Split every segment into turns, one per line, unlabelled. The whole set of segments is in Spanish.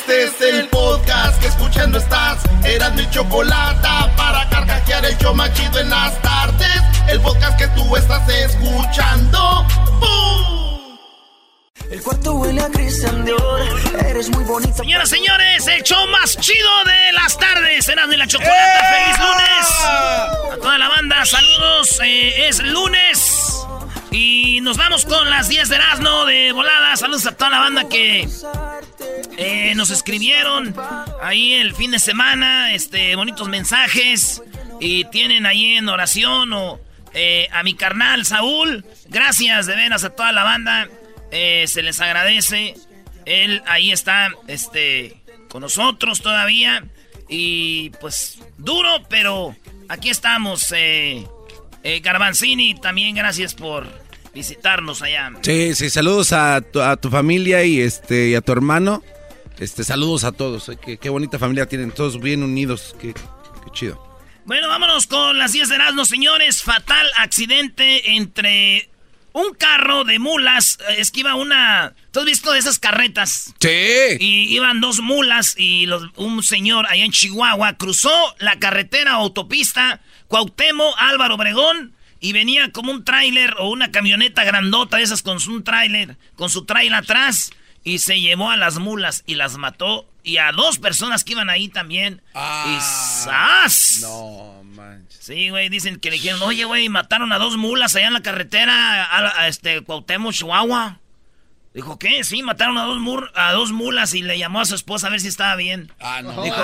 Este es el podcast que escuchando estás. Eran mi chocolate para carcajear el yo machido en las tardes. El podcast que tú estás escuchando. ¡Bum!
El cuarto huele a Christian Dior. Eres muy bonita.
Señoras, señores, el show más chido de las tardes. Eran de la chocolata. ¡Feliz lunes! A toda la banda, saludos. Eh, es lunes. Y nos vamos con las 10 de Erasmo de volada. Saludos a toda la banda que eh, nos escribieron ahí el fin de semana. Este, bonitos mensajes. Y tienen ahí en oración o eh, a mi carnal Saúl. Gracias de veras a toda la banda. Eh, se les agradece. Él ahí está este, con nosotros todavía. Y pues duro, pero aquí estamos. Eh, también gracias por visitarnos allá.
Sí, sí, saludos a tu, a tu familia y este y a tu hermano. Este, saludos a todos. Qué, qué bonita familia tienen, todos bien unidos. Qué, qué chido.
Bueno, vámonos con las 10 de Erasmo, señores. Fatal accidente entre un carro de mulas. eh, Es que iba una. ¿Tú has visto esas carretas?
Sí.
Y iban dos mulas y los- un señor allá en Chihuahua cruzó la carretera autopista Cuauhtémoc Álvaro Obregón y venía como un tráiler o una camioneta grandota de esas con su tráiler, con su tráiler atrás y se llevó a las mulas y las mató y a dos personas que iban ahí también. y ¡zas!
No, manches.
Sí, güey, dicen que le dijeron, oye, güey, mataron a dos mulas allá en la carretera a, la- a este Cuauhtémoc, Chihuahua. Dijo, ¿qué? Sí, mataron a dos, mur- a dos mulas y le llamó a su esposa a ver si estaba bien.
Ah, no.
Dijo,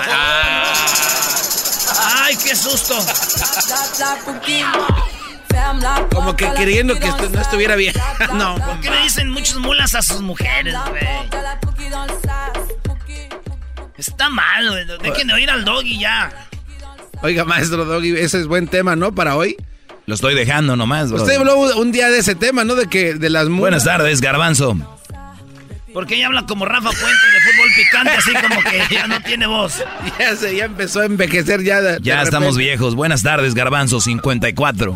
¡ay, qué susto!
Como que queriendo que esto no estuviera bien. no,
¿Por qué le dicen muchas mulas a sus mujeres, güey? Está mal, güey. Dejen de oír al doggy ya.
Oiga, maestro Doggy, ese es buen tema, ¿no? Para hoy.
Lo estoy dejando nomás, bro.
Usted habló un día de ese tema, ¿no? De que de las mulas.
Buenas tardes, Garbanzo.
Porque ella habla como Rafa Puente de fútbol picante, así como que ya no tiene voz.
Ya se, ya empezó a envejecer ya. de-
Ya
de
estamos viejos. Buenas tardes, Garbanzo, 54.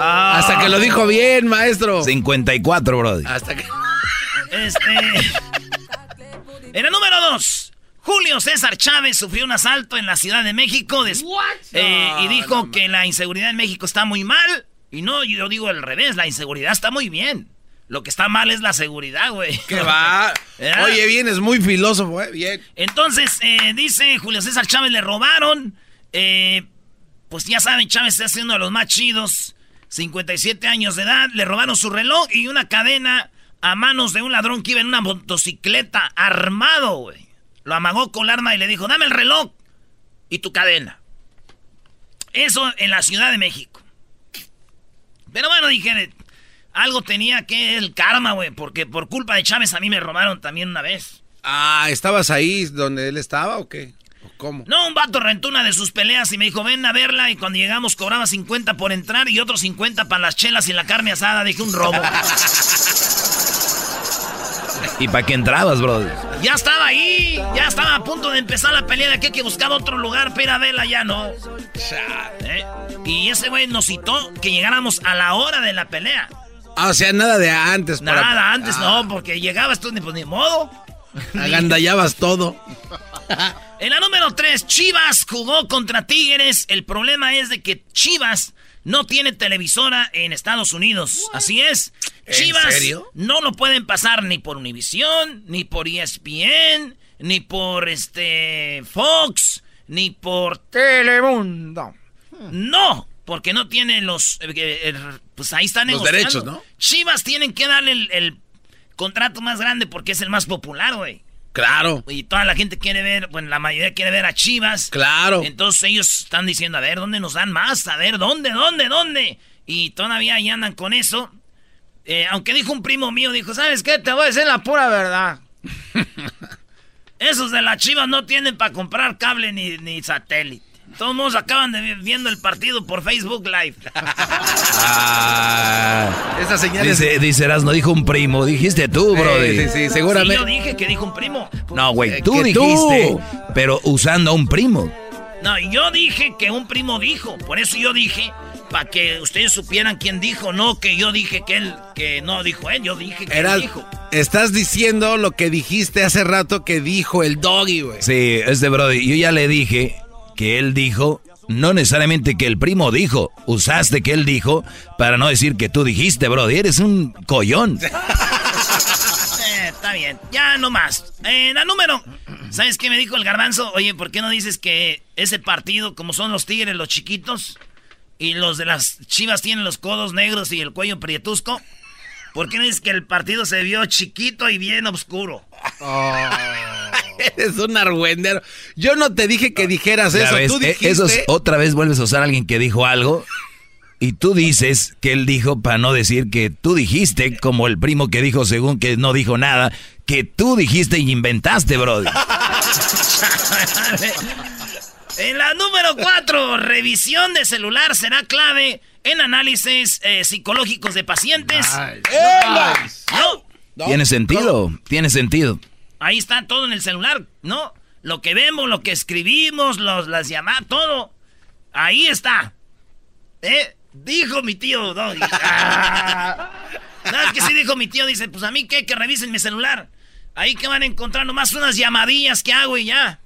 Hasta que lo dijo bien, maestro.
54, brody.
Hasta que.
Este. En el número dos. Julio César Chávez sufrió un asalto en la Ciudad de México des- eh, y dijo que la inseguridad en México está muy mal. Y no, yo digo al revés, la inseguridad está muy bien. Lo que está mal es la seguridad, güey.
¿Qué va?
¿Verdad?
Oye, bien, es muy filósofo, ¿eh? Bien.
Entonces, eh, dice Julio César Chávez, le robaron. eh, pues ya saben, Chávez está siendo de los más chidos. 57 años de edad. Le robaron su reloj y una cadena a manos de un ladrón que iba en una motocicleta armado, güey. Lo amagó con el arma y le dijo, dame el reloj y tu cadena. Eso en la Ciudad de México. Pero bueno, dije, algo tenía que el karma, güey, porque por culpa de Chávez a mí me robaron también una vez.
Ah, ¿estabas ahí donde él estaba o qué? ¿O ¿Cómo?
No, un vato rentó una de sus peleas y me dijo, ven a verla. Y cuando llegamos cobraba 50 por entrar y otros 50 para las chelas y la carne asada. Dije, un robo.
¿Y para qué entrabas, brody?
ya estaba ahí, ya estaba a punto de empezar la pelea de que hay que buscar otro lugar para verla, ya no. ¿Eh? Y ese güey nos citó que llegáramos a la hora de la pelea.
Ah, o sea, nada de antes. para-
Nada, antes
Ah,
no, porque llegabas tú, ni- pues ni modo.
Agandallabas todo.
En la número 3, Chivas jugó contra Tigres. El problema es de que Chivas no tiene televisora en Estados Unidos. Así es.
¿En
Chivas
serio?
no lo pueden pasar ni por Univision, ni por ESPN, ni por este Fox, ni por Telemundo. No, porque no tiene los... eh, eh, pues ahí están
Los derechos, ¿no?
Chivas tienen que darle el, el contrato más grande porque es el más popular, güey.
Claro,
Y toda la gente quiere ver, bueno, la mayoría quiere ver a Chivas.
claro.
Entonces ellos están diciendo, a ver, ¿dónde nos dan más? A ver, ¿dónde, dónde, dónde? Y todavía ahí andan con eso. Eh, aunque dijo un primo mío, dijo, ¿sabes qué? Te voy a decir la pura verdad. Esos de las Chivas no tienen para comprar cable ni, ni satélite. Todos modos acaban de vi- viendo el partido por Facebook Live.
Ah,
Esa señal es-
dice, dice Erasmo, dijo un primo. Dijiste tú, brody.
Sí, sí, sí,
Sí, yo
seguramente.
dije que dijo un primo.
No, güey,
Eh,
tú
que
dijiste,
tú.
pero usando a un primo.
No, yo dije que un primo dijo. Por eso yo dije para que ustedes supieran quién dijo, no que yo dije que él, que no dijo él, yo dije que él dijo.
Estás diciendo lo que dijiste hace rato que dijo el doggy, güey.
Sí, este Brody, yo ya le dije que él dijo, no necesariamente que el primo dijo, usaste que él dijo para no decir que tú dijiste, Brody, eres un collón.
Eh, está bien, ya no más. Eh, la número, ¿sabes qué me dijo el garbanzo? Oye, ¿por qué no dices que ese partido, como son los tigres, los chiquitos, y los de las chivas tienen los codos negros y el cuello prietusco? ¿Por qué no dices que el partido se vio chiquito y bien oscuro?
Oh. Eres un argüendero. Yo no te dije que dijeras eso.
Tú eh. Eso otra vez vuelves a usar a alguien que dijo algo y tú dices que él dijo para no decir que tú dijiste, como el primo que dijo según que no dijo nada, que tú dijiste y inventaste, brody.
en la número cuatro, revisión de celular será clave en análisis eh, psicológicos de pacientes.
Tiene sentido, tiene sentido.
Ahí está todo en el celular, ¿no? Lo que vemos, lo que escribimos, los, las llamadas, todo. Ahí está. ¿Eh? Dijo mi tío Doggy. Ah. que sí dijo mi tío? Dice, pues a mí qué, que revisen mi celular. Ahí que van a encontrar nomás unas llamadillas que hago y ya.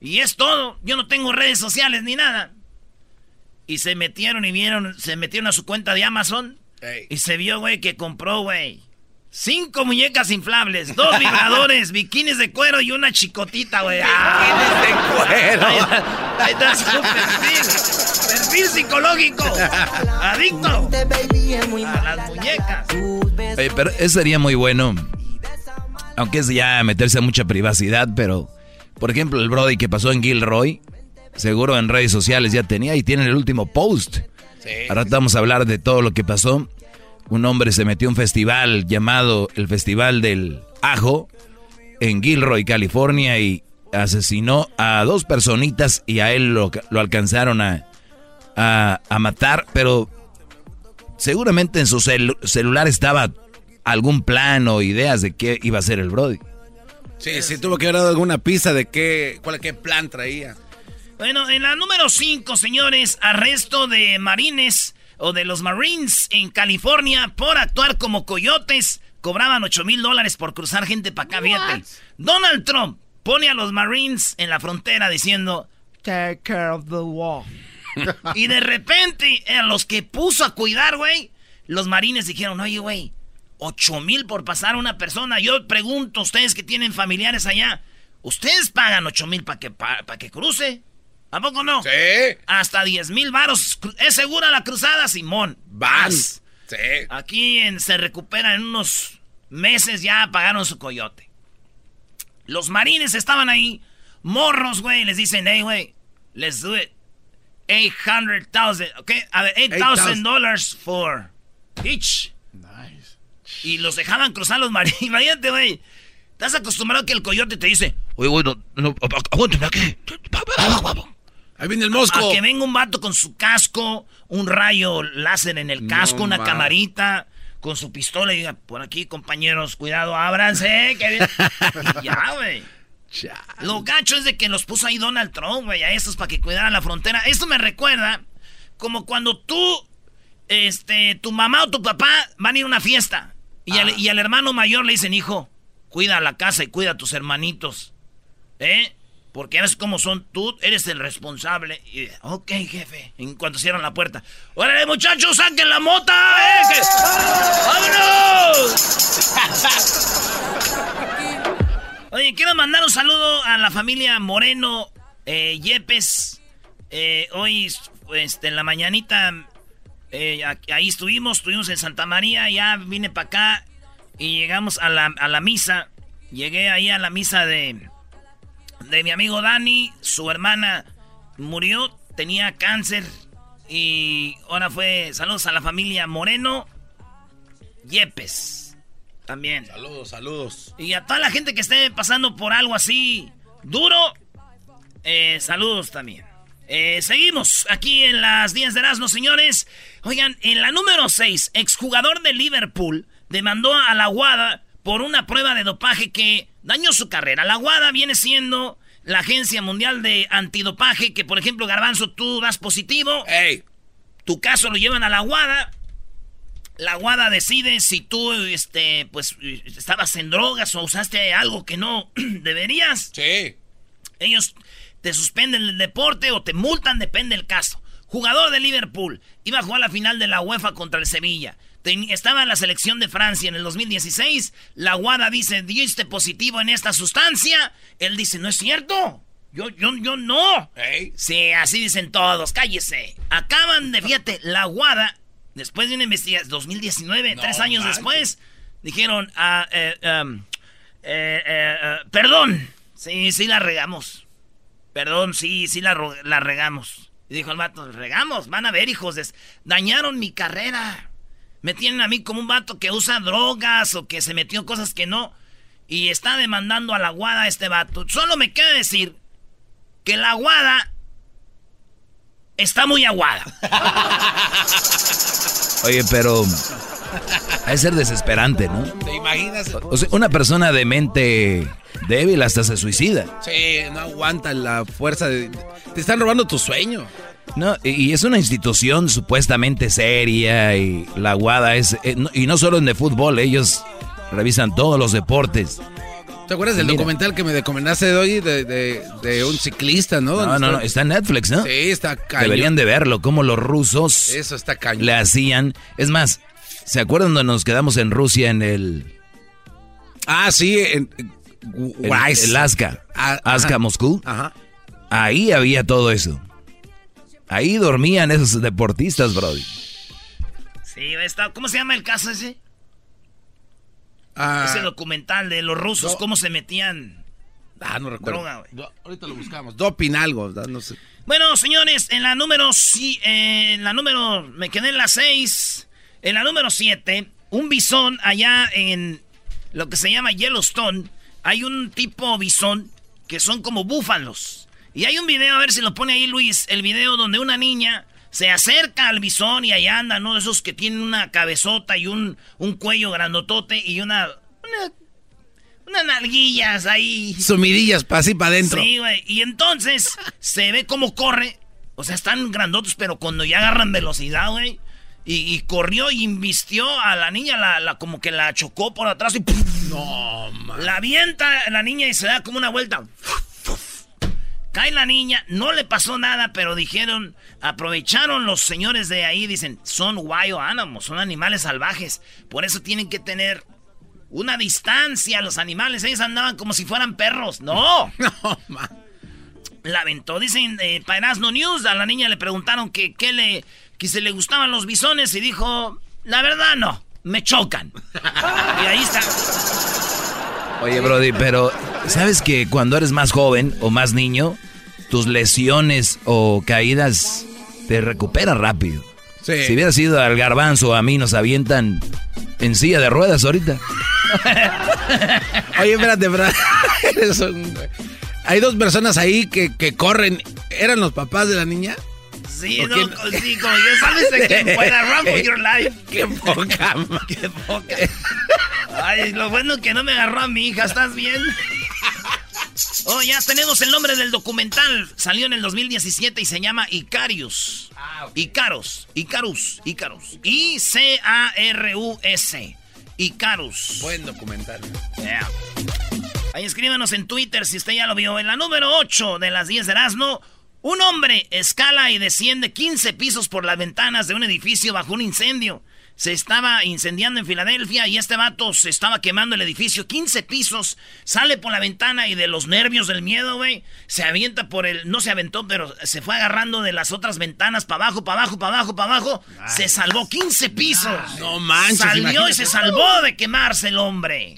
Y es todo. Yo no tengo redes sociales ni nada. Y se metieron y vieron, se metieron a su cuenta de Amazon. Y se vio, güey, que compró, güey. Cinco muñecas inflables, dos vibradores, bikinis de cuero y una chicotita, güey.
¡Bikinis de cuero!
Ahí, está su perfil. Perfil psicológico. Adicto a las muñecas.
pero eso sería muy bueno. Aunque es ya meterse a mucha privacidad, pero... Por ejemplo, el Brody que pasó en Gilroy, seguro en redes sociales ya tenía y tiene el último post. Ahora vamos a hablar de todo lo que pasó un hombre se metió a un festival llamado el Festival del Ajo en Gilroy, California, y asesinó a dos personitas y a él lo, alcanzaron a, a, matar, pero seguramente en su celular estaba algún plan o ideas de qué iba a ser el Brody.
Sí, sí, tuvo que haber dado alguna pista de qué, cuál, qué plan traía.
Bueno, en la número 5, señores, arresto de marines o de los Marines en California por actuar como coyotes. Cobraban 8 mil dólares por cruzar gente para acá, Donald Trump pone a los Marines en la frontera diciendo, Take care of the wall. y de repente, a los que puso a cuidar, güey, los marines dijeron, oye, güey, 8 mil por pasar a una persona. Yo pregunto, ustedes que tienen familiares allá, ¿ustedes pagan 8 mil para que, para que cruce? ¿A poco no?
Sí.
Hasta 10 mil varos. ¿Es segura la cruzada, Simón?
Vas. Sí.
Aquí en, se recupera en unos meses ya pagaron su coyote. Los marines estaban ahí, morros, güey, les dicen, hey, güey, let's do it. 800,000, ¿ok? A ver, 8,000 dólares for each. Nice. Y los dejaban cruzar los marines. Imagínate, güey. Estás acostumbrado que el coyote te dice, oye, güey, no, no, aguántame aquí.
Ahí viene el mosco.
A que venga un vato con su casco, un rayo láser en el casco, una camarita, con su pistola y diga, por aquí, compañeros, cuidado, ábranse. Que... ya, güey. Lo gacho es de que los puso ahí Donald Trump, güey, a estos para que cuidaran la frontera. Esto me recuerda como cuando tú, este, tu mamá o tu papá van a ir a una fiesta y, al, y al hermano mayor le dicen, hijo, cuida la casa y cuida a tus hermanitos. ¿Eh? Porque eres como son, tú eres el responsable. Y, ok, jefe. En cuanto cierran la puerta. ¡Órale, muchachos, saquen la mota! ¡Eh! ¡Vámonos! Oye, quiero mandar un saludo a la familia Moreno eh, Yepes. Eh, hoy, este, en la mañanita, ahí estuvimos, estuvimos en Santa María, ya vine para acá y llegamos a la, a la misa. Llegué ahí a la misa de de mi amigo Dani. Su hermana murió, tenía cáncer. Y ahora fue saludos a la familia Moreno. Yepes. También.
Saludos, saludos.
Y a toda la gente que esté pasando por algo así duro. Eh, saludos también. Eh, seguimos aquí en las 10 de Erasmo, señores. Oigan, en la número 6, exjugador de Liverpool demandó a la Guada por una prueba de dopaje que dañó su carrera. La WADA viene siendo la Agencia Mundial de Antidopaje, que por ejemplo, Garbanzo, tú das positivo. Tu caso lo llevan a la guada. La guada decide si tú, este, pues, estabas en drogas o usaste algo que no deberías.
Sí.
Ellos te suspenden el deporte o te multan, depende del caso. Jugador de Liverpool, iba a jugar la final de la UEFA contra el Sevilla. Estaba en la selección de Francia en el 2016. La guada dice, diste positivo en esta sustancia. Él dice, no es cierto. Yo, yo, yo no. Sí, así dicen todos. Cállese. Acaban de, fíjate, la Guada, después de una investigación, 2019, tres años después, dijeron, ah, eh, um, eh, eh, perdón. Sí, sí la regamos. Perdón, sí, sí la, la regamos. Y dijo el vato, regamos, van a ver, hijos, dañaron mi carrera. Me tienen a mí como un vato que usa drogas o que se metió cosas que no. Y está demandando a la guada este vato. Solo me queda decir que la aguada está muy aguada.
Oye, pero hay ser desesperante, ¿no?
¿Te imaginas?
O sea, una persona de mente débil hasta se suicida.
Sí, no aguanta la fuerza de... Te están robando tu sueño.
No, y es una institución supuestamente seria y la aguada es... Eh, y no solo en de fútbol, ellos revisan todos los deportes.
¿Te acuerdas del documental que me recomendaste hoy de, de, un ciclista, no?
No, no, no, está en Netflix, ¿no?
Sí, está cañón.
Deberían de verlo, cómo los rusos
Eso está cañón.
le hacían. Es más, ¿se acuerdan cuando nos quedamos en Rusia en el...
Ah, sí, en...
el Aska, ah, Aska, Moscú.
Ajá.
Ahí había todo eso. Ahí dormían esos deportistas, Brody.
Sí, está, ¿cómo se llama el caso ese? Ah. Ese documental de los rusos, cómo se metían.
Ah, no recuerdo. ahorita lo buscamos. Doping algo, no sé.
Bueno, señores, en la número sí, eh, en la número me quedé en la 6. En la número 7, un bisón allá en lo que se llama Yellowstone, hay un tipo bisón que son como búfalos. Y hay un video, a ver si lo pone ahí Luis, el video donde una niña se acerca al bisón y ahí anda, ¿no? Esos que tienen una cabezota y un, un cuello grandotote y una, una unas nalguillas ahí.
Sumidillas para así para adentro.
Sí, güey. Y entonces se ve cómo corre. O sea, están grandotos, pero cuando ya agarran velocidad, güey. Y, corrió y invistió a la niña, la, la, como que la chocó por atrás y
No, man.
La avienta la niña y se da como una vuelta. Cae la niña, no le pasó nada, pero dijeron, aprovecharon los señores de ahí, dicen, son wild animals, son animales salvajes. Por eso tienen que tener una distancia los animales. Ellos andaban como si fueran perros. No.
No, man.
La aventó, dicen, eh, para No News, a la niña le preguntaron que, qué le, que se le gustaban los bisones y dijo, la verdad no, me chocan. y ahí está.
Oye, Brody, pero ¿sabes que cuando eres más joven o más niño, tus lesiones o caídas te recuperan rápido?
Sí.
Si hubiera sido al garbanzo a mí nos avientan en silla de ruedas ahorita.
Oye, espérate, espérate. Hay dos personas ahí que, que corren. ¿Eran los papás de la niña?
Sí, no, sí, como ya sabes de quién fuera, run for your life.
Qué poca,
qué poca. Ay, lo bueno que no me agarró a mi hija, ¿estás bien? Oh, ya tenemos el nombre del documental. Salió en el 2017 y se llama Icarius. Ah, Icarus. Icarus. Icarus. I-C-A-R-U-S. Icarus.
Buen documental.
Ahí escríbanos en Twitter si usted ya lo vio. En la número 8 de las 10 de Erasmo, un hombre escala y desciende 15 pisos por las ventanas de un edificio bajo un incendio. Se estaba incendiando en Filadelfia y este vato se estaba quemando el edificio. 15 pisos. Sale por la ventana y de los nervios del miedo, güey. Se avienta por el. No se aventó, pero se fue agarrando de las otras ventanas para abajo, para abajo, para abajo, para abajo. Se salvó 15 pisos.
No manches.
Salió y se salvó de quemarse el hombre.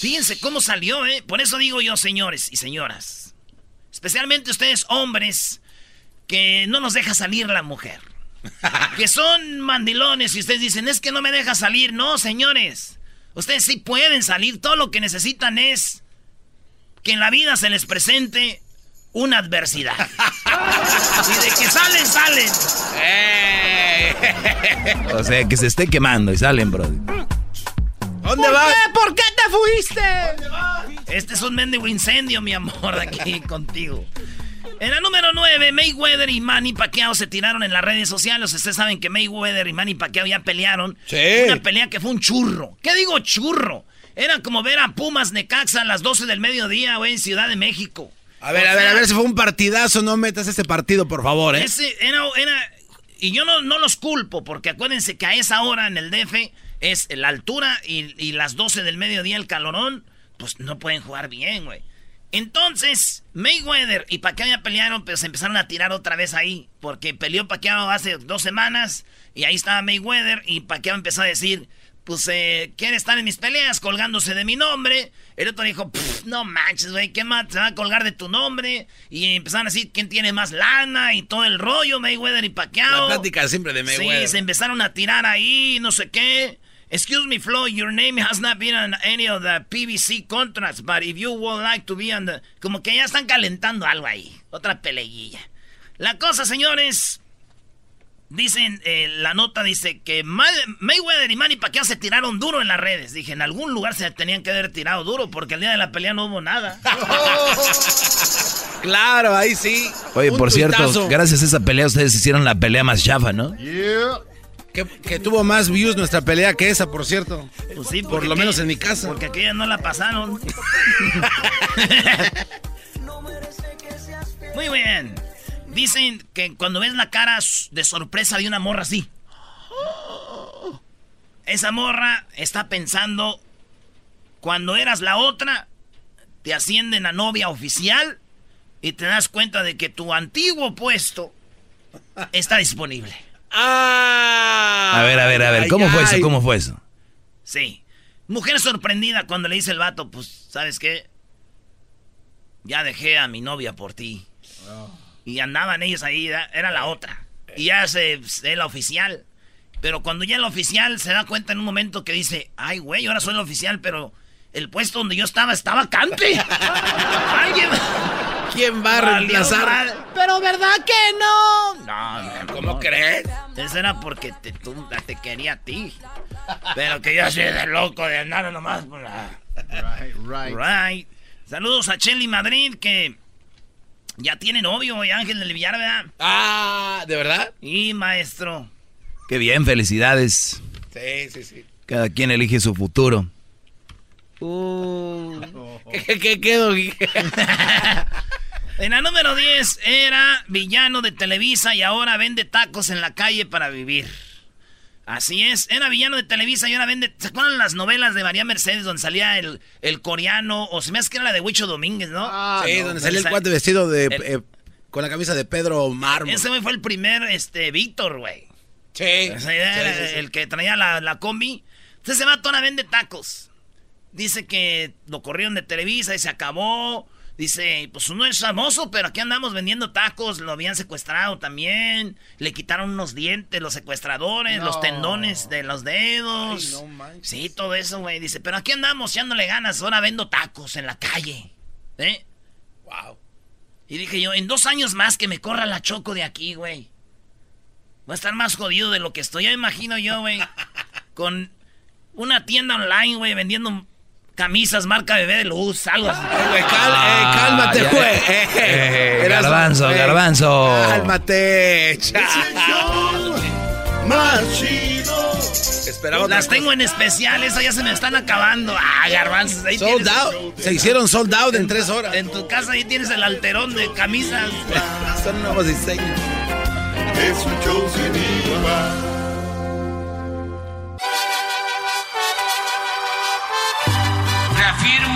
Fíjense cómo salió, ¿eh? Por eso digo yo, señores y señoras. Especialmente ustedes hombres que no nos deja salir la mujer. que son mandilones y ustedes dicen, es que no me deja salir. No, señores. Ustedes sí pueden salir. Todo lo que necesitan es que en la vida se les presente una adversidad. y de que salen, salen.
o sea, que se esté quemando y salen, bro.
¿Dónde vas? ¿Por qué te fuiste? ¿Dónde vas? Este es un mendigo incendio, mi amor, aquí contigo. Mayweather y Manny Pacquiao se tiraron en las redes sociales. Ustedes saben que Mayweather y Manny Pacquiao ya pelearon.
Sí.
Una pelea que fue un churro. ¿Qué digo churro? Era como ver a Pumas Necaxa a las 12 del mediodía, güey, en Ciudad de México.
A ver, a ver, a ver, si fue un partidazo, no metas ese partido, por favor, ¿eh?
Ese era, era- y yo no, no los culpo, porque acuérdense que a esa hora en el DF es la altura y, y las 12 del mediodía el calorón, pues no pueden jugar bien, güey. Entonces, Mayweather y Pacquiao ya pelearon, pero se empezaron a tirar otra vez ahí, porque peleó Pacquiao hace dos semanas y ahí estaba Mayweather y Pacquiao empezó a decir, pues eh, quiere estar en mis peleas colgándose de mi nombre. El otro dijo, "Pff, no manches, güey, ¿qué más se va a colgar de tu nombre? Y empezaron a decir quién tiene más lana y todo el rollo, Mayweather y Pacquiao.
La plática siempre de Mayweather.
Sí, se empezaron a tirar ahí, no sé qué. Excuse me, Flo, your name has not been on any of the PVC contracts, but if you would like to be on the... Como que ya están calentando algo ahí. Otra peleguilla. La cosa, señores... Dicen, eh, la nota dice que Ma- Mayweather y Manny Pacquiao se tiraron duro en las redes. Dije, en algún lugar se tenían que haber tirado duro porque el día de la pelea no hubo nada.
Claro, ahí sí.
Oye,
Un
por cierto, gracias a esa pelea ustedes hicieron la pelea más chafa, ¿no?
Que, que tuvo más views nuestra pelea que esa, por cierto.
Pues sí,
Por lo menos
aquella-
en mi casa.
Porque aquella no la pasaron. Muy bien. Dicen que cuando ves la cara de sorpresa de una morra así. Esa morra está pensando, cuando eras la otra, te ascienden a novia oficial y te das cuenta de que tu antiguo puesto está disponible.
Ah.
A ver, a ver, a ver,
Ay,
¿cómo fue
ay.
eso? ¿Cómo fue eso?
Sí. Mujer sorprendida cuando le dice el vato, pues, ¿sabes qué? Ya dejé a mi novia por ti. Y andaban ellos ahí, era era la otra. Y ya se, es la oficial. Pero cuando ya el oficial se da cuenta en un momento que dice, ay, güey, ahora soy el oficial, pero el puesto donde yo estaba estaba vacante. Alguien.
¿Quién va a reemplazar?
Pero ¿verdad que no? No, no,
¿Cómo
no.
crees?
Eso era porque te, tú- te quería a ti. Pero que yo soy de loco de andar nomás por la...
Right,
Right. Saludos a Chelly Madrid que ya tiene novio y Ángel del Villar, ¿verdad?
Ah, ¿de verdad?
Y maestro.
Qué bien, felicidades.
Sí, sí, sí.
Cada quien elige su futuro.
¿Qué, qué, qué quedó?
En la número 10 era villano de Televisa y ahora vende tacos en la calle para vivir. Así es, era villano de Televisa y ahora vende... ¿Se acuerdan las novelas de María Mercedes donde salía el, el coreano? O se me hace que era la de Huicho Domínguez, ¿no?
sí, donde salía el
Sal-
cuate vestido de...
El-
eh, con la camisa de Pedro Mármol.
Ese fue el primer, este, Víctor, güey.
Sí.
Ese era
Sí, sí, sí.
el que traía la, la combi. Entonces se va a vende tacos. Dice que lo corrieron de Televisa y se acabó. Dice, pues uno es famoso, pero aquí andamos vendiendo tacos. Lo habían secuestrado también. Le quitaron unos dientes, los secuestradores, los tendones de los dedos.
Ay, no manches.
sí, todo eso, güey. Dice, pero aquí andamos echándole ganas. Ahora vendo tacos en la calle. ¿Eh?
Wow.
Y dije yo, en dos años más que me corra la choco de aquí, güey. Voy a estar más jodido de lo que estoy. Ya me imagino yo, güey. Con una tienda online, güey, vendiendo camisas marca bebé de luz, algo así.
Eh, güey, cal- eh,
Ah,
cálmate,
ya.
güey.
Eh,
Eras-
garbanzo,
eh,
garbanzo.
Cálmate.
El show más chido.
Esperaba
Las
cosa.
tengo en especial, esas ya se me están acabando. Ah, garbanzos, ahí
Sold
tienes-
out. Se hicieron sold out en tres horas.
En tu casa ahí tienes el alterón de camisas.
Son nuevos diseños.
Es un show sin igual.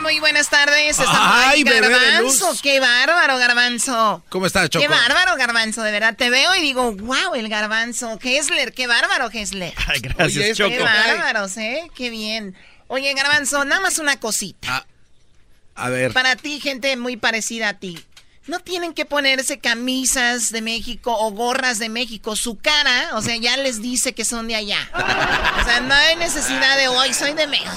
Muy buenas tardes. Estamos
Ay, de
Garbanzo.
luz.
Qué bárbaro, Garbanzo.
¿Cómo estás, Choco?
Qué bárbaro, Garbanzo. De verdad, te veo y digo, wow, el Garbanzo. Hessler, qué bárbaro, Hessler.
Ay, gracias,
Qué bárbaros, ¿eh? Qué bien. Oye, Garbanzo, nada más una cosita.
A ver.
Para ti, gente muy parecida a ti. No tienen que ponerse camisas de México o gorras de México. Su cara, o sea, ya les dice que son de allá. O sea, no hay necesidad de hoy, soy de México.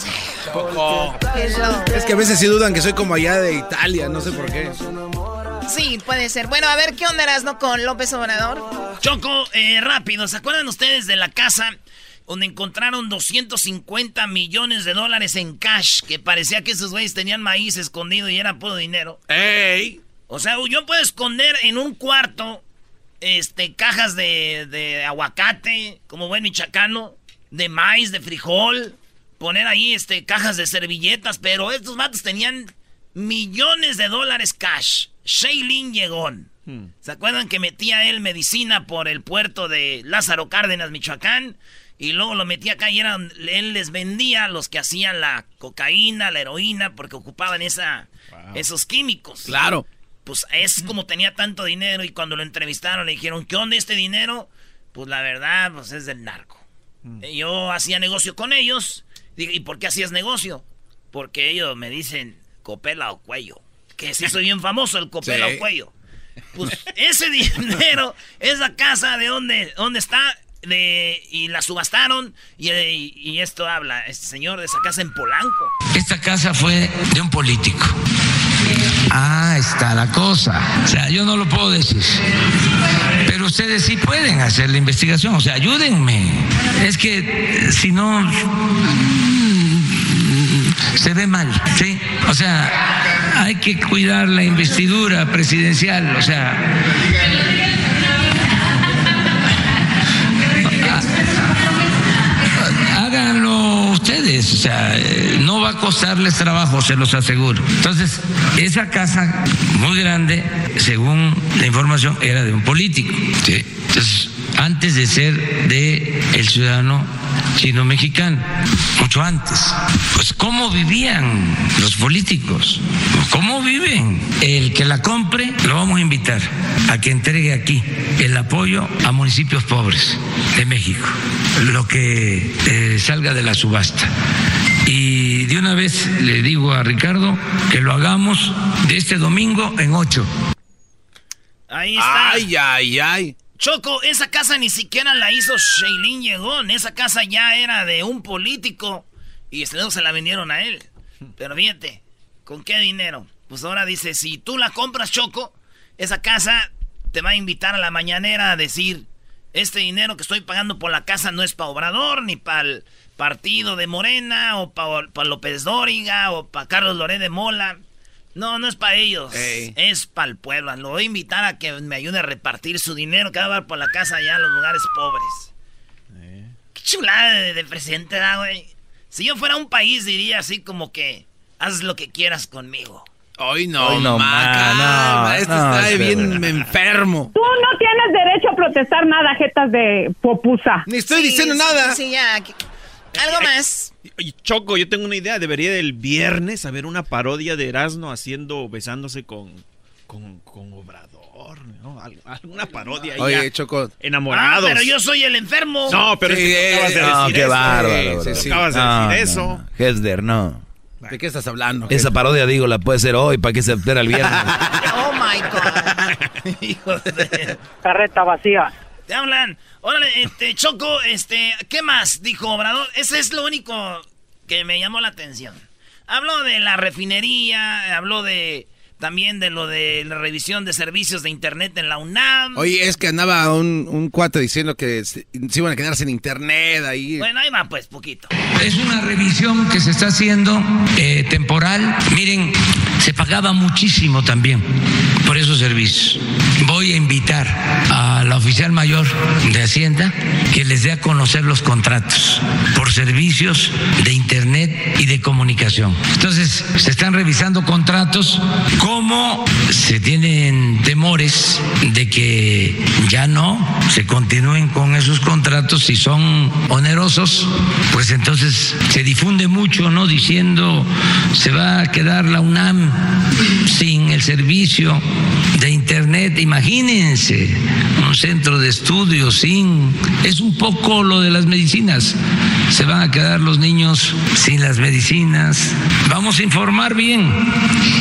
Es que a veces sí dudan que soy como allá de Italia, no sé por qué.
Sí, puede ser. Bueno, a ver, ¿qué onda eras, no con López Obrador?
Choco, eh, rápido, ¿se acuerdan ustedes de la casa donde encontraron 250 millones de dólares en cash? Que parecía que esos güeyes tenían maíz escondido y era puro dinero.
¡Ey!
O sea, yo puedo esconder en un cuarto este, cajas de, de aguacate, como buen michacano, de maíz, de frijol, poner ahí este, cajas de servilletas, pero estos matos tenían millones de dólares cash. Shailin Llegón. Hmm. ¿Se acuerdan que metía él medicina por el puerto de Lázaro Cárdenas, Michoacán? Y luego lo metía acá y eran, él les vendía a los que hacían la cocaína, la heroína, porque ocupaban esa, esos químicos.
Claro.
Pues es como tenía tanto dinero y cuando lo entrevistaron le dijeron, ¿qué onda este dinero? Pues la verdad, pues es del narco. Hmm. Yo hacía negocio con ellos. ¿Y por qué hacías negocio? Porque ellos me dicen copela o cuello que se hizo bien famoso el copelo cuello. Pues ese dinero, esa casa de dónde, dónde está, de, y la subastaron, y, y, esto habla, este señor de esa casa en Polanco.
Esta casa fue de un político. Ah, está la cosa. O sea, yo no lo puedo decir. Pero ustedes sí pueden hacer la investigación. O sea, ayúdenme. Es que si no se ve mal, ¿sí? O sea, hay que cuidar la investidura presidencial, o sea... ustedes, o sea, no va a costarles trabajo, se los aseguro. Entonces, esa casa muy grande, según la información, era de un político. ¿sí? Entonces, antes de ser de el ciudadano chino mexicano, mucho antes. Pues cómo vivían los políticos, cómo viven. El que la compre lo vamos a invitar a que entregue aquí el apoyo a municipios pobres de México, lo que eh, salga de la subasta. Y de una vez le digo a Ricardo que lo hagamos de este domingo en ocho.
Ahí está.
Ay, ay, ay.
Choco, esa ni siquiera la hizo Shailin Llegón. Esa casa ya era de un político. Y luego se la vendieron a él. Pero fíjate, ¿con qué dinero? Pues ahora dice, si tú la compras, Choco, esa casa te va a invitar a la mañanera a decir, este dinero que estoy pagando por la casa no es para Obrador, ni para el partido de Morena, o para López Dóriga, o para Carlos Loré de Mola. No, no es para ellos. Es para el pueblo. Lo voy a invitar a que me ayude a repartir su dinero que va a dar por la casa allá en los lugares pobres. Qué chulada de, presidente da, güey. Si yo fuera un país diría así como que haz lo que quieras conmigo.
Hoy no, Hoy no, no, este está bien enfermo.
Tú no tienes derecho a protestar nada, jetas de popusa.
Ni estoy diciendo nada.
Sí, ya. Algo más.
Choco, yo tengo una idea. Debería del viernes haber una parodia de Erasmo haciendo, besándose con, con, con Obrador, ¿no? Alguna parodia ahí.
Oye, Choco.
Enamorados.
Ah, pero yo soy el enfermo.
No, pero es que acabas de
no,
decir
qué
eso.
bárbaro.
Sí, sí, acabas de decir eso.
Hesder, no.
¿De qué estás hablando?
Esa parodia, digo, la puede hacer hoy para que se espera el viernes.
oh my God.
Hijo de...
Carreta vacía.
Te hablan. Órale, este, Choco, este, ¿qué más? Dijo Obrador. Ese es lo único que me llamó la atención. Habló de la refinería, habló de también de lo de la revisión de servicios de internet en la UNAM.
Oye, es que andaba un, un cuate diciendo que se, se, iban a quedar sin internet ahí.
Bueno, ahí va pues, poquito.
Es una revisión que se está haciendo eh, temporal. Miren, se pagaba muchísimo también por esos servicios. Voy a invitar a la oficial mayor de Hacienda que les dé a conocer los contratos por servicios de internet y de comunicación. Entonces, se están revisando contratos cómo se tienen temores de que ya no se continúen con esos contratos si son onerosos, pues entonces se difunde mucho, ¿no? Diciendo se va a quedar la UNAM sin el servicio de internet. Imagínense un centro de estudio sin es un poco lo de las medicinas. Se van a quedar los niños sin las medicinas. Vamos a informar bien.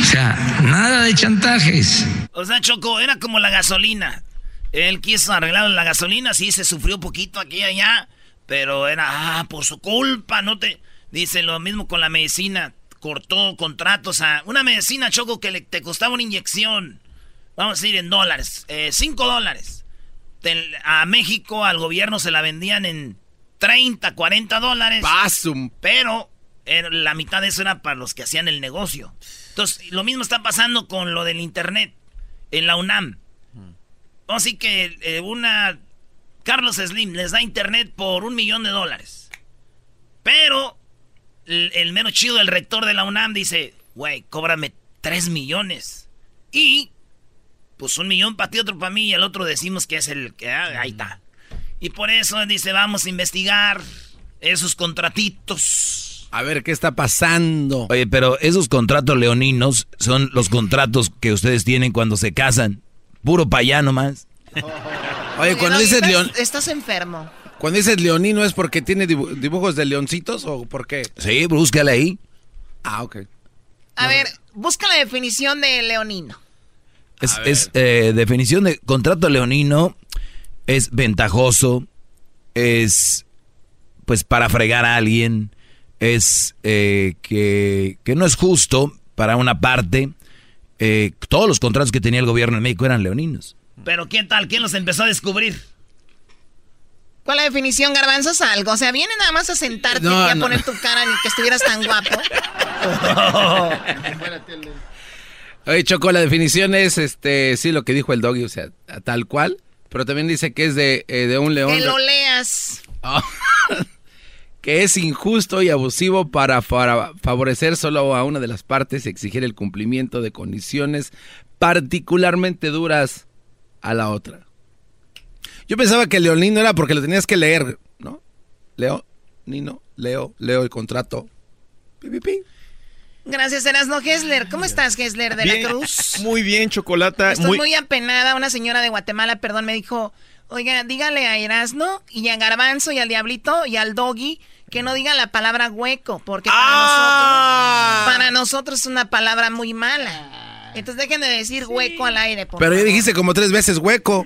O sea, nada de chantajes.
O sea, Choco, era como la gasolina. Él quiso arreglar la gasolina, sí, se sufrió un poquito aquí y allá, pero era, ah, por su culpa, no te... Dice lo mismo con la medicina, cortó contratos a una medicina, Choco, que le, te costaba una inyección, vamos a decir en dólares, eh, cinco dólares. a México, al gobierno se la vendían en 30, 40 dólares.
Pasum.
Pero la mitad de eso era para los que hacían el negocio. Entonces, lo mismo está pasando con lo del internet en la UNAM. Así que eh, una Carlos Slim les da internet por un millón de dólares. Pero el, menos chido, el rector de la UNAM, dice, güey, cóbrame tres millones. Y, pues un millón para ti, otro para mí, y el otro decimos que es el que, ah, ahí está. Y por eso dice, vamos a investigar esos contratitos.
A ver qué está pasando.
Oye, pero esos contratos leoninos son los contratos que ustedes tienen cuando se casan. Puro payá nomás.
Oye, cuando dices león...
Estás enfermo.
Cuando dices leonino es porque tiene dibujos de leoncitos o por qué?
Sí, búscale ahí.
Ah, ok.
A ver, busca la definición de leonino.
Es, eh, definición de contrato leonino es ventajoso, es pues para fregar a alguien, es eh, que, no es justo para una parte. Eh, todos los contratos que tenía el gobierno en México eran leoninos.
Pero ¿quién tal? ¿Quién los empezó a descubrir?
¿Cuál es la definición, garbanzos? Algo. O sea, viene nada más a sentarte y a poner tu cara ni que estuvieras tan guapo.
Oye, Choco, la definición es, este, sí, lo que dijo el doggy, o sea, tal cual. Pero también dice que es de, eh, un león.
Que lo leas.
que es injusto y abusivo para, para favorecer solo a una de las partes y exigir el cumplimiento de condiciones particularmente duras a la otra. Yo pensaba que Leonino era porque lo tenías que leer, ¿no? Leo, Nino, leo, leo el contrato.
Gracias, Erasno Gessler. ¿Cómo estás, Gessler de la Cruz?
Muy bien, Chocolata.
Estoy muy... apenada. Una señora de Guatemala, perdón, me dijo, oiga, dígale a Erasno y a Garbanzo y al Diablito y al Doggy que no digan la palabra hueco, porque para, ah. nosotros, para nosotros es una palabra muy mala. Entonces dejen de decir hueco al aire.
Pero ya dijiste como tres veces hueco.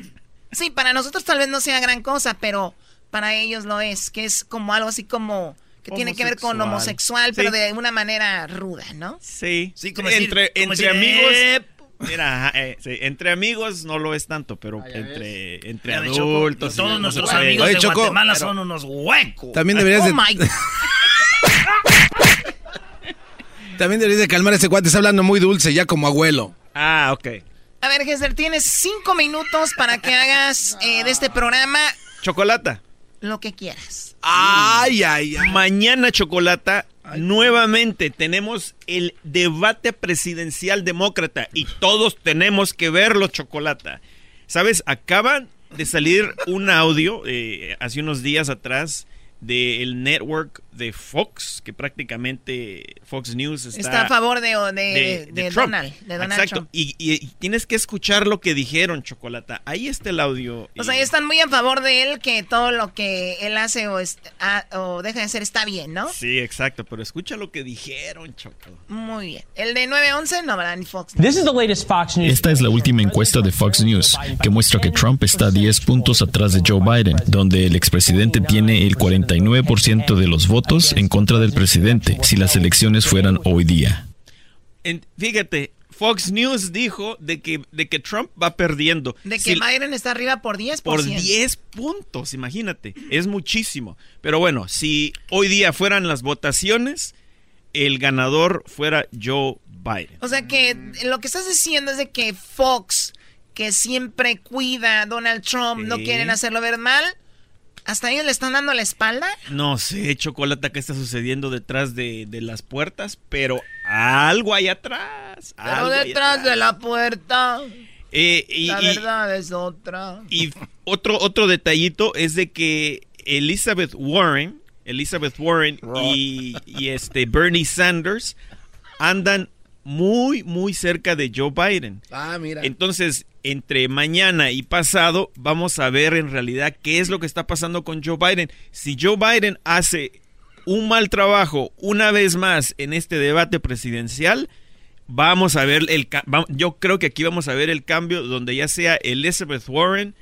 Sí, para nosotros tal vez no sea gran cosa, pero para ellos lo es, que es como algo así como que tiene que ver con homosexual, pero de una manera ruda, ¿no?
Sí, sí como entre, entre amigos. Mira, eh, entre amigos no lo es tanto, pero entre, entre adultos.
todos nuestros amigos de Guatemala son unos huecos.
También deberías de... Oh También deberías de calmar a ese cuate, está hablando muy dulce, ya como abuelo.
Ah, ok.
A ver, Gessler, tienes cinco minutos para que hagas eh, de este programa...
Chocolata.
Lo que quieras.
Ay, ay, ay. Mañana, Chocolata, nuevamente tenemos el debate presidencial demócrata y todos tenemos que verlo, Chocolata. ¿Sabes? Acaban de salir un audio eh, hace unos días atrás del network de Fox, que prácticamente Fox News está,
está a favor de, de, Donald,
Exacto. Y, tienes que escuchar lo que dijeron, Chocolata. Ahí está el audio.
O sea, están muy a favor de él, que todo lo que él hace o, o deja de hacer está bien, ¿no?
Sí, exacto. Pero escucha lo que dijeron, Chocolata.
Muy bien. El de 911 no verá ni Fox
Esta es la última encuesta de Fox News, que muestra que Trump está 10 puntos atrás de Joe Biden, donde el expresidente tiene el 49% de los votos en contra del presidente si las elecciones fueran hoy día.
fíjate, Fox News dijo de que, de que Trump va perdiendo.
De que Biden está arriba por 10%.
Por 10 puntos, imagínate. Es muchísimo. Pero bueno, si hoy día fueran las votaciones, el ganador fuera Joe Biden.
O sea que lo que estás diciendo es de que Fox, que siempre cuida a Donald Trump, no quieren hacerlo ver mal ¿Hasta ellos le están dando la espalda?
No sé, Chocolata, qué está sucediendo detrás de, las puertas, pero algo hay atrás.
Pero detrás de la puerta.
Eh,
la verdad es otra.
Y otro, otro detallito es de que Elizabeth Warren, Elizabeth Warren y, y este Bernie Sanders andan muy, muy cerca de Joe Biden.
Ah, mira.
Entonces, entre mañana y pasado, vamos a ver en realidad qué es lo que está pasando con Joe Biden. Si Joe Biden hace un mal trabajo una vez más en este debate presidencial, vamos a ver el yo creo que aquí vamos a ver el cambio donde ya sea Elizabeth Warren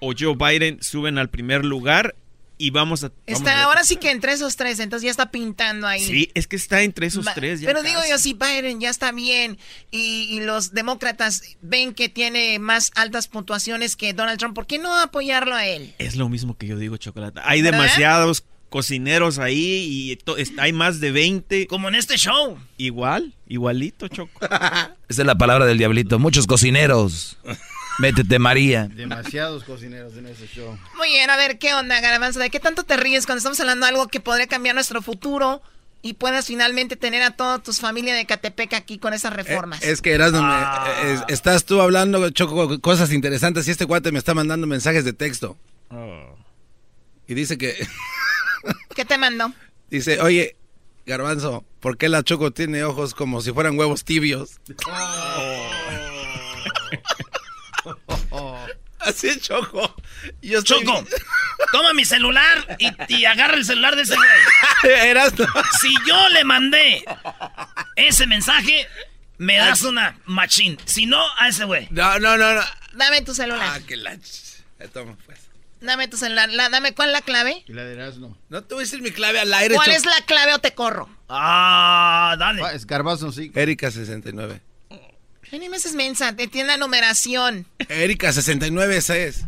o Joe Biden suben al primer lugar y vamos a...
está, ahora sí que entre esos tres, entonces ya está pintando ahí.
Sí, es que está entre esos tres.
pero digo yo, si Biden ya está bien y, los demócratas ven que tiene más altas puntuaciones que Donald Trump, ¿por qué no apoyarlo a él?
Es lo mismo que yo digo, Chocolate. Hay demasiados cocineros ahí y hay más de 20.
Como en este show.
Igual, igualito, Choco.
Esa es la palabra del diablito. Muchos cocineros. Métete, María.
Demasiados cocineros en ese show.
Muy bien, a ver, ¿qué onda, Garbanzo? ¿De qué tanto te ríes cuando estamos hablando de algo que podría cambiar nuestro futuro? y puedas finalmente tener a toda tu familia de Catepec aquí con esas reformas.
Es, que eras donde ah. estás tú hablando, Choco, cosas interesantes y este cuate me está mandando mensajes de texto. Oh. Y dice que...
¿Qué te mandó?
Dice, oye, Garbanzo, ¿por qué la Choco tiene ojos como si fueran huevos tibios? Oh. Oh. Así es, Choco.
Yo estoy... Choco, toma mi celular y, agarra el celular de ese güey. Si yo le mandé ese mensaje, me das una machín. Si no, a ese güey.
No, no, no, no.
Dame tu celular.
Ah, que la... Toma, pues.
Dame tu celular. Dame, ¿cuál es la clave?
y La de Erasmo.
No te voy a decir mi clave al aire.
¿Cuál es la clave o te corro?
Ah, dale.
Ah, es
Garbazo, sí.
Erika69. Anímese es mensa, te tiene la numeración.
Erika, 69 es.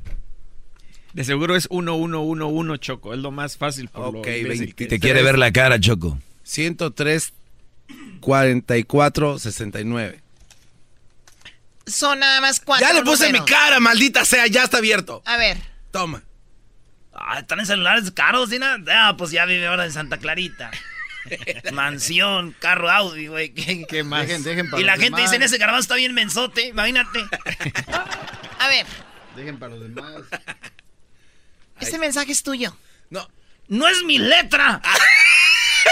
De seguro es 1111 Choco, es lo más fácil. Por
lo 20, que... Te quiere ver la cara, Choco.
103 44 69.
Son nada más cuatro.
Ya le puse números. mi cara, maldita sea, ya está abierto.
A ver.
Toma.
Ah, están en celulares caros, Dina. Ah, pues ya vive ahora en Santa Clarita. Mansión, carro Audi, güey. ¿Qué, más? y la gente dice, en ese garbanzo está bien mensote, imagínate.
A ver.
Dejen para los demás.
Este mensaje es tuyo.
No. No es mi letra.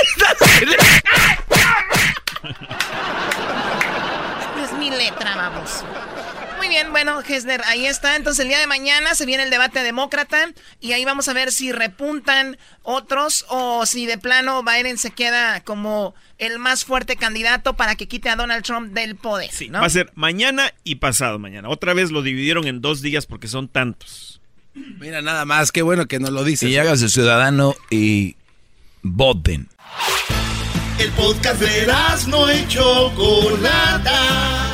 no es mi letra, vamos. Muy bien, bueno, Hesner, ahí está. Entonces el día de mañana se viene el debate demócrata y ahí vamos a ver si repuntan otros o si de plano Biden se queda como el más fuerte candidato para que quite a Donald Trump del poder.
Sí, va a ser mañana y pasado mañana. Otra vez lo dividieron en dos días porque son tantos.
Mira, nada más, qué bueno que nos lo dices.
Y hágase ciudadano y voten.
El podcast de no hecho Chocolata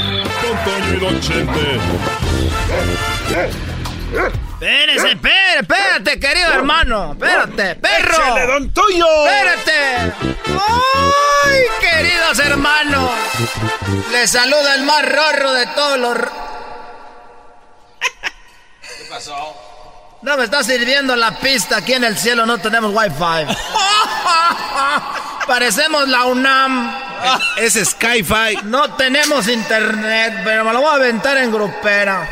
Toño y Don Chente.
Espérese, espérate, espérate, querido hermano. Espérate, perro.
¡Échale, don tuyo!
Espérate. ¡Ay, queridos hermanos! Les saluda el más rorro de todos los.
¿Qué pasó?
No me está sirviendo la pista. Aquí en el cielo no tenemos wifi. Parecemos la UNAM.
Es, Skyfi.
No tenemos internet, pero me lo voy a aventar en grupera.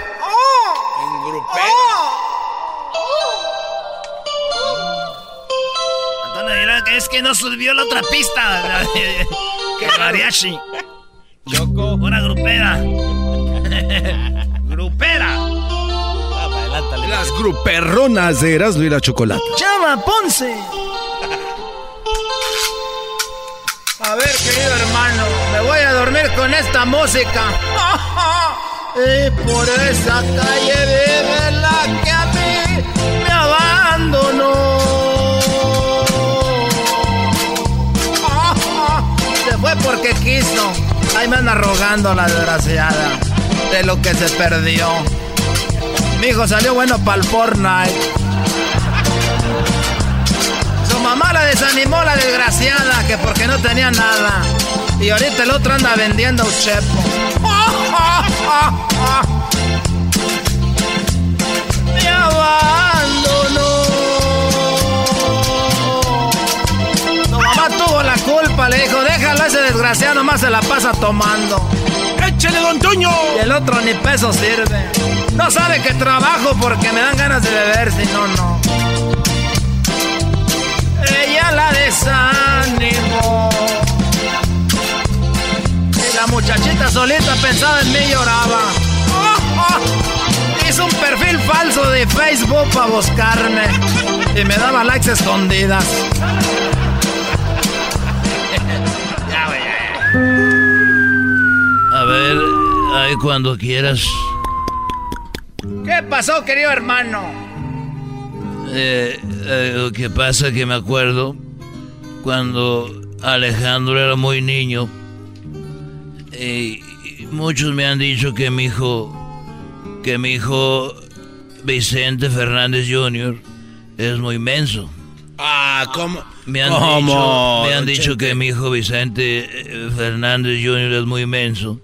En grupera.
Antonio que es que no subió la otra pista. Que mariachi.
Choco.
Una grupera. grupera.
Las gruperronas de Erasmo y la Chocolate.
Chama Ponce. A ver, querido hermano, me voy a dormir con esta música. y por esa calle vive la que a mí me abandonó. Se fue porque quiso. Ahí me anda rogando la desgraciada de lo que se perdió. Mi hijo salió bueno para el Fortnite. Mamá la desanimó la desgraciada, que porque no tenía nada. Y ahorita el otro anda vendiendo un chepo. Me abandonó. Mamá tuvo la culpa, le dijo, déjalo ese desgraciado, nomás se la pasa tomando.
¡Échale, don Toño!
Y el otro ni peso sirve. No sabe que trabajo porque me dan ganas de beber, si no, no. Ella la desanimó. Y la muchachita solita pensaba en mí lloraba. Hizo un perfil falso de Facebook para buscarme. Y me daba likes escondidas.
A ver, ahí cuando quieras.
¿Qué pasó, querido hermano?
Eh, eh, lo que pasa que me acuerdo cuando Alejandro era muy niño. Y muchos me han dicho que mi hijo, que mi hijo Vicente Fernández Jr. es muy menso.
Ah, ¿cómo?
Me han
¿Cómo,
dicho, me han
don
dicho
Chente?
que mi hijo Vicente eh, Fernández Jr. es muy menso.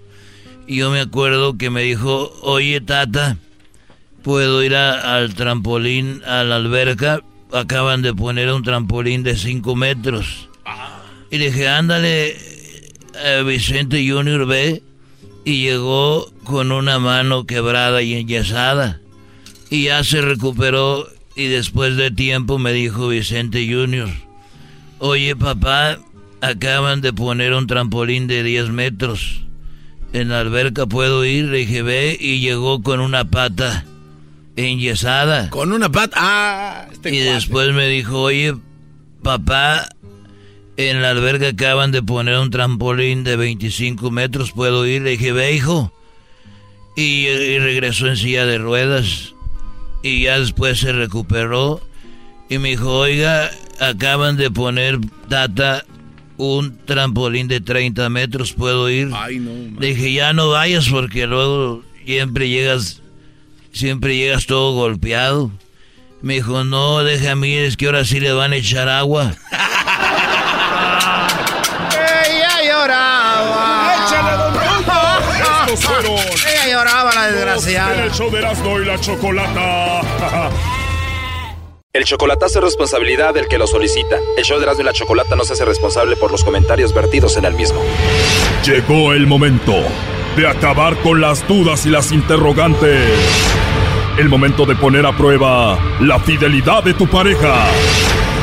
Y yo me acuerdo que me dijo, oye tata, ¿puedo ir a- al trampolín, a la alberca? Acaban de poner un trampolín de 5 metros. Y le dije, ándale, eh, Vicente Jr. ve. Y llegó con una mano quebrada y enyesada. Y ya se recuperó y después de tiempo me dijo Vicente Jr. Oye papá, acaban de poner un trampolín de 10 metros. En la alberca puedo ir, le dije ve y llegó con una pata enyesada.
Con una pata. Ah, este
y
cuate.
después me dijo, oye papá, en la alberca acaban de poner un trampolín de 25 metros, puedo ir. Le dije ve hijo. Y, y regresó en silla de ruedas. Y ya después se recuperó. Y me dijo, oiga, acaban de poner, tata, un trampolín de 30 metros, ¿puedo ir?
Ay, no.
Le dije, ya no vayas porque luego siempre llegas, siempre llegas todo golpeado. Me dijo, no, déjame, es que ahora sí le van a echar agua.
Ella lloraba.
¡Échale, don! Estos fueron
Ella lloraba, la desgraciada.
el show de Erasmo y la Chocolata.
El chocolatazo es responsabilidad del que lo solicita. El show de Erasmo y la Chocolata no se hace responsable por los comentarios vertidos en el mismo.
Llegó el momento de acabar con las dudas y las interrogantes. El momento de poner a prueba la fidelidad de tu pareja.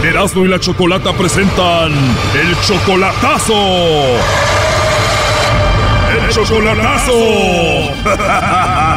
Erasmo y la Chocolata presentan el chocolatazo. El chocolatazo.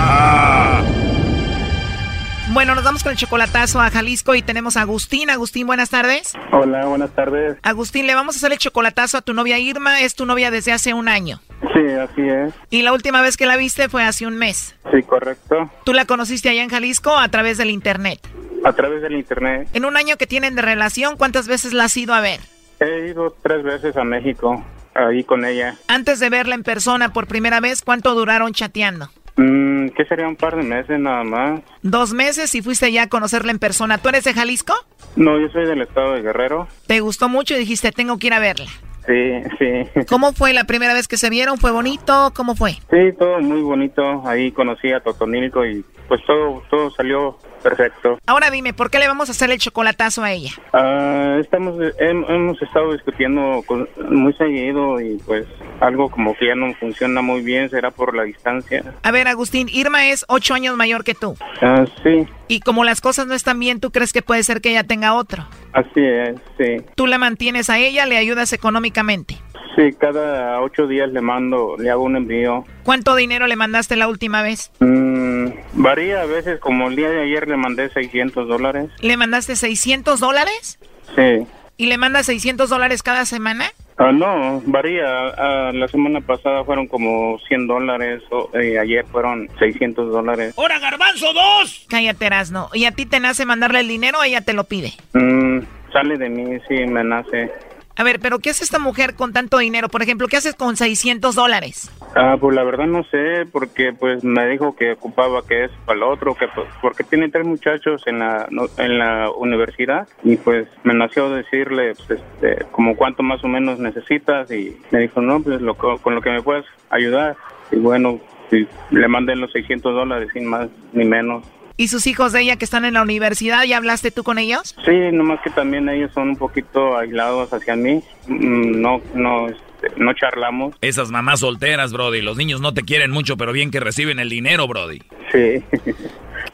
Bueno, nos vamos con el chocolatazo a Jalisco y tenemos a Agustín. Agustín, buenas tardes.
Hola, buenas tardes.
Agustín, le vamos a hacer el chocolatazo a tu novia Irma. Es tu novia desde hace un año.
Sí, así es.
Y la última vez que la viste fue hace un mes.
Sí, correcto.
Tú la conociste allá en Jalisco a través del internet.
A través del internet.
En un año que tienen de relación, ¿cuántas veces la has ido a ver?
He ido tres veces a México, ahí con ella.
Antes de verla en persona por primera vez, ¿cuánto duraron chateando?
Mm, ¿Qué sería un par de meses nada más?
Dos meses y fuiste ya a conocerla en persona. ¿Tú eres de Jalisco?
No, yo soy del estado de Guerrero.
¿Te gustó mucho y dijiste, tengo que ir a verla?
Sí, sí.
¿Cómo fue la primera vez que se vieron? ¿Fue bonito? ¿Cómo fue?
Sí, todo muy bonito. Ahí conocí a Totonilco y pues todo, todo salió perfecto.
Ahora dime, ¿por qué le vamos a hacer el chocolatazo a ella?
Ah, estamos, hem- hemos estado discutiendo con- muy seguido y pues algo como que ya no funciona muy bien, será por la distancia.
A ver, Agustín, Irma es ocho años mayor que tú.
Ah, sí,
Y como las cosas no están bien, ¿tú crees que puede ser que ella tenga otro?
así es, sí.
Tú la mantienes a ella, le ayudas económicamente.
Sí, cada ocho días le mando, le hago un envío.
¿Cuánto dinero le mandaste la última vez?
Mm, varía a veces, como el día de ayer le mandé 600 dólares.
¿Le mandaste 600 dólares?
Sí.
¿Y le mandas 600 dólares cada semana?
Ah, no, varía. Ah, la semana pasada fueron como 100 dólares, o, eh, ayer fueron 600 dólares.
¡Hora, garbanzo, dos!
Cállate, Erasno. ¿Y a ti te nace mandarle el dinero o ella te lo pide?
Mm, sale de mí, sí, me nace.
A ver, pero ¿qué hace esta mujer con tanto dinero? Por ejemplo, ¿qué haces con 600 dólares?
Ah, pues la verdad no sé, porque pues me dijo que ocupaba que es para el otro, que pues, porque tiene tres muchachos en la no- en la universidad y pues me nació decirle pues, este, como cuánto más o menos necesitas y me dijo no, pues lo, co- con lo que me puedas ayudar y bueno, sí, le mandé los 600 dólares sin más ni menos.
¿Y sus hijos de ella que están en la universidad, ya hablaste tú con ellos?
Sí, nomás que también ellos son un poquito aislados hacia mí, Mm, no no este, no charlamos.
Esas mamás solteras, Brody. Los niños no te quieren mucho, pero bien que reciben el dinero, Brody.
Sí,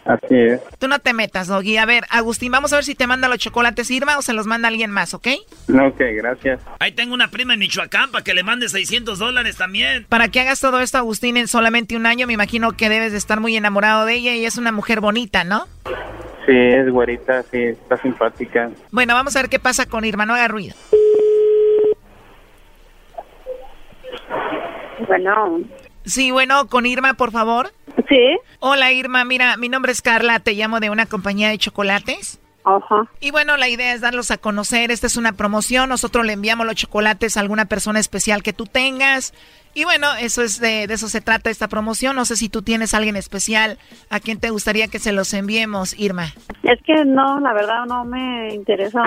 así es.
Tú no te metas, Doggy. A ver, Agustín, vamos a ver si te manda los chocolates Irma o se los manda alguien más, ¿ok?
Ok, gracias.
Ahí tengo una prima en Michoacán para que le mande 600 dólares también.
Para que hagas todo esto, Agustín, en solamente un año, me imagino que debes de estar muy enamorado de ella y es una mujer bonita, ¿no?
Sí, es güerita, sí, está simpática.
Bueno, vamos a ver qué pasa con Irma, no haga ruido.
Bueno.
Sí, bueno, con Irma, por favor.
Sí.
Hola, Irma. Mira, mi nombre es Carla. Te llamo de una compañía de chocolates.
Ajá.
Y bueno, la idea es darlos a conocer. Esta es una promoción. Nosotros le enviamos los chocolates a alguna persona especial que tú tengas. Y bueno, eso es de, de eso se trata esta promoción. No sé si tú tienes a alguien especial a quien te gustaría que se los enviemos, Irma.
Es que no, la verdad no me interesa.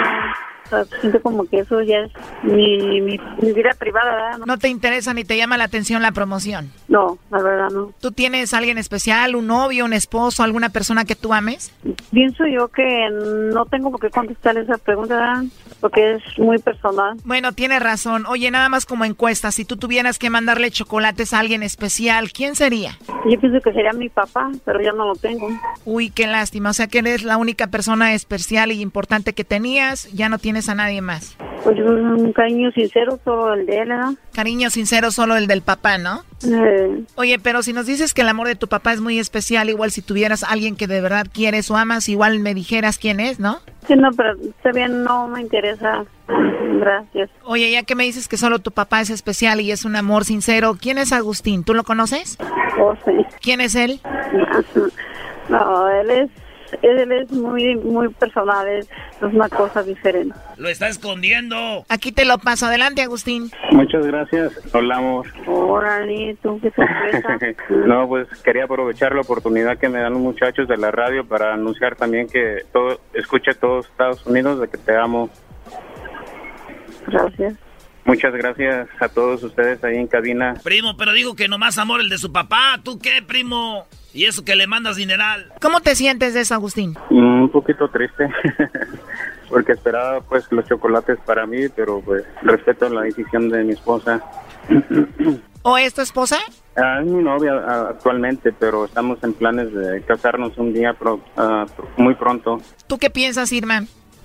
Siento como que eso ya es mi, mi, mi vida privada, ¿verdad?
No te interesa ni te llama la atención la promoción.
No, la verdad no.
¿Tú tienes a alguien especial, un novio, un esposo, alguna persona que tú ames?
Pienso yo que no tengo por qué contestar esa pregunta, ¿verdad? Porque es muy personal.
Bueno, tienes razón. Oye, nada más como encuesta, si tú tuvieras que mandarle chocolates a alguien especial, ¿quién sería?
Yo pienso que sería mi papá, pero ya no lo tengo.
Uy, qué lástima. O sea que eres la única persona especial y importante que tenías, ya no tienes a nadie más.
Pues un cariño sincero, solo el de él, ¿verdad?
Cariño sincero, solo el del papá, ¿no?
Eh,
Oye, pero si nos dices que el amor de tu papá es muy especial, igual si tuvieras a alguien que de verdad quieres o amas, igual me dijeras quién es, ¿no?
sí, no, pero está bien, no me interesa. Gracias.
Oye, ya que me dices que solo tu papá es especial y es un amor sincero, ¿quién es Agustín? ¿Tú lo conoces?
Oh, sí.
¿Quién es él?
No, él es, él es muy, muy personal, es, es una cosa diferente.
Lo está escondiendo.
Aquí te lo paso. Adelante, Agustín.
Muchas gracias. Hola, amor.
Órale, tú qué sorpresa.
no, pues quería aprovechar la oportunidad que me dan los muchachos de la radio para anunciar también que todo, escuche todo Estados Unidos de que te amo.
Gracias.
Muchas gracias a todos ustedes ahí en cabina.
Primo, pero digo que nomás amor el de su papá. ¿Tú qué, primo? Y eso que le mandas dineral.
¿Cómo te sientes de eso, Agustín?
Mm, Un poquito triste, porque esperaba pues los chocolates para mí, pero pues respeto la decisión de mi esposa.
¿O es tu esposa?
Ah, es mi novia ah, actualmente, pero estamos en planes de casarnos un día pro- ah, muy pronto.
¿Tú qué piensas, Irma?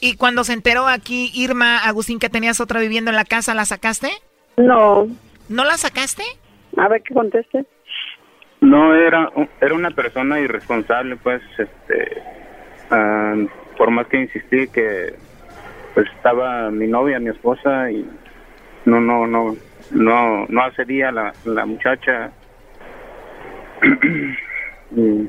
Y cuando se enteró aquí, Irma, Agustín, que tenías otra viviendo en la casa, ¿la sacaste?
No.
¿No la sacaste?
A ver qué conteste.
No, era, era una persona irresponsable, pues, este, ah, por más que insistí que, pues, estaba mi novia, mi esposa, y no, no, no, no, no accedía la, la muchacha. y,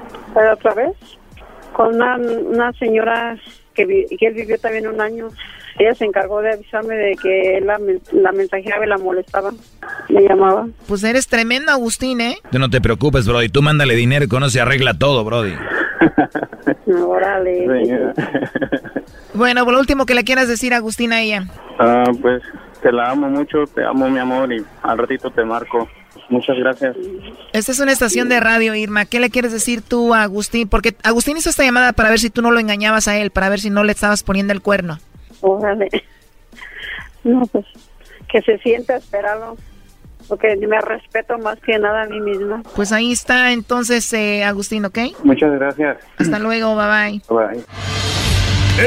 Pero otra vez, con una, una señora que, vi- que él vivió también un año. Ella se encargó de avisarme de que él la, la mensajeaba y la molestaba. Me llamaba.
Pues eres tremendo, Agustín, ¿eh?
Tú no te preocupes, Brody. Tú mándale dinero y con eso se arregla todo, Brody.
Órale.
Bueno, por lo último que le quieras decir, Agustín, a ella.
Ah, pues te la amo mucho, te amo mi amor y al ratito te marco. Muchas gracias.
Esta es una estación de radio, Irma. ¿Qué le quieres decir tú a Agustín? Porque Agustín hizo esta llamada para ver si tú no lo engañabas a él, para ver si no le estabas poniendo el cuerno.
Órale. No, pues que se sienta esperarlo. Porque me respeto más que nada a mí misma.
Pues ahí está entonces, eh, Agustín, ¿ok?
Muchas gracias.
Hasta luego, bye bye.
Bye.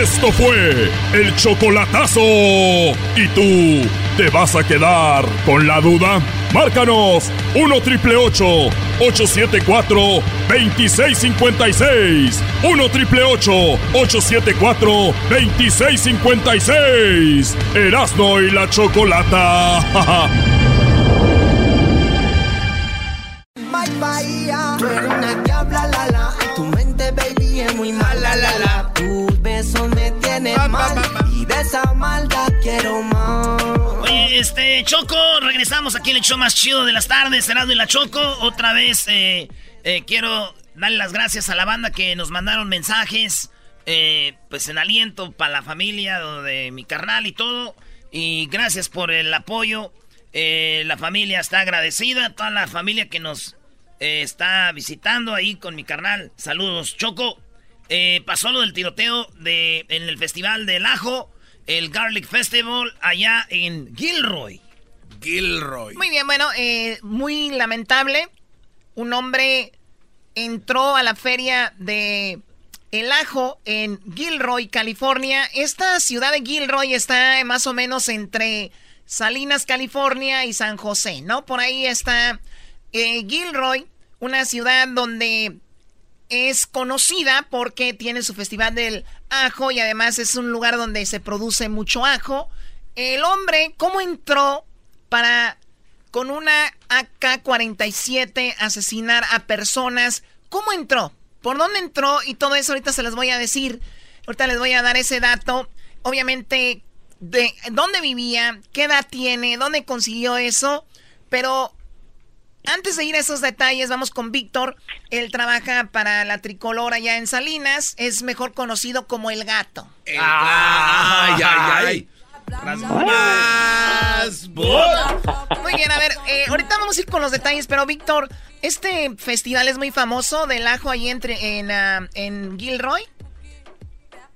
Esto fue el chocolatazo. ¿Y tú te vas a quedar con la duda? Márcanos 1 triple 874 2656. 1 triple 874 2656. Erasno y la chocolata.
Mike Bahía. Tú eres una diabla, la la. Tu mente, baby, es muy mala, la la. Besos me tienen mal. Y de esa maldad quiero más.
Oye, este, Choco, regresamos aquí en el show más chido de las tardes, Cerrado y la Choco. Otra vez, eh, eh, quiero darle las gracias a la banda que nos mandaron mensajes, eh, pues en aliento para la familia de mi carnal y todo. Y gracias por el apoyo. Eh, la familia está agradecida, toda la familia que nos eh, está visitando ahí con mi carnal. Saludos, Choco. Eh, pasó lo del tiroteo de, en el Festival del Ajo, el Garlic Festival, allá en Gilroy.
Gilroy.
Muy bien, bueno, eh, muy lamentable. Un hombre entró a la feria de El Ajo en Gilroy, California. Esta ciudad de Gilroy está más o menos entre Salinas, California y San José, ¿no? Por ahí está eh, Gilroy, una ciudad donde es conocida porque tiene su festival del ajo y además es un lugar donde se produce mucho ajo. El hombre, ¿cómo entró para con una AK-47 asesinar a personas? ¿Cómo entró? ¿Por dónde entró? Y todo eso ahorita se les voy a decir. Ahorita les voy a dar ese dato. Obviamente, de dónde vivía, qué edad tiene, dónde consiguió eso. Pero antes de ir a esos detalles, vamos con Víctor. Él trabaja para la tricolor allá en Salinas. Es mejor conocido como el gato.
Ay, ay, ay.
Muy bien, a ver, eh, ahorita vamos a ir con los detalles, pero Víctor, este festival es muy famoso del ajo ahí entre, en, ah, en Gilroy.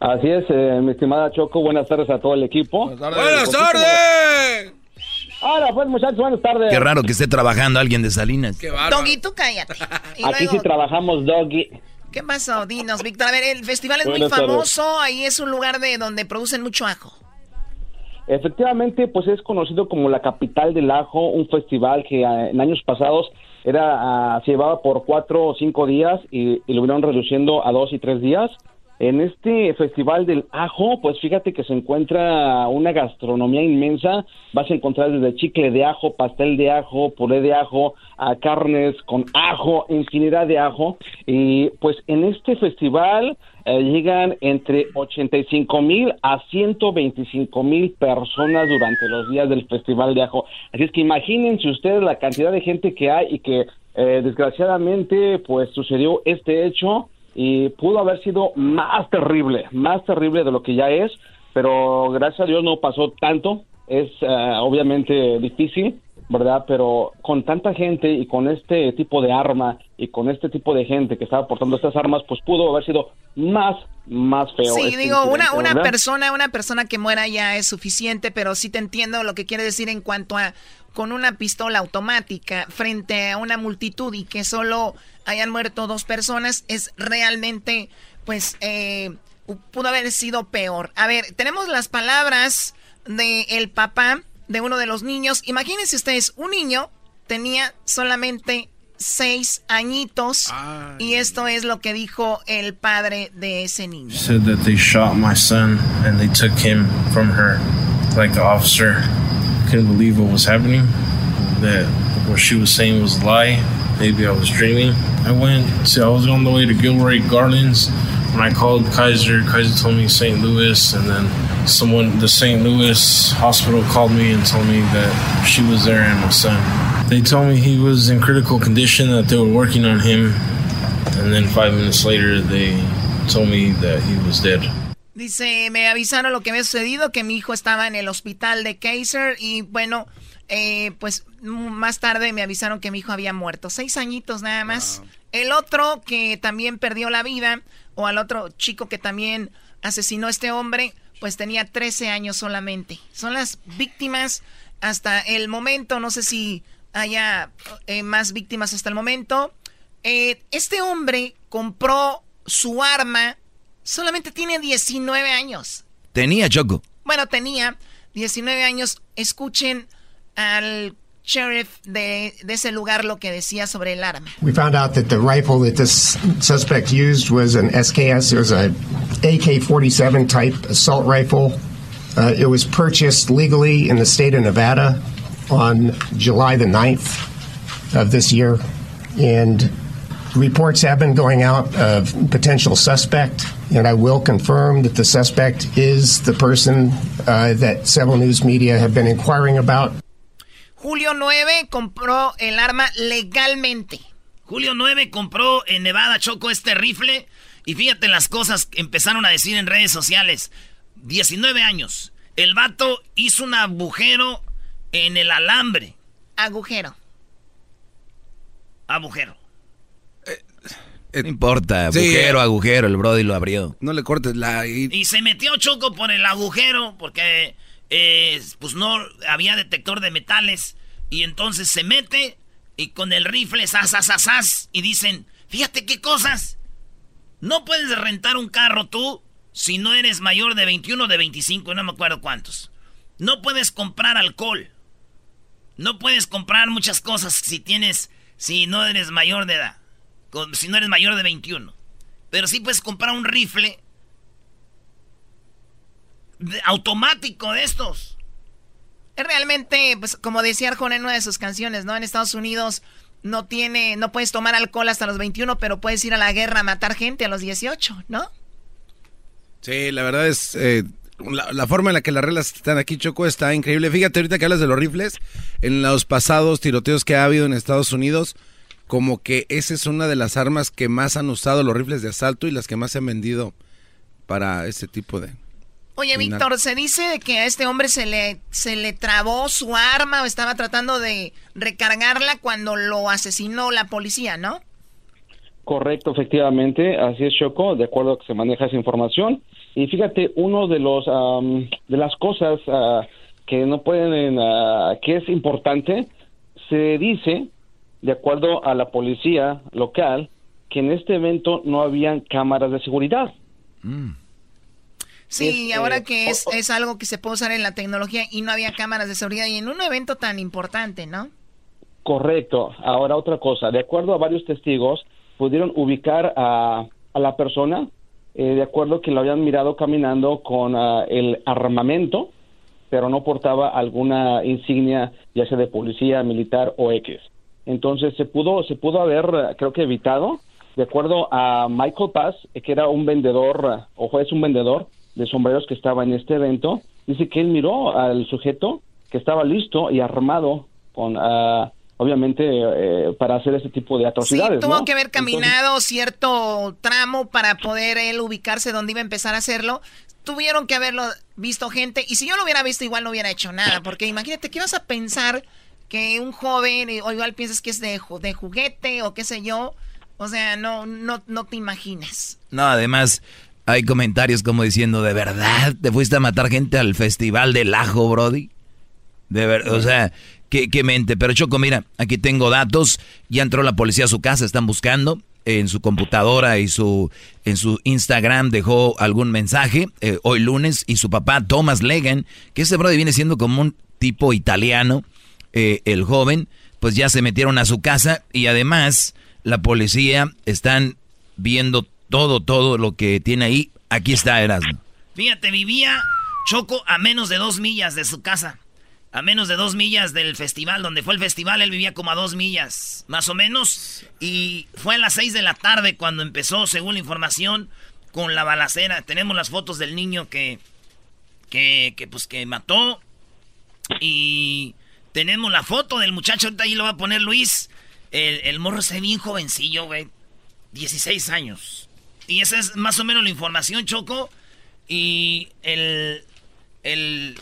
Así es, eh, mi estimada Choco, buenas tardes a todo el equipo.
¡Buenas tardes!
Hola, pues muchachos, buenas tardes.
Qué raro que esté trabajando alguien de Salinas.
Doggy, tú cállate. Y
Aquí
luego-
sí trabajamos Doggy.
¿Qué pasó? Dinos, Víctor. A ver, el festival es muy
Buenas tardes.
famoso. Ahí es un lugar de donde producen mucho ajo.
Efectivamente, pues es conocido como la capital del ajo, un festival que eh, en años pasados era ah, se llevaba por cuatro o cinco días y, y lo vieron reduciendo a dos y tres días. En este festival del ajo, pues fíjate que se encuentra una gastronomía inmensa. Vas a encontrar desde chicle de ajo, pastel de ajo, puré de ajo, a carnes con ajo, infinidad de ajo. Y pues en este festival eh, llegan entre 85 mil a 125 mil personas durante los días del festival de ajo. Así es que imagínense ustedes la cantidad de gente que hay y que eh, desgraciadamente pues sucedió este hecho y pudo haber sido más terrible, más terrible de lo que ya es, pero gracias a Dios no pasó tanto. Es eh, obviamente difícil, ¿verdad? Pero con tanta gente y con este tipo de arma y con este tipo de gente que estaba portando estas armas, pues pudo haber sido más, más feo.
Sí,
este
digo, una, una
¿verdad?
persona, una persona que muera ya es suficiente, pero sí te entiendo lo que quiere decir en cuanto a con una pistola automática frente a una multitud y que solo hayan muerto dos personas es realmente, pues, eh, pudo haber sido peor. A ver, tenemos las palabras de el papá de uno de los niños. Imagínense ustedes, un niño tenía solamente seis añitos y esto es lo que dijo el padre de ese niño.
said that they shot my son and they took him from her like the officer couldn't believe what was happening that what she was saying was a lie. Maybe i was dreaming. I went to i was on the way to gilroy gardens. When i called kaiser kaiser told me st louis and then someone the st louis hospital called me and told me that she was there and my son. They told me he was in critical condition that they were working on him. And then five minutes later they told me that he was dead
Dice, me avisaron lo que había sucedido, que mi hijo estaba en el hospital de Kaiser y bueno, eh, pues más tarde me avisaron que mi hijo había muerto. Seis añitos nada más. El otro que también perdió la vida, o al otro chico que también asesinó a este hombre, pues tenía 13 años solamente. Son las víctimas hasta el momento, no sé si haya eh, más víctimas hasta el momento. Eh, este hombre compró su arma, solamente tiene 19 años.
Tenía Choco.
Bueno, tenía 19 años. Escuchen al sheriff de, de, ese lugar lo que decía sobre el arma.
We found out that the rifle that this suspect used was an SKS. It was an AK-47 type assault rifle. Uh, it was purchased legally in the state of Nevada on July the 9th of this year. And reports have been going out of potential suspect, and I will confirm that the suspect is the person uh, that several news media have been inquiring about.
Julio 9 compró el arma legalmente.
Julio 9 compró en Nevada Choco este rifle y fíjate las cosas que empezaron a decir en redes sociales. 19 años. El vato hizo un agujero en el alambre.
Agujero.
Agujero.
Eh, no importa, agujero, agujero, el Brody lo abrió.
No le cortes la...
Y, se metió Choco por el agujero porque eh, pues no había detector de metales. Y entonces se mete y con el rifle, sas, sas, sas, sas, y dicen, fíjate qué cosas. No puedes rentar un carro tú si no eres mayor de 21 o de 25, no me acuerdo cuántos. No puedes comprar alcohol. No puedes comprar muchas cosas si tienes, si no eres mayor de edad. Si no eres mayor de 21. Pero sí puedes comprar un rifle automático de estos.
Es realmente, pues, como decía Arjona en una de sus canciones, ¿no? En Estados Unidos no tiene, no puedes tomar alcohol hasta los 21, pero puedes ir a la guerra a matar gente a los 18, ¿no?
Sí, la verdad es, eh, la, forma en la que las reglas están aquí, Choco, está increíble. Fíjate ahorita que hablas de los rifles, en los pasados tiroteos que ha habido en Estados Unidos, como que esa es una de las armas que más han usado los rifles de asalto y las que más se han vendido para ese tipo de...
Oye, Víctor, se dice que a este hombre se le, se le trabó su arma o estaba tratando de recargarla cuando lo asesinó la policía, ¿no?
Correcto, efectivamente, así es Choco, de acuerdo a que se maneja esa información. Y fíjate, uno de los de las cosas ah, que no pueden, uh, que es importante, se dice, de acuerdo a la policía local, que en este evento no habían cámaras de seguridad.
Mm. Sí, ahora que es, es algo que se puede usar en la tecnología y no había cámaras de seguridad y en un evento tan importante, ¿no?
Correcto. Ahora otra cosa, de acuerdo a varios testigos, pudieron ubicar a, a la persona, eh, de acuerdo que lo habían mirado caminando con uh, el armamento, pero no portaba alguna insignia, ya sea de policía, militar o X. Entonces se pudo, se pudo haber, creo que evitado, de acuerdo a Michael Paz, que era un vendedor, o es un vendedor, de sombreros que estaba en este evento, dice que él miró al sujeto que estaba listo y armado con, uh, obviamente, eh, para hacer ese tipo de atrocidades.
Sí, tuvo que haber caminado cierto tramo para poder él ubicarse donde iba a empezar a hacerlo. Tuvieron que haberlo visto gente, y si yo lo hubiera visto, igual no hubiera hecho nada, porque imagínate, ¿qué vas a pensar que un joven, o igual piensas que es de, juguete o qué sé yo? O sea, no, no, no te imaginas.
No, además, hay comentarios como diciendo, ¿de verdad te fuiste a matar gente al festival del ajo, Brody? De verdad, o sea, qué, qué mente. Pero Choco, mira, aquí tengo datos. Ya entró la policía a su casa, están buscando en su computadora y su en su Instagram dejó algún mensaje eh, hoy lunes y su papá Thomas Legan, que ese brody viene siendo como un tipo italiano, eh, el joven, pues ya se metieron a su casa y además la policía están viendo todo, todo lo que tiene ahí. Aquí está Erasmo.
Fíjate, vivía Choco a menos de dos millas de su casa. A menos de dos millas del festival, donde fue el festival, él vivía como a dos millas, más o menos. Y fue a las seis de la tarde cuando empezó, según la información, con la balacera. Tenemos las fotos del niño que, que, que pues, que mató. Y tenemos la foto del muchacho, ahorita ahí lo va a poner Luis. El, el morro se ve bien jovencillo, güey. 16 años. Y esa es más o menos la información, Choco. Y el, el,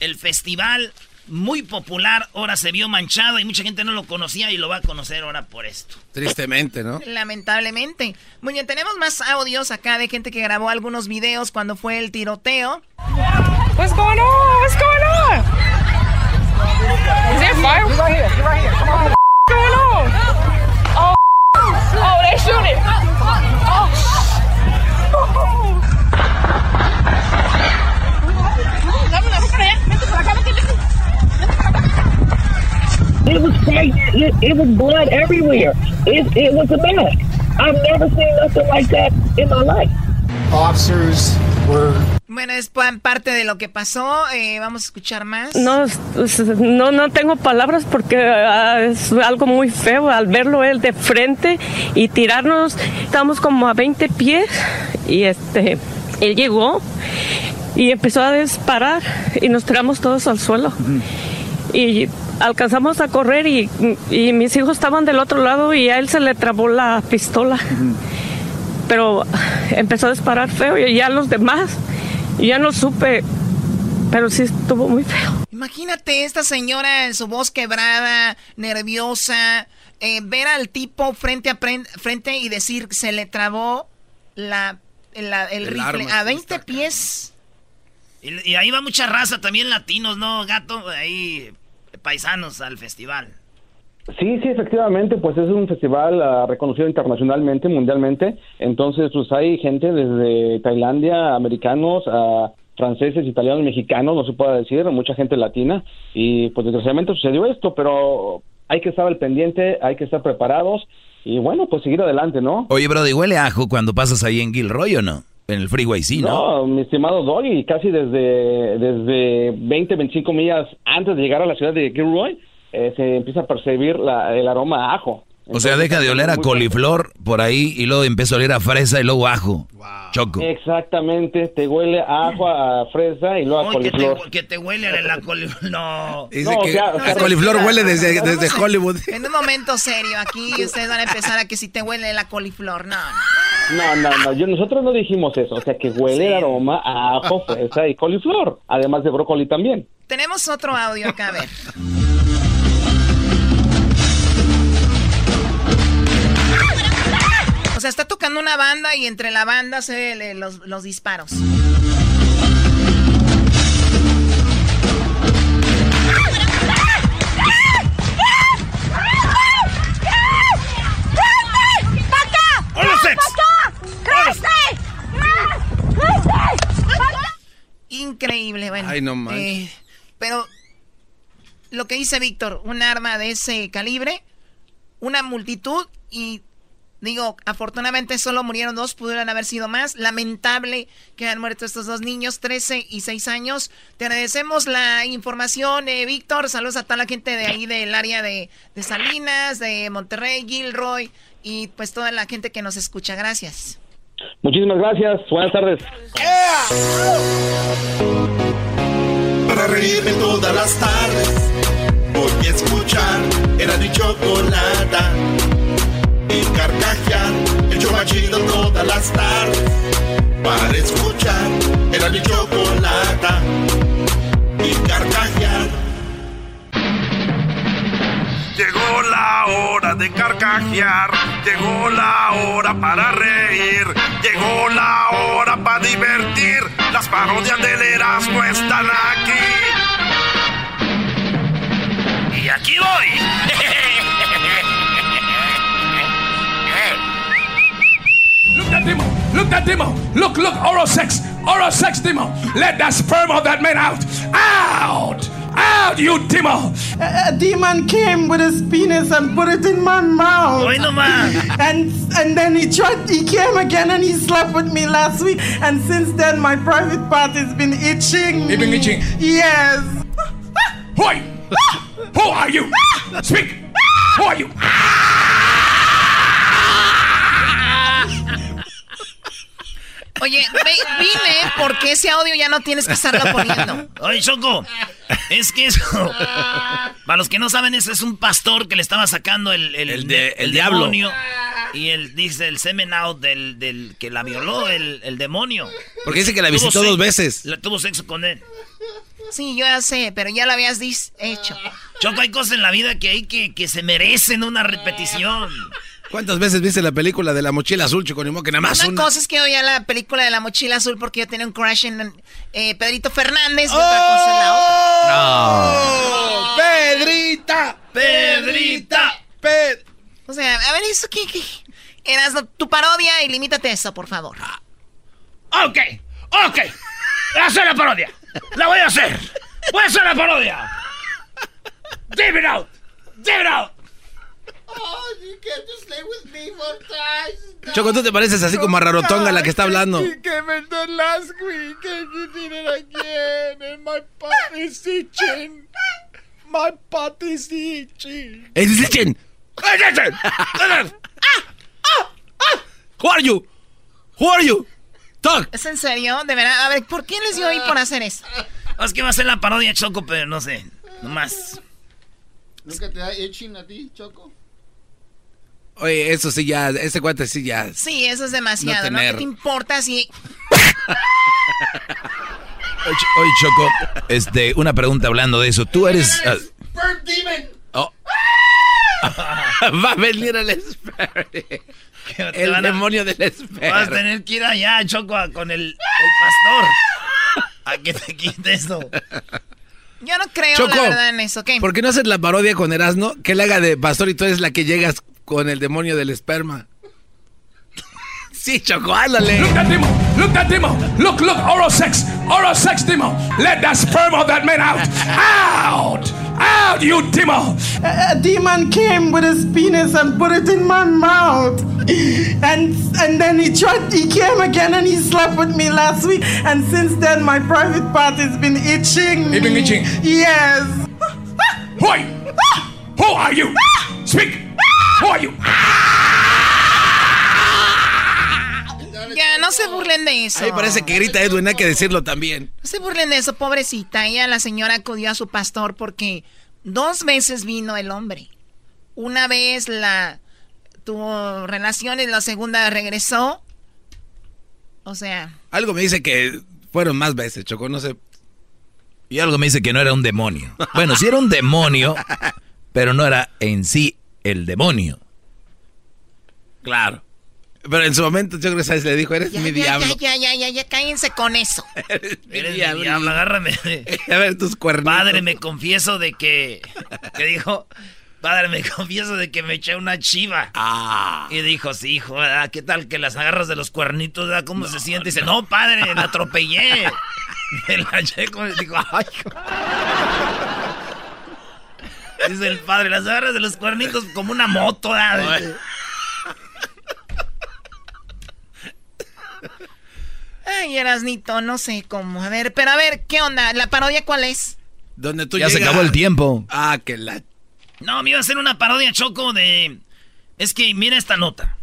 el festival muy popular, ahora se vio manchado y mucha gente no lo conocía y lo va a conocer ahora por esto.
Tristemente, ¿no?
Lamentablemente. Muy bien, tenemos más audios acá de gente que grabó algunos videos cuando fue el tiroteo.
What's going on? What's going on? Is there fire? Right here. Right here. Come on. What's going on? Oh, oh, they shooting. Oh,
It was crazy. It, it was blood everywhere. It, it was a mess. I've never seen nothing like that in my life.
Officers were
Bueno, es pa- parte de lo que pasó. Eh, vamos a escuchar más.
No, es- no, no tengo palabras porque ah, es algo muy feo al verlo él de frente y tirarnos. Estamos como a 20 pies y este, él llegó y empezó a disparar y nos tiramos todos al suelo. Y alcanzamos a correr y, y mis hijos estaban del otro lado y a él se le trabó la pistola. Pero empezó a disparar feo y ya los demás, ya no supe, pero sí estuvo muy feo.
Imagínate esta señora en su voz quebrada, nerviosa, eh, ver al tipo frente a frente y decir se le trabó la, la- el,
El
rifle a
sí,
20 pies.
Y, y ahí va mucha raza, también latinos, ¿no, gato? Ahí, paisanos al festival.
Sí, sí, efectivamente, pues es un festival ah, reconocido internacionalmente, mundialmente. Entonces, pues hay gente desde Tailandia, americanos, ah, franceses, italianos, mexicanos, no se puede decir, mucha gente latina. Y pues desgraciadamente sucedió esto, pero hay que estar al pendiente, hay que estar preparados y bueno, pues seguir adelante, ¿no?
Oye, Brody, ¿huele a ajo cuando pasas ahí en Gilroy o no? En el freeway, sí, ¿no?
No, mi estimado Doggy, casi desde, desde 20, 25 millas antes de llegar a la ciudad de Gilroy, eh, se empiza a percibir la- el aroma a ajo.
O sea, deja de oler a coliflor por ahí y luego empieza a oler a fresa y luego a ajo. Choco.
Exactamente, te huele a ajo, a fresa y luego a
que,
coliflor.
te, que te huele a la coliflor. No.
Dice que la coliflor huele desde, desde Hollywood.
En un momento serio, aquí ustedes van a empezar a que si te huele la coliflor. No,
No, no, no, yo, nosotros no dijimos eso, o sea que huele el aroma a ajo, fresa y coliflor, además de brócoli también.
Tenemos otro audio acá, a ver. Sea, está tocando una banda y entre la banda se eh, los, los disparos. Increíble, bueno.
Ay, no
eh, pero lo que dice Víctor, un arma de ese calibre, una multitud y digo, afortunadamente solo murieron dos, pudieron haber sido más. Lamentable que han muerto estos dos niños, 13 y 6 años. Te agradecemos la información, eh, Víctor. Saludos a toda la gente de ahí del área de, de Salinas, de Monterrey, Gilroy y pues toda la gente que nos escucha. Gracias.
Muchísimas gracias, buenas tardes.
Para reírme todas las tardes Voy a escuchar Era mi chocolata Y carcajear El show más chido todas las tardes Para escuchar Era mi chocolata Y carcajear
Llegó la hora de carcajear, llegó la hora para reír, llegó la hora para divertir. Las parodias del Erasmo están aquí.
Y aquí voy.
Look at demon. Look, look, oral sex. Oral sex, demon. Let that sperm of that man out. Out. Out, you demon!
A, a demon came with his penis and put it in my mouth.
Hoy nomás.
And and then he tried. He came again and he slept with me last week. And since then, my private part has been itching.
It been itching?
Yes.
Who are you? Who are you? Speak. Who are you?
Oye, ve- vine porque ese audio ya no tienes que estarlo poniendo.
Oye, Choco, es que eso. Para los que no saben, ese es un pastor que le estaba sacando el, el,
El de- el
demonio. Y él dice el semen out del, del que la violó, el, el demonio.
Porque dice que la
Tuvo
visitó
sexo-
dos veces.
la- tuvo sexo con él.
Sí, yo ya sé, pero ya lo habías hecho.
Choco, hay cosas en la vida que hay que, que se merecen una repetición.
¿Cuántas veces viste la película de la mochila azul, Choco? Ni modo que nada más
Una
una.
cosa es que oía la película de la mochila azul porque yo tenía un crush en eh, Pedrito Fernández y otra cosa es la otra.
¡Oh! ¡Pedrita!
¡Pedrita!
Ped-
O sea, a ver, eso qué, qué? Eras tu parodia y limítate a eso, por favor.
Ok, ok. Voy a hacer la parodia. La voy a hacer. Voy a hacer la parodia. Give it out. It out.
Choco, tú te pareces así como a Rarotonga, la que está hablando. Who are you? Who are you? Talk.
¿Es en serio? De verdad, a ver, ¿por qué les dio ahí por hacer eso?
Es que va a ser la parodia Choco, pero no sé. Nomás.
¿Nunca te da itching a ti, Choco?
Oye, eso sí ya, ese cuate sí ya.
Sí, eso es demasiado,
No
¿no? ¿Qué te importa si...
Oye, Ch- oye, Choco, este, una pregunta hablando de eso. Tú eres... ah,
Bird demon.
Oh. Va a venir el Esperre. El
a-
demonio del
Vas a tener que ir allá, Choco, con el, el pastor. A que te quite esto.
Yo no creo,
Choco,
la verdad, en eso. ¿Qué?
¿Por qué no haces la parodia con Erasmo? Que le haga de pastor y tú eres la que llegas con el demonio del esperma. sí, Choco, ándale.
Look that demon. Look that demon. Look, look, oral sex. Oral sex demon. Let that sperm of that man out. Out. Out, you demon.
A a demon came with his penis and put it in my mouth. And and then he tried he came again and he slept with me last week. And since then my private part has been itching.
It been itching? Yes. Who? Who are you? Speak. Who are you?
Ya, no se burlen de eso.
Ahí parece que grita Edwin, hay que decirlo también.
No se burlen de eso, pobrecita. Ella, la señora, acudió a su pastor porque dos veces vino el hombre. Una vez la tuvo relaciones, la segunda regresó. O sea,
Algo me dice que fueron más veces, Choco, no sé.
Y algo me dice que no era un demonio. Bueno, sí era un demonio, pero no era en sí el demonio.
Claro. Pero en su momento, yo creo que ¿sabes? le dijo, eres
ya,
mi
ya,
diablo.
ya, ya, ya, ya, ya, cállense con eso.
Eres mi
diablo.
diablo, agárrame.
A ver tus cuernos.
Padre, me confieso de que. ¿Qué dijo? Padre, me confieso de que me eché una chiva.
Ah.
Y dijo, sí, hijo, ¿verdad? ¿qué tal que las agarras de los cuernitos? ¿verdad? ¿Cómo se siente? dice, no, padre, la atropellé. Me la eché con... Dijo, ay, hijo". Dice el padre, las agarras de los cuernitos como una moto.
Ay, Erasnito, no sé cómo. A ver, pero a ver, ¿qué onda? ¿La parodia cuál es?
Donde tú
Ya se acabó el tiempo.
Ah, que la...
No, me iba a hacer una parodia choco de... Es que mira esta nota.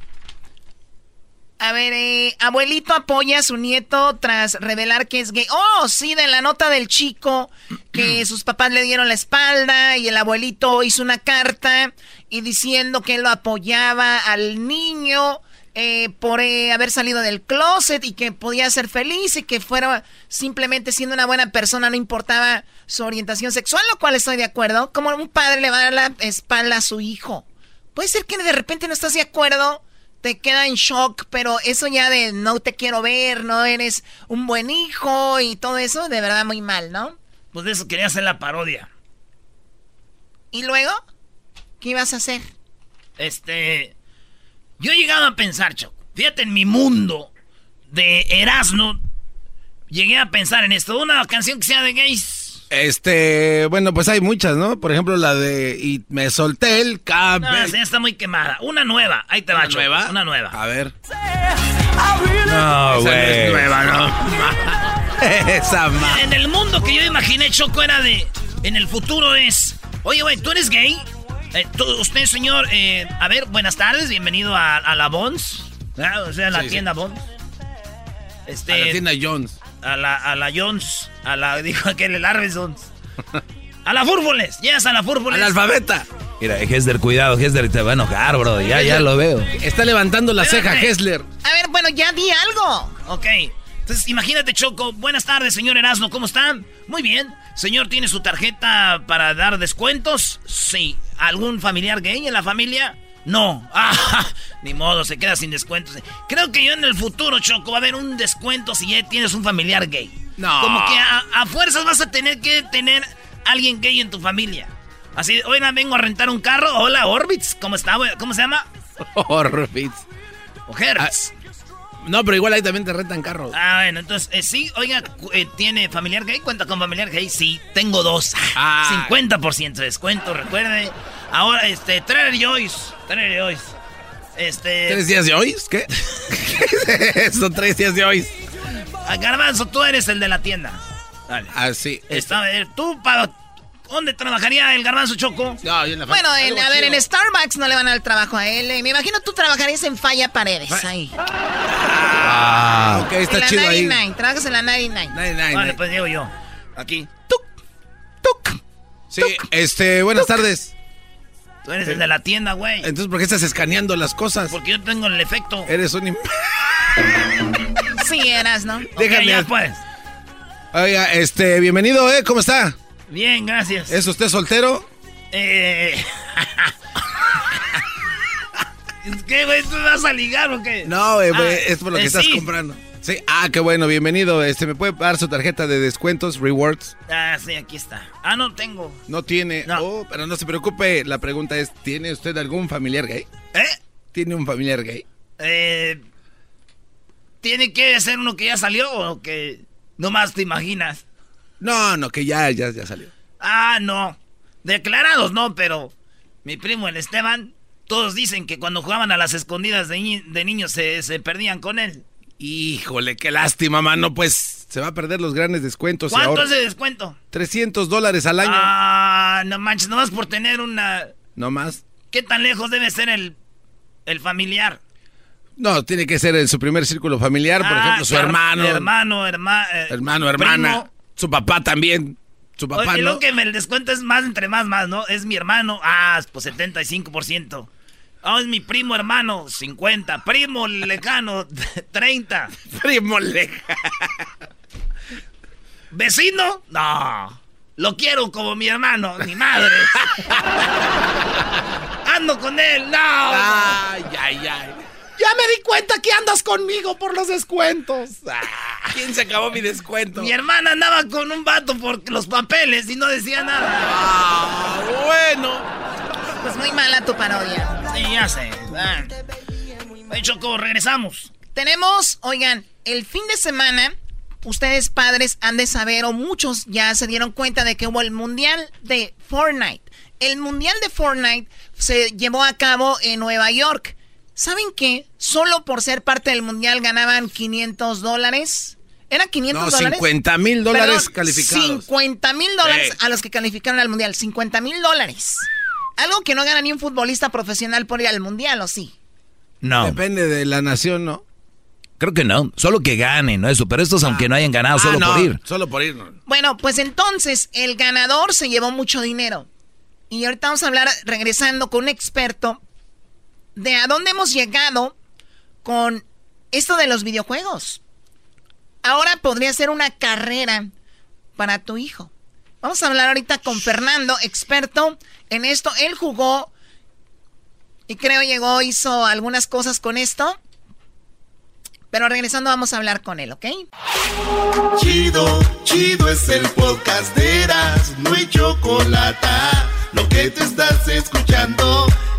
A ver, eh, abuelito apoya a su nieto tras revelar que es gay. Oh, sí, de la nota del chico que sus papás le dieron la espalda y el abuelito hizo una carta y diciendo que él lo apoyaba al niño eh, por eh, haber salido del closet y que podía ser feliz y que fuera simplemente siendo una buena persona, no importaba su orientación sexual, lo cual estoy de acuerdo. Como un padre le va a dar la espalda a su hijo. Puede ser que de repente no estás de acuerdo te queda en shock, pero eso ya de no te quiero ver, no eres un buen hijo y todo eso, de verdad muy mal, ¿no?
Pues de eso quería hacer la parodia.
¿Y luego? ¿Qué ibas a hacer?
Este. Yo he llegado a pensar, Choco. Fíjate, en mi mundo de Erasmo, llegué a pensar en esto. Una canción que sea de gays.
Este, bueno, pues hay muchas, ¿no? Por ejemplo, la de Y me solté el
No,
cabello.
esa ya está muy quemada. Una nueva. Ahí te va,
¿Una nueva?
Una nueva.
A ver.
No,
Esa no es
güey.
nueva, no. Esa ma-
En el mundo que yo imaginé, Choco, era de. En el futuro es. Oye, güey, ¿tú eres gay? Eh, tú- usted, señor, eh, a ver, buenas tardes, bienvenido a, a la Bons. Ah, O sea, a la
Sí, sí.
tienda Bons. Este,
A la tienda Jones.
A la, a la Jones. A la, dijo aquel, el Arbesons. A la Fúrboles. Llegas a la Fúrboles.
Al alfabeta.
Mira, Hesler, cuidado, Hesler te va a enojar, bro. Ya, ya lo veo.
Está levantando la ceja. Hessler.
A ver, bueno, ya di algo.
Ok. Entonces, imagínate, Choco. Buenas tardes, señor Erasmo. ¿Cómo están? Muy bien. Señor, ¿tiene su tarjeta para dar descuentos? Sí. ¿Algún familiar gay en la familia? No. Ah, ni modo, se queda sin descuentos. Creo que yo en el futuro, Choco, va a haber un descuento si ya tienes un familiar gay.
No.
Como que a, a fuerzas vas a tener que tener alguien gay en tu familia. Así, hoy vengo a rentar un carro. Hola, Orbitz. ¿Cómo está? ¿Cómo se llama?
Orbitz.
O Hertz.
No, pero igual ahí también te rentan carros.
Ah, bueno, entonces, eh, sí, oiga, eh, ¿tiene familiar gay? ¿Cuenta con familiar gay? Sí, tengo dos.
Ah.
50% de descuento, recuerde. Ahora, este, Trader Joyce. Trader Joyce. Este...
¿Tres días de hoy? ¿Qué? ¿Qué es eso? ¿Tres días de hoy?
Ah, Garbanzo, tú eres el de la tienda. Dale.
Ah, sí.
Está, a ver, tú, para... ¿Dónde trabajaría el Garbanzo Choco?
No, yo en la
Bueno, en- a ver, en Starbucks no le van a dar el trabajo a él. eh. Me imagino tú trabajarías en Falla Paredes, ahí.
Ah, ok,
en
está
la
chido ahí.
99, trabajas en la 99.
Vale, pues llego yo. Aquí.
Sí, este, buenas tardes.
Tú eres el de la tienda, güey.
Entonces, ¿por qué estás escaneando las cosas?
Porque yo tengo el efecto.
Eres un... im-
Sí, eras, ¿no?
Déjame-
Ok, ya, pues.
Oiga, este, bienvenido, ¿eh? ¿Cómo está?
Bien, gracias.
¿Es usted soltero?
Eh... ¿Es que, güey? ¿Tú vas a ligar o qué?
No, güey,
Ah,
es por lo que
eh,
estás
sí.
comprando. Sí, ah, qué bueno, bienvenido. Este, ¿me puede dar su tarjeta de descuentos, rewards?
Ah, sí, aquí está. Ah, no tengo.
No tiene. Oh, pero no se preocupe. La pregunta es, ¿tiene usted algún familiar gay?
¿Eh?
¿Tiene un familiar gay?
Eh... ¿Tiene que ser uno que ya salió o que nomás te imaginas?
No, no, que ya, ya, ya salió.
Ah, no. Declarados no, pero mi primo el Esteban, todos dicen que cuando jugaban a las escondidas de, ni- de niños se, se perdían con él.
Híjole, qué lástima, mano. Pues se va a perder los grandes descuentos.
¿Cuánto
ahora-
es de descuento?
300 dólares al año.
Ah, no manches, nomás por tener una...
No más.
¿Qué tan lejos debe ser el, el familiar?
No, tiene que ser en su primer círculo familiar, por
Ah,
ejemplo, su
her-
hermano.
Hermano, herma- eh,
hermano, hermana. Su papá también. Su papá
Oye,
no.
lo que me el descuento es más entre más, más, ¿no? Es mi hermano, ah, pues 75%. Ah, es mi primo hermano, 50. Primo lejano, 30.
Primo lejano.
¿Vecino? No. Lo quiero como mi hermano, mi madre. Ando con él, no.
Ay, ay, ay.
Ya me di cuenta que andas conmigo por los descuentos.
¿Quién se acabó mi descuento?
Mi hermana andaba con un vato por los papeles y no decía nada.
Ah, bueno.
Pues muy mala tu parodia.
Sí, ya sé. Ah. Choco, regresamos.
Tenemos, oigan, el fin de semana, ustedes padres han de saber, o muchos ya se dieron cuenta de que hubo el Mundial de Fortnite. El Mundial de Fortnite se llevó a cabo en Nueva York. ¿Saben qué? Solo por ser parte del Mundial ganaban 500 dólares. ¿Era 500
No,
dólares?
50 mil dólares
Perdón,
calificados.
50 mil dólares
Sí.
a los que calificaron al Mundial. 50 mil dólares. Algo que no gana ni un futbolista profesional por ir al Mundial, ¿o sí?
No.
Depende de la nación, ¿no?
Creo que no. Solo que ganen, ¿no? Eso. Pero estos, aunque no hayan ganado,
Ah,
solo
no,
por ir.
Solo por ir. no.
Bueno, pues entonces el ganador se llevó mucho dinero. Y ahorita vamos a hablar, regresando con un experto, de a dónde hemos llegado con esto de los videojuegos. Ahora podría ser una carrera para tu hijo. Vamos a hablar ahorita con Fernando, experto en esto. Él jugó y creo llegó, hizo algunas cosas con esto. Pero regresando vamos a hablar con él, ¿ok?
Chido, chido es el podcast de Eras, no hay chocolate. Lo que te estás escuchando,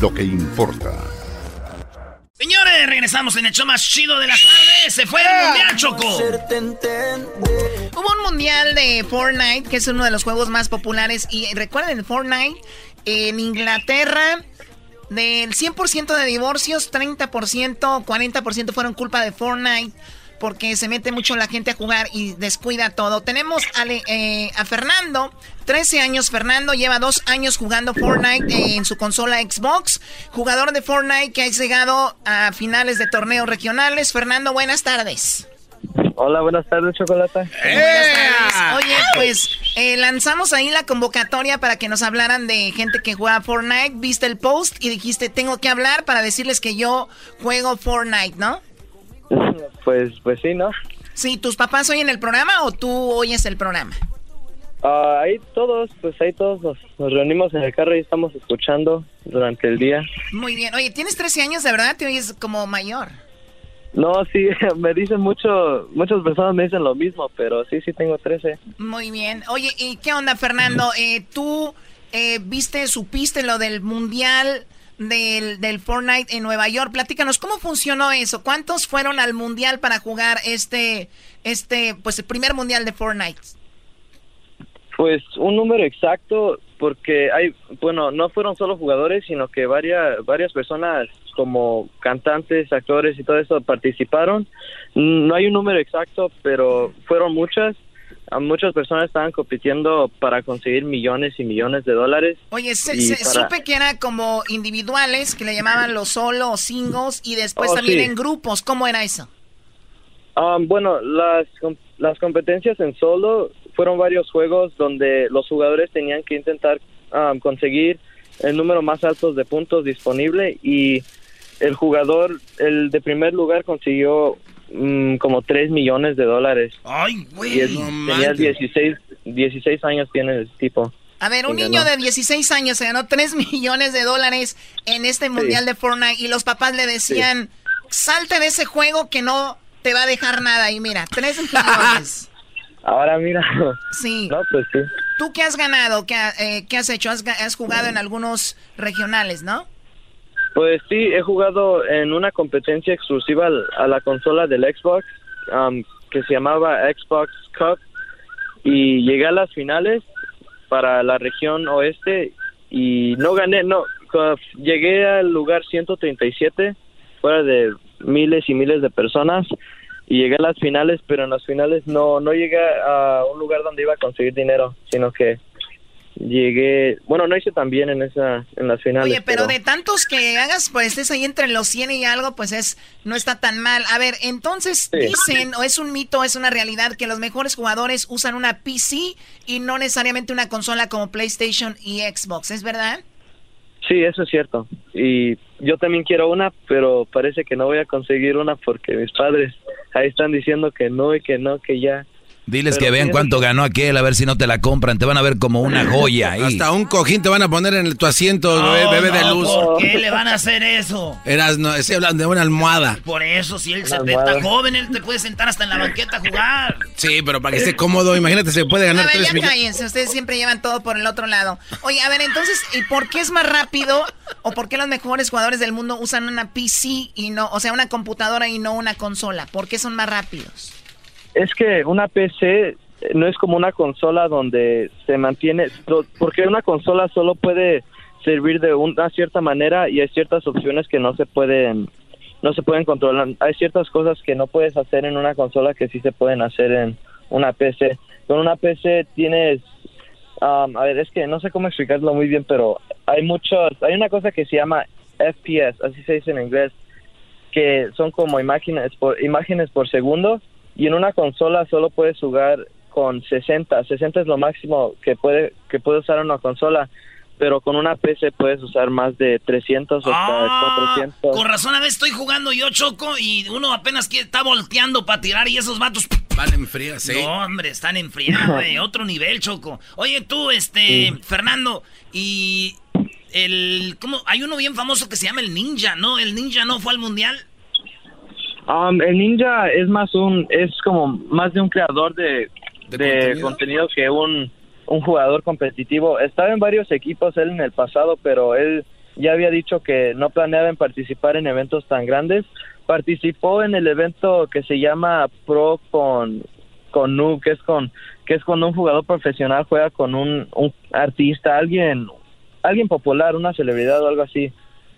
Lo que importa.
Señores, regresamos en el show más chido de las tardes. Se fue el mundial, Choco.
Hubo un mundial de Fortnite, que es uno de los juegos más populares. Y recuerden, Fortnite en Inglaterra, del 100% de divorcios, 30%, 40% fueron culpa de Fortnite. Porque se mete mucho la gente a jugar y descuida todo. Tenemos a, eh, a Fernando, 13 años. Fernando lleva dos años jugando Fortnite en su consola Xbox. Jugador de Fortnite que ha llegado a finales de torneos regionales. Fernando, buenas tardes.
Hola, buenas tardes, Chocolata.
Oye, pues eh, lanzamos ahí la convocatoria para que nos hablaran de gente que juega Fortnite. Viste el post y dijiste, tengo que hablar para decirles que yo juego Fortnite, ¿no?
Pues, pues sí, ¿no?
Sí, ¿tus papás oyen el programa o tú oyes el programa?
Ah, ahí todos, pues ahí todos nos, nos, reunimos en el carro y estamos escuchando durante el día.
Muy bien. Oye, tienes 13 años, de verdad, te oyes como mayor.
No, sí, me dicen mucho, muchas personas me dicen lo mismo, pero sí, sí tengo 13.
Muy bien. Oye, ¿y qué onda, Fernando? Eh, ¿Tú eh, viste, supiste lo del mundial del, del Fortnite en Nueva York? Platícanos, ¿cómo funcionó eso? ¿Cuántos fueron al mundial para jugar este, este, pues el primer mundial de Fortnite?
Pues un número exacto, porque hay, bueno, no fueron solo jugadores, sino que varias, varias personas como cantantes, actores y todo eso participaron. No hay un número exacto, pero fueron muchas. Muchas personas estaban compitiendo para conseguir millones y millones de dólares.
Oye, se, supe que era como individuales, que le llamaban los solo o singles, y después oh, también en grupos. ¿Cómo era eso?
Um, bueno, las, las competencias en solo fueron varios juegos donde los jugadores tenían que intentar um, conseguir el número más alto de puntos disponible y el jugador, el de primer lugar consiguió mm, como 3 millones de dólares.
Ay, güey.
tenía 16, 16 años tiene el tipo.
A ver, un niño de 16 años se ganó 3 millones de dólares en este mundial de Fortnite y los papás le decían, salte de ese juego que no te va a dejar nada. Y mira, 3 millones.
Ahora mira.
Sí.
No, pues sí.
¿Tú qué has ganado? ¿Qué, eh, has hecho? Has, has, jugado en algunos regionales, ¿no?
Pues sí, he jugado en una competencia exclusiva a la consola del Xbox um, que se llamaba Xbox Cup y llegué a las finales para la región oeste y no gané, no, llegué al lugar 137 fuera de miles y miles de personas y llegué a las finales, pero en las finales no no llegué a un lugar donde iba a conseguir dinero, sino que llegué, bueno, no hice tan bien en esa en las finales.
Oye, pero, de tantos que hagas, pues estés ahí entre los 100 y algo, pues es no está tan mal. A ver, entonces dicen o es un mito, es una realidad que los mejores jugadores usan una PC y no necesariamente una consola como PlayStation y Xbox, ¿es verdad?
Sí, eso es cierto. Y yo también quiero una, pero parece que no voy a conseguir una porque mis padres ahí están diciendo que no y que no, que ya
Diles que vean cuánto ganó aquel, a ver si no te la compran. Te van a ver como una joya ahí.
Hasta un cojín te van a poner en tu asiento, bebé, de luz.
¿Por qué le van a hacer eso?
Eras, no, estoy hablando de una almohada.
Por eso, si él se está joven, él te puede sentar hasta en la banqueta a jugar.
Sí, pero para que esté cómodo, imagínate, se puede ganar
a ver, ya cállense, ustedes siempre llevan todo por el otro lado. Oye, a ver, entonces, ¿y por qué es más rápido o por qué los mejores jugadores del mundo usan una PC y no, o sea, una computadora y no una consola? ¿Por qué son más rápidos?
Es que una PC no es como una consola donde se mantiene, porque una consola solo puede servir de una cierta manera y hay ciertas opciones que no se pueden no se pueden controlar. Hay ciertas cosas que no puedes hacer en una consola que sí se pueden hacer en una PC. Con una PC tienes um, a ver, es que no sé cómo explicarlo muy bien, pero hay muchos, hay una cosa que se llama FPS, así se dice en inglés, que son como imágenes por imágenes por segundo y en una consola solo puedes jugar con 60. 60 es lo máximo que puede que puede usar una consola, pero con una PC puedes usar más de 300 o hasta 400.
Ah, con razón, a veces estoy jugando yo choco y uno apenas está volteando para tirar y esos vatos
van en fría, sí.
No, hombre, están en fría, otro nivel, choco. Oye, tú, este, Fernando, y el cómo hay uno bien famoso que se llama el Ninja, ¿no? El Ninja no fue al mundial.
Um, el ninja es más un, es como más de un creador de de, contenido? que un, un jugador competitivo. Estaba en varios equipos él en el pasado, pero él ya había dicho que no planeaba en participar en eventos tan grandes. Participó en el evento que se llama Pro con con Noob, que es con que es cuando un jugador profesional juega con un, un artista, alguien alguien popular, una celebridad o algo así.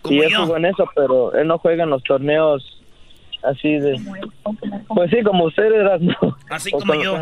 Y él jugó en eso, pero él no juega en los torneos así de... Pues sí, como ustedes, ¿no?
Así como yo.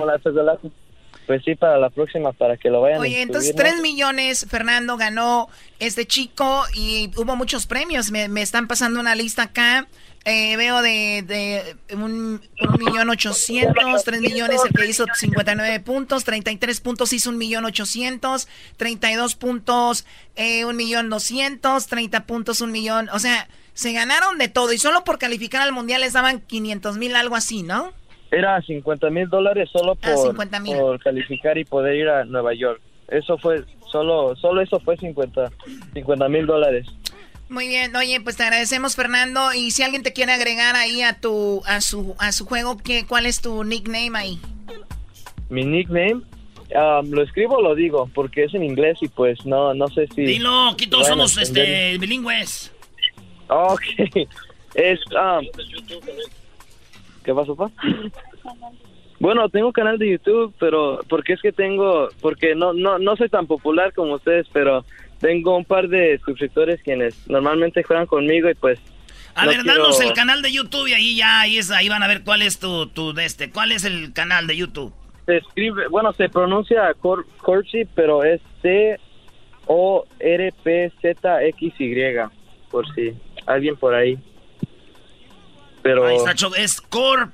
Pues sí, para la próxima, para que lo vayan a
Oye, entonces 3 millones, Fernando ganó este chico y hubo muchos premios. Me, me están pasando una lista acá. Eh, veo de, de un, un millón ochocientos, tres millones el que hizo 59 puntos, 33 puntos hizo un millón ochocientos, 32 puntos eh, un millón doscientos, 30 puntos un millón, o sea, se ganaron de todo y solo por calificar al mundial les daban 500 mil, algo así, ¿no?
Era 50 mil dólares solo
Ah,
por,
50,000.
por calificar y poder ir a Nueva York. Eso fue, solo solo eso fue 50 mil dólares.
Muy bien, oye, pues te agradecemos Fernando y si alguien te quiere agregar ahí a tu a su a su juego, ¿qué, ¿cuál es tu nickname ahí?
Mi nickname, um, lo escribo o lo digo, porque es en inglés y pues no, no sé si...
Dilo, aquí todos
Bueno,
somos
entender.
este, bilingües.
Ok, es... um, ¿Qué pasó, pa? Bueno, tengo canal de YouTube, pero porque es que tengo, porque no, no, no soy tan popular como ustedes, pero tengo un par de suscriptores quienes normalmente juegan conmigo y pues...
A
no
ver,
quiero-
danos el canal de YouTube y ahí ya, ahí, es, ahí van a ver cuál es tu, tu de este. ¿Cuál es el canal de YouTube?
Se escribe, bueno, se pronuncia Cor Corsi, pero es C-O-R-P-Z-X-Y, por si alguien por ahí. Pero...
Ahí está, Choco, es Corp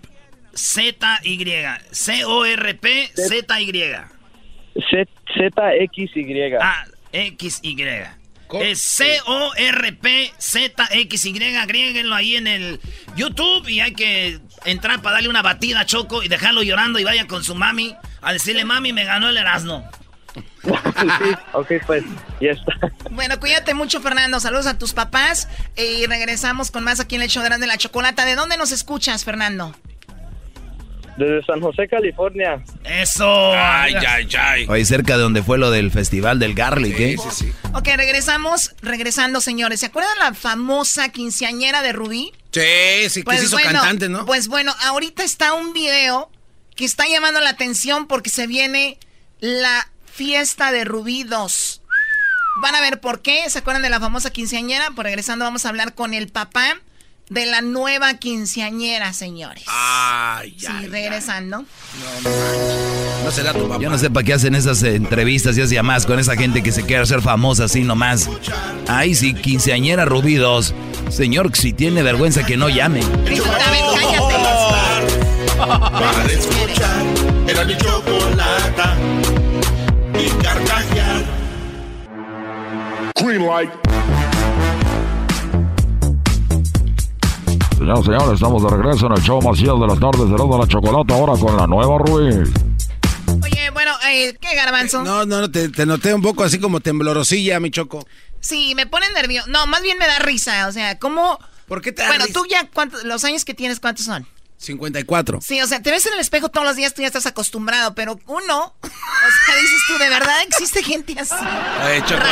Z-Y. C-O-R-P Z-Y.
Z- Z-X-Y.
Ah, X-Y. Es C-O-R-P-Z-X-Y. Agréguenlo ahí en el YouTube y hay que entrar para darle una batida a Choco y dejarlo llorando y vaya con su mami a decirle, mami, me ganó el Erasmo.
Sí, ok, pues, ya está.
Bueno, cuídate mucho, Fernando. Saludos a tus papás. Y regresamos con más aquí en el show de Grande la Chocolata. ¿De dónde nos escuchas, Fernando?
Desde San José, California.
Eso.
Ay, ay, ay. Oye, cerca de donde fue lo del festival del Garlic, ¿eh? Sí, sí,
Ok, regresamos. Regresando, señores. ¿Se acuerdan la famosa quinceañera de Rubí?
Sí, sí, que se hizo cantante, ¿no?
Pues bueno, ahorita está un video que está llamando la atención porque se viene la fiesta de Rubí 2. Van a ver por qué. ¿Se acuerdan de la famosa quinceañera? Pues regresando vamos a hablar con el papá de la nueva quinceañera, señores.
Ay,
Sí, regresando.
No será tu papá.
Yo no sé para qué hacen esas eh, entrevistas y esas llamadas con esa gente que se quiere hacer famosa así nomás. Ay, sí, quinceañera Rubí 2. Señor, si tiene vergüenza que no llame.
Para escuchar, era mi chocolata
Green light.
Señoras y señores, estamos de regreso en el show más de las tardes de de la chocolate ahora con la nueva Ruiz.
Oye, bueno, eh, ¿qué garbanzo?
No, no, te, te noté un poco así como temblorosilla, mi choco.
Sí, me pone nervioso. No, más bien me da risa. O sea, ¿cómo?
¿Por qué te da
Bueno,
risa?
tú ya, ¿cuántos, los años que tienes, ¿cuántos son?
54.
Sí, o sea, te ves en el espejo todos los días, tú ya estás acostumbrado, pero uno, o sea, dices tú, ¿de verdad existe gente así?
Oye, Choco,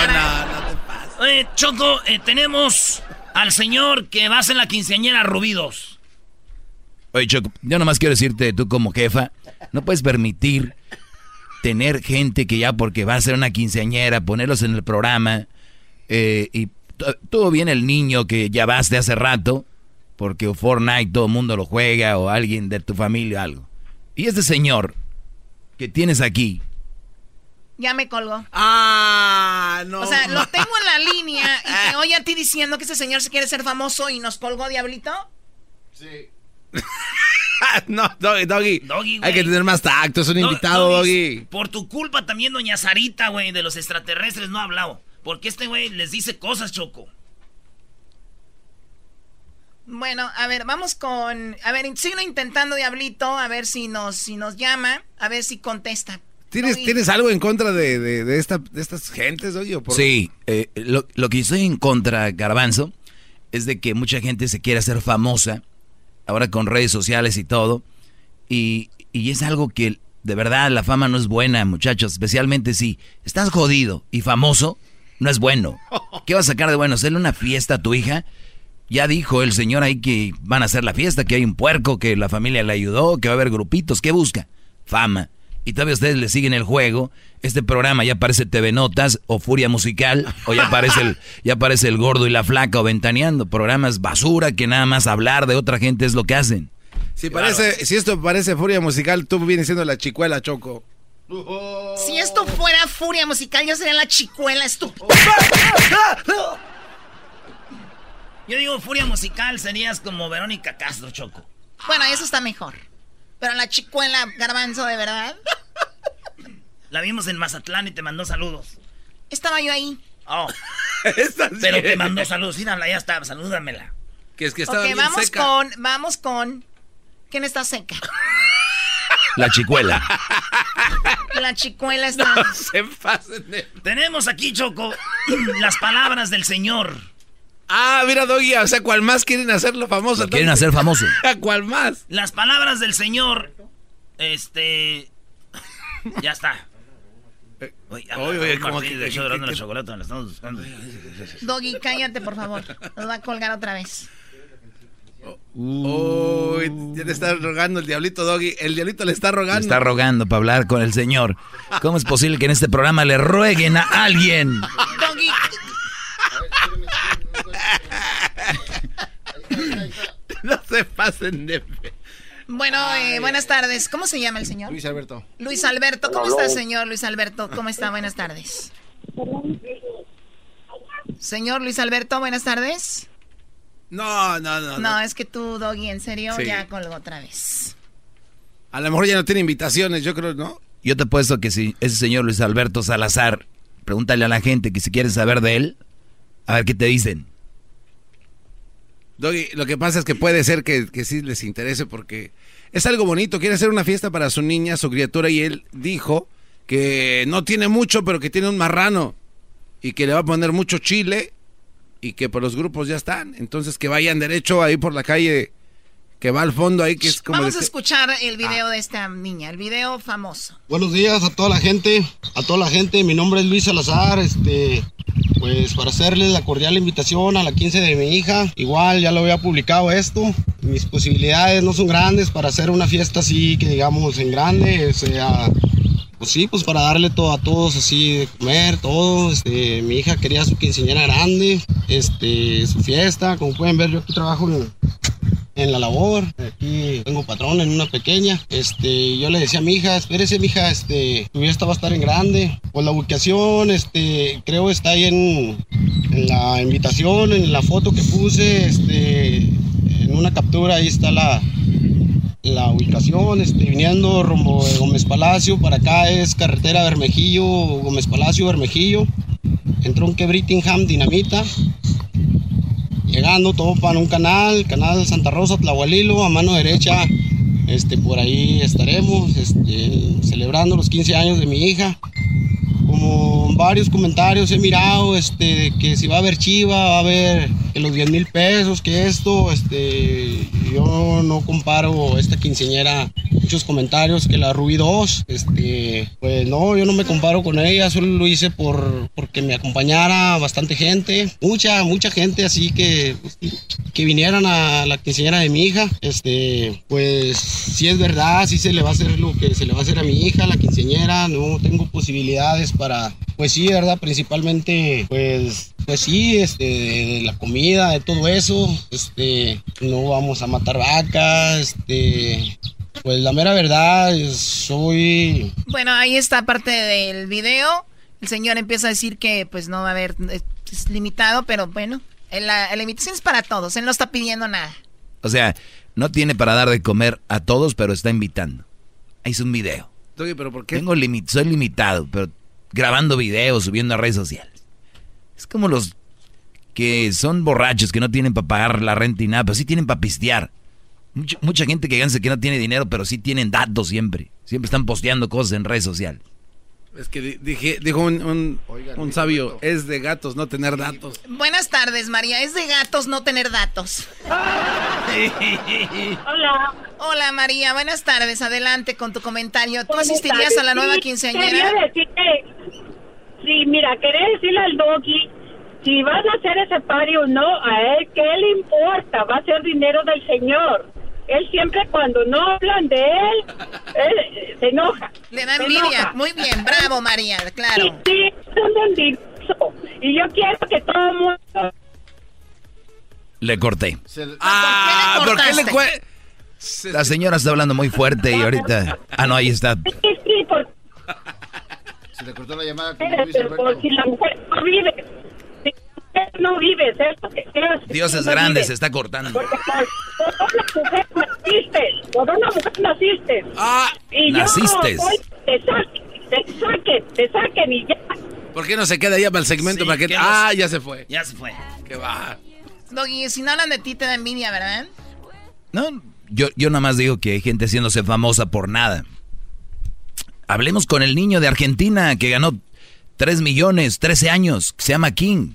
Oye, Choco, eh, tenemos al señor que va a ser la quinceañera Rubidos.
Oye, Choco, yo nomás quiero decirte, tú como jefa, no puedes permitir tener gente que ya porque va a ser una quinceañera, ponerlos en el programa, eh, y todo bien el niño que ya vas de hace rato, porque Fortnite todo el mundo lo juega, o alguien de tu familia, algo. Y este señor que tienes aquí,
Ya me colgó.
Ah, no.
O sea, lo tengo en la línea y te oye a ti diciendo que ese señor se quiere ser famoso y nos colgó, Diablito.
Sí. no, Doggy, Doggy.
Doggy,
Hay que tener más tacto, es un
Do-
invitado,
Doggy,
Doggy.
Por tu culpa también doña Sarita, güey, de los extraterrestres no ha hablado. Porque este güey les dice cosas, Choco.
Bueno, a ver, vamos con. A ver, sigo intentando, Diablito, a ver si nos, si nos llama, a ver si contesta.
¿Tienes. ¿Tienes algo en contra de, de, de esta, de estas gentes, Doggy? o por-
Sí, eh, lo, lo que estoy en contra, Garbanzo, es de que mucha gente se quiere hacer famosa, ahora con redes sociales y todo, y, y es algo que de verdad la fama no es buena, muchachos, especialmente si estás jodido y famoso, no es bueno. ¿Qué vas a sacar de bueno? ¿Hacerle una fiesta a tu hija? Ya dijo el señor ahí que van a hacer la fiesta, que hay un puerco, que la familia le ayudó, que va a haber grupitos, ¿qué busca? Fama. y todavía ustedes le siguen el juego, este programa ya parece TV Notas o Furia Musical, o ya aparece el, ya aparece el gordo y la flaca o ventaneando. Programas basura que nada más hablar de otra gente es lo que hacen.
Si, parece, si esto parece Furia Musical, tú vienes siendo la chicuela, Choco.
Si esto fuera Furia Musical, yo sería la chicuela estúpida.
Yo digo Furia Musical, serías como Verónica Castro, Choco.
Bueno, eso está mejor. Pero la chicuela, garbanzo, de verdad.
La vimos en Mazatlán y te mandó saludos.
Estaba yo ahí.
Oh. Pero te mandó saludos. Mírala, ya está, salúdamela.
Que es que estaba
Ok, vamos con, vamos con. ¿Quién está seca?
La chicuela.
La chicuela está.
No se pasen de...
Tenemos aquí, Choco, las palabras del Señor.
Ah, mira, Doggy, o sea, ¿cuál más quieren hacerlo famoso?
Lo quieren hacer famoso.
¿Cuál más?
Las palabras del Señor. Este. Ya está. Oye,
Oye, oye, ¿cómo que-
que,
que- que-
la chocolate, la estamos buscando.
Doggy, cállate, por favor. Nos va a colgar otra vez.
Uy, ya le está rogando el diablito Doggy. El diablito le está
Le
rogando.
está rogando para hablar con el señor. ¿Cómo es posible que en este programa le rueguen a alguien?
Doggy.
no se pasen de...
Bueno, eh, buenas tardes. ¿Cómo se llama el señor?
Luis Alberto.
Luis Alberto. ¿Cómo está, señor Luis Alberto? ¿Cómo está? Buenas tardes. Señor Luis Alberto, buenas tardes.
No, no, no.
No, es que tú, Doggy, en serio,
Sí.
ya colgó otra vez.
A lo mejor ya no tiene invitaciones, yo creo, ¿no?
Yo te apuesto que si ese señor Luis Alberto Salazar, pregúntale a la gente que si quieren saber de él, a ver qué te dicen.
Doggy, lo que pasa es que puede ser que, que sí les interese porque es algo bonito. Quiere hacer una fiesta para su niña, su criatura, y él dijo que no tiene mucho, pero que tiene un marrano y que le va a poner mucho chile y que por los grupos ya están. Entonces que vayan derecho ahí por la calle que va al fondo ahí, que es como...
Vamos a escuchar el video de esta niña, el video famoso.
Buenos días a toda la gente, a toda la gente. Mi nombre es Luis Salazar. Este, pues para hacerles la cordial invitación a la 15 de mi hija. Igual ya lo había publicado esto. Mis posibilidades no son grandes para hacer una fiesta así que digamos en grande. O sea, pues sí, pues para darle todo a todos así de comer, todo. Este, mi hija quería su quinceañera grande, este, su fiesta. Como pueden ver, yo aquí trabajo en, en la labor. Aquí tengo patrón en una pequeña. Este, yo le decía a mi hija, espérese, mi hija, este, tu fiesta va a estar en grande. Pues la ubicación, este, creo está ahí en, en la invitación, en la foto que puse, este, en una captura ahí está la, la ubicación, este, viniendo rumbo de Gómez Palacio, para acá es carretera Bermejillo, Gómez Palacio, Bermejillo. Entró un Brittingham Dinamita, llegando todo para un canal, canal Santa Rosa, Tlahualilo, a mano derecha, este, por ahí estaremos, este, celebrando los 15 años de mi hija. Como varios comentarios he mirado, este, que si va a haber chiva, va a haber que los 10 mil pesos, que esto, este, yo no comparo esta quinceañera, muchos comentarios que la Rubí 2, este, pues no, yo no me comparo con ella, solo lo hice por, porque me acompañara bastante gente, mucha, mucha gente así que, que vinieran a la quinceañera de mi hija, este, pues si es verdad, sí se le va a hacer lo que se le va a hacer a mi hija, la quinceañera, no tengo posibilidades para, pues sí, verdad, principalmente, pues, pues sí, este, de la comida, de todo eso, este, no vamos a matar vacas, este, pues la mera verdad, es- soy
Bueno, ahí está parte del video. El señor empieza a decir que pues no va a haber, eh, es limitado, pero bueno, eh, la, la invitación es para todos, él no está pidiendo nada.
O sea, no tiene para dar de comer a todos, pero está invitando. Ahí es un video.
Doggy, pero ¿por qué?
Tengo limi- soy limitado, pero grabando videos, subiendo a redes sociales. Es como los que son borrachos, que no tienen para pagar la renta y nada, pero sí tienen para pistear. Mucha, mucha gente que gana que no tiene dinero, pero sí tienen datos siempre. Siempre están posteando cosas en redes sociales.
Es que di- dije, dijo un, un, un sabio, es de gatos no tener datos.
Buenas tardes, María. Es de gatos no tener datos.
Hola.
Hola, María. Buenas tardes. Adelante con tu comentario. ¿Tú asistirías
tardes.
a la nueva
Sí,
quinceañera?
Quería decirte, sí, mira, quería decirle al doggy, si vas a hacer ese party o no, a él, ¿qué le importa? Va a ser dinero del señor. Él siempre cuando no hablan de él, él eh, se enoja.
Le da envidia. Muy bien, bravo, María, claro.
Sí, sí, Y yo quiero que todo el mundo...
Le corté.
Ah, ¿por qué le cortaste?
La señora está hablando muy fuerte y ahorita... Ah, no, ahí está.
Sí, sí, por...
Se le cortó la llamada.
Espérate, por si la mujer no vive. No vive, ¿sabes?
Dios es grande, se está cortando.
Porque por, por una mujer naciste. Por una mujer naciste.
Ah,
y
naciste.
Yo, te saquen, te saquen, te saquen y ya.
¿Por qué no se queda ya para el segmento?
Sí,
para que...
¿qué
Ah, ya se fue.
Ya se fue.
Qué va.
Doggy, si no hablan de ti te da envidia, ¿verdad?
No, yo, yo nada más digo que hay gente haciéndose famosa por nada. Hablemos con el niño de Argentina que ganó 3 millones, 13 años, que se llama King.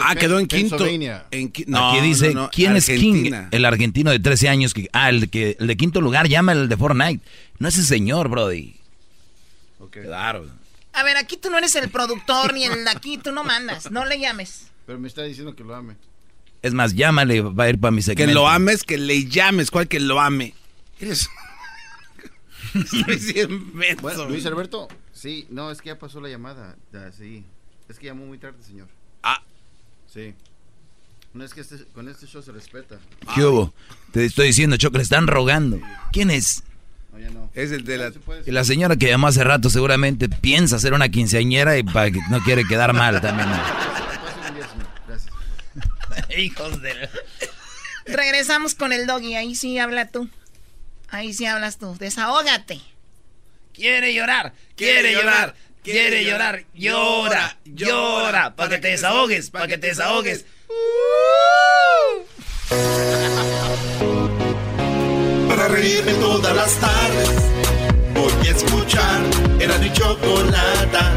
Ah, quedó en quinto.
Pennsylvania.
En qui- no,
Aquí dice,
no, no,
¿quién es King? El argentino de 13 años. Que, ah, el, que, el de quinto lugar, llama el de Fortnite. No ese señor, Brody.
Claro.
A ver, aquí tú no eres el productor ni el de aquí, tú no mandas, no le llames.
Pero me está diciendo que lo ame.
Es más, llámale, va a ir para mi
Que
segmento.
lo ames, que le llames. ¿Cuál que lo ame? Eres...
Bueno, Luis Alberto, sí, no, es que ya pasó la llamada. Ya, sí. Es que llamó muy tarde, señor.
Ah.
Sí. No es que este- con este show se respeta.
¿Qué hubo? Te estoy diciendo, Choco, le están rogando. ¿Quién es?
No, ya no.
Es el de la...
Y la señora que llamó hace rato seguramente piensa ser una quinceañera y para que no quiere quedar mal también.
Gracias.
Hijos de...
Regresamos con el Doggy, ahí sí habla tú. Ahí sí hablas tú, desahógate.
Quiere llorar, quiere llorar, quiere llorar. Llora, llora. Para que te desahogues, para que te desahogues.
Para reírme todas las tardes Voy a escuchar Era mi chocolata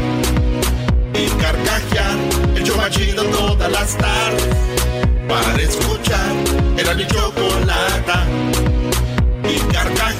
Y carcajear El show más chido todas las tardes Para escuchar Era mi chocolata Y carcajear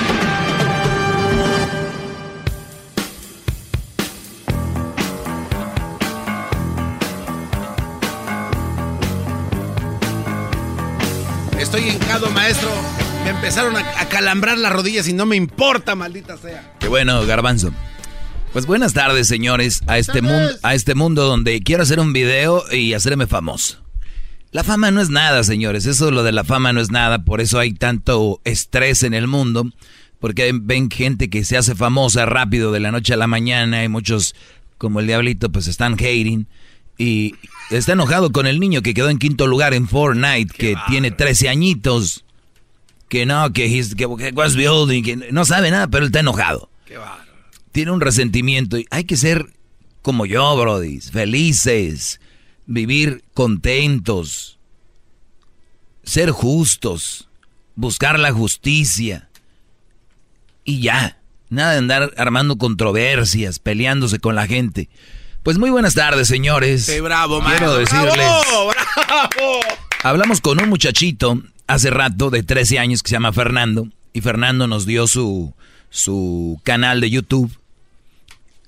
Estoy hincado, maestro. Me empezaron a, a calambrar las rodillas y no me importa, maldita sea.
Qué bueno, garbanzo. Pues buenas tardes, señores, a este, mundo, a este mundo donde quiero hacer un video y hacerme famoso. La fama no es nada, señores. Eso lo de la fama no es nada. Por eso hay tanto estrés en el mundo. Porque ven gente que se hace famosa rápido de la noche a la mañana. Y muchos, como el diablito, pues están hating. Y está enojado con el niño que quedó en quinto lugar en Fortnite, que tiene 13 añitos. Que no, que, he's- que, que was building, que no sabe nada, pero él está enojado. Tiene un resentimiento. Y hay que ser como yo, Brody. Felices. Vivir contentos. Ser justos. Buscar la justicia. Y ya. Nada de andar armando controversias, peleándose con la gente. Pues muy buenas tardes, señores.
Sí, bravo,
Quiero decirles.
¡Bravo, bravo!
Hablamos con un muchachito hace rato de 13 años que se llama Fernando. Y Fernando nos dio su, su canal de YouTube.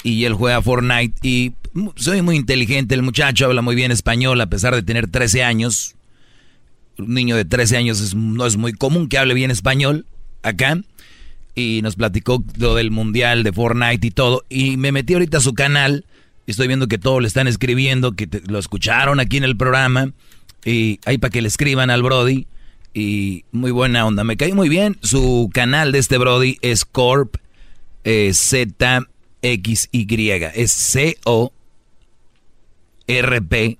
Y él juega Fortnite. Y soy muy inteligente. El muchacho habla muy bien español a pesar de tener 13 años. Un niño de 13 años es- no es muy común que hable bien español acá. Y nos platicó lo del mundial de Fortnite y todo. Y me metí ahorita a su canal. Estoy viendo que todos le están escribiendo, que te- lo escucharon aquí en el programa. Y ahí para que le escriban al Brody. Y muy buena onda. Me cae muy bien. Su canal de este Brody es Corp eh, ZXY. Es C-O R-P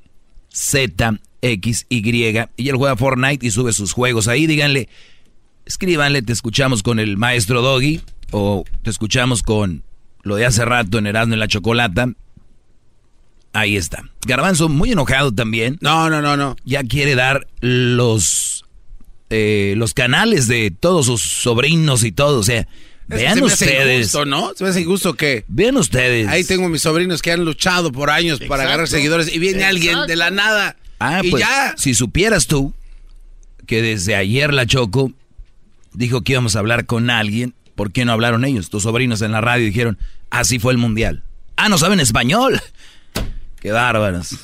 Z-X-Y. Y él juega Fortnite y sube sus juegos ahí. Díganle, escríbanle, te escuchamos con el maestro Doggy. O te escuchamos con lo de hace rato en Erasmo en la Chocolata. Ahí está. Garbanzo, muy enojado también.
No, no, no, no.
Ya quiere dar los, eh, los canales de todos sus sobrinos y todo. O sea, Vean
se me hace
ustedes.
injusto, ¿no? Se me hace injusto que...
Vean ustedes.
Ahí tengo mis sobrinos que han luchado por años para agarrar seguidores y viene alguien de la nada
Ah,
y
pues,
ya.
si supieras tú que desde ayer la Choco dijo que íbamos a hablar con alguien, ¿por qué no hablaron ellos? Tus sobrinos en la radio dijeron, así fue el mundial. Ah, no saben español. Qué bárbaros.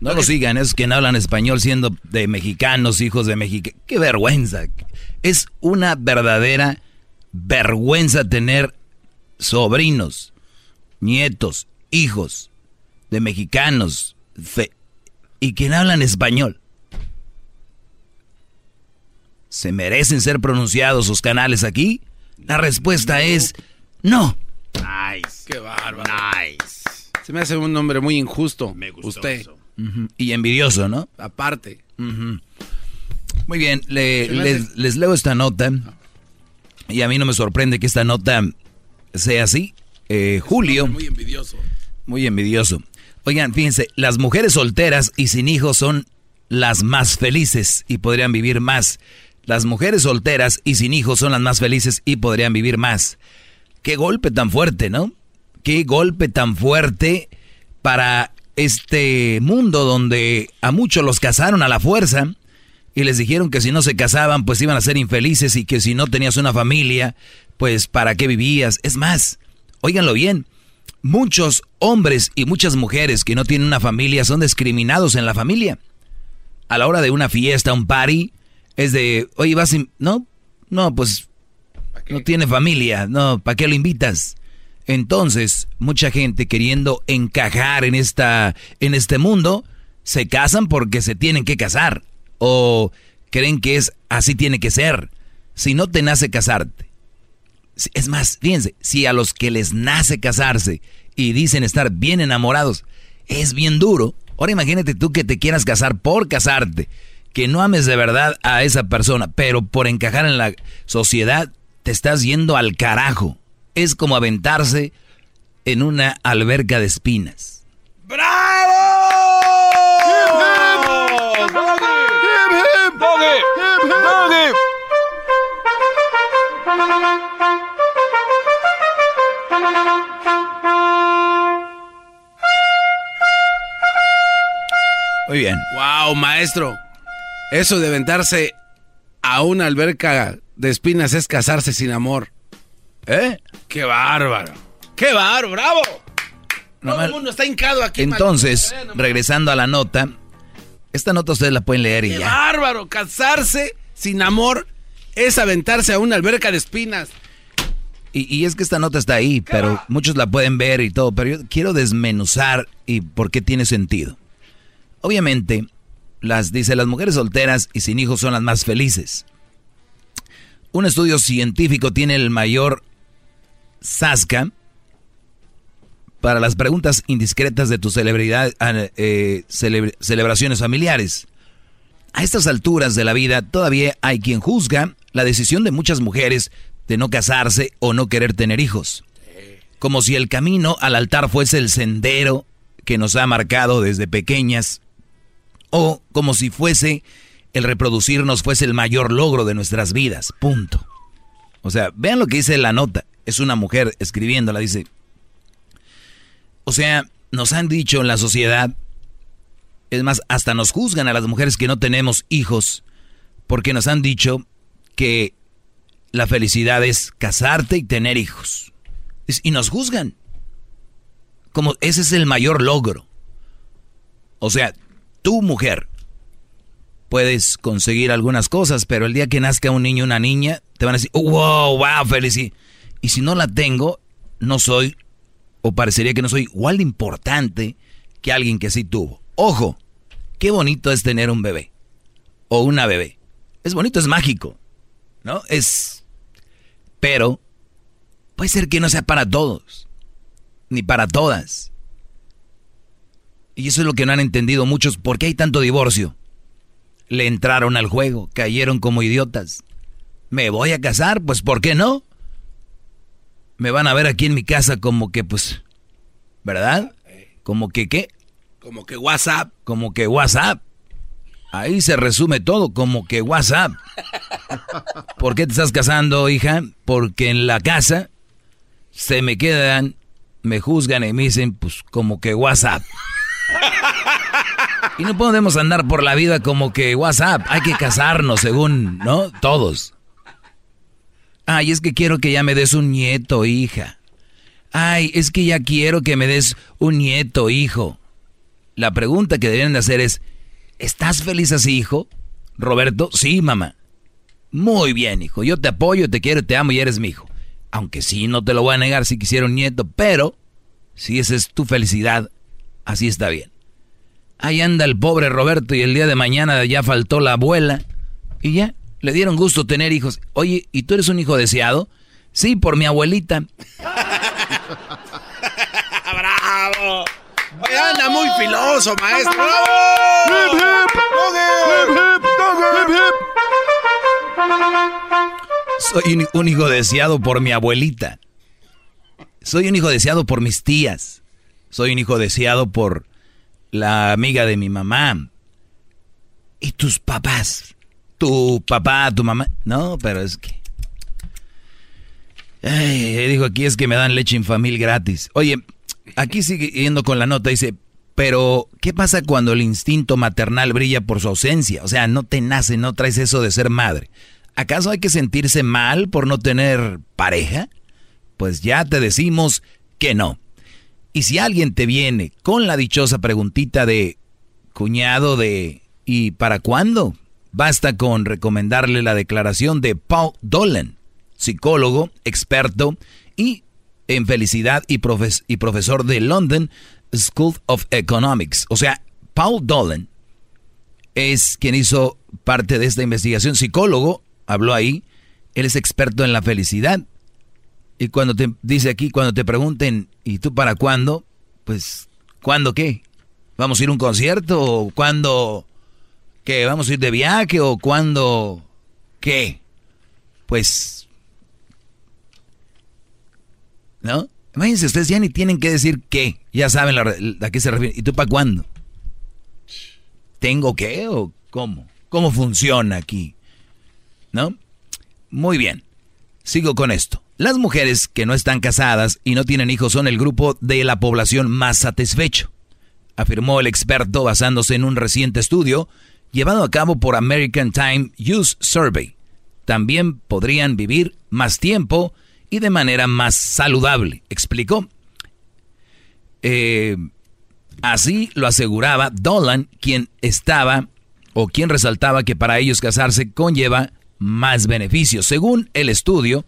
No lo sigan, esos que no hablan español siendo de mexicanos, hijos de mexicanos. Qué vergüenza. Es una verdadera vergüenza tener sobrinos, nietos, hijos de mexicanos fe- y que no hablan español. ¿Se merecen ser pronunciados sus canales aquí? La respuesta es no.
Nice. Qué bárbaro. Nice. Se me hace un nombre muy injusto. Me Usted.
Y envidioso, ¿no?
Aparte.
Muy bien, le- les, leo esta nota. Y a mí no me sorprende que esta nota sea así. Eh, Julio.
Muy envidioso.
Muy envidioso. Oigan, fíjense, las mujeres solteras y sin hijos son las más felices y podrían vivir más. Las mujeres solteras y sin hijos son las más felices y podrían vivir más. Qué golpe tan fuerte, ¿no? Qué golpe tan fuerte para este mundo donde a muchos los casaron a la fuerza y les dijeron que si no se casaban pues iban a ser infelices y que si no tenías una familia pues para qué vivías. Es más, óiganlo bien, muchos hombres y muchas mujeres que no tienen una familia son discriminados en la familia. A la hora de una fiesta, un party, es de, oye, vas, a- no, no, pues no tiene familia, no, ¿para qué lo invitas? Entonces, mucha gente queriendo encajar en esta en este mundo se casan porque se tienen que casar o creen que es así tiene que ser. Si no te nace casarte. Es más, fíjense, si a los que les nace casarse y dicen estar bien enamorados es bien duro. Ahora imagínate tú que te quieras casar por casarte, que no ames de verdad a esa persona, pero por encajar en la sociedad te estás yendo al carajo. Es como aventarse en una alberca de espinas. Muy bien.
Wow, maestro. Eso de aventarse a una alberca de espinas es casarse sin amor.
¿Eh?
Qué bárbaro. Qué bárbaro, bravo. Todo
mal-
el mundo está hincado aquí.
Entonces, regresando a la nota, esta nota ustedes la pueden leer y
Qué
ya.
bárbaro. Casarse sin amor es aventarse a una alberca de espinas.
Y, y es que esta nota está ahí, pero muchos la pueden ver y todo, pero yo quiero desmenuzar y por qué tiene sentido. Obviamente, las dice las mujeres solteras y sin hijos son las más felices. Un estudio científico tiene el mayor sasca para las preguntas indiscretas de tus celebridad, eh, celebre- celebraciones familiares. A estas alturas de la vida todavía hay quien juzga la decisión de muchas mujeres de no casarse o no querer tener hijos. Como si el camino al altar fuese el sendero que nos ha marcado desde pequeñas o como si fuese el reproducirnos fuese el mayor logro de nuestras vidas. Punto. O sea, vean lo que dice la nota. Es una mujer escribiéndola, dice. O sea, nos han dicho en la sociedad, es más, hasta nos juzgan a las mujeres que no tenemos hijos, porque nos han dicho que la felicidad es casarte y tener hijos. Y nos juzgan. Como ese es el mayor logro. O sea, tú mujer puedes conseguir algunas cosas, pero el día que nazca un niño o una niña, te van a decir, "Oh, wow, wow, felicidad. Y si no la tengo, no soy, o parecería que no soy igual de importante que alguien que sí tuvo. Ojo, qué bonito es tener un bebé o una bebé. Es bonito, es mágico, ¿no? Es... Pero puede ser que no sea para todos, ni para todas. Y eso es lo que no han entendido muchos. ¿Por qué hay tanto divorcio? Le entraron al juego, cayeron como idiotas. ¿Me voy a casar? Pues ¿por qué no? Me van a ver aquí en mi casa como que pues... ¿Verdad? Como que qué?
Como que WhatsApp.
Como que WhatsApp. Ahí se resume todo, como que WhatsApp. ¿Por qué te estás casando, hija? Porque en la casa se me quedan, me juzgan y me dicen, pues como que WhatsApp. Y no podemos andar por la vida como que WhatsApp. Hay que casarnos según, ¿no? Todos. Ay, es que quiero que ya me des un nieto, hija. Ay, es que ya quiero que me des un nieto, hijo. La pregunta que deben de hacer es, ¿estás feliz así, hijo? Roberto, sí, mamá. Muy bien, hijo. Yo te apoyo, te quiero, te amo y eres mi hijo. Aunque sí, no te lo voy a negar si quisiera un nieto, pero si esa es tu felicidad, así está bien. Ahí anda el pobre Roberto y el día de mañana ya faltó la abuela. Y ya, le dieron gusto tener hijos. Oye, ¿y tú eres un hijo deseado? Sí, por mi abuelita.
¡Bravo! Oye, anda muy filoso, maestro.
Soy un hijo deseado por mi abuelita. Soy un hijo deseado por mis tías. Soy un hijo deseado por la amiga de mi mamá. ¿Y tus papás? Tu papá, tu mamá. No, pero es que... Dijo aquí es que me dan leche infamil gratis. Oye, aquí sigue yendo con la nota, dice, pero ¿qué pasa cuando el instinto maternal brilla por su ausencia? O sea, no te nace, no traes eso de ser madre. ¿Acaso hay que sentirse mal por no tener pareja? Pues ya te decimos que no. Y si alguien te viene con la dichosa preguntita de cuñado de ¿y para cuándo? Basta con recomendarle la declaración de Paul Dolan, psicólogo, experto y en felicidad y, y profesor de London School of Economics. O sea, Paul Dolan es quien hizo parte de esta investigación, psicólogo, habló ahí, él es experto en la felicidad y cuando te dice aquí, cuando te pregunten, ¿y tú para cuándo? Pues, ¿cuándo qué? ¿Vamos a ir a un concierto? ¿O cuándo qué? ¿Vamos a ir de viaje? ¿O cuándo qué? Pues, ¿no? Imagínense, ustedes ya ni tienen que decir qué. Ya saben a qué se refiere. ¿Y tú para cuándo? ¿Tengo qué o cómo? ¿Cómo funciona aquí? ¿No? Muy bien. Sigo con esto. Las mujeres que no están casadas y no tienen hijos son el grupo de la población más satisfecho, afirmó el experto basándose en un reciente estudio llevado a cabo por American Time Use Survey. También podrían vivir más tiempo y de manera más saludable, explicó. Eh, así lo aseguraba Dolan, quien estaba o quien resaltaba que para ellos casarse conlleva más beneficios. Según el estudio,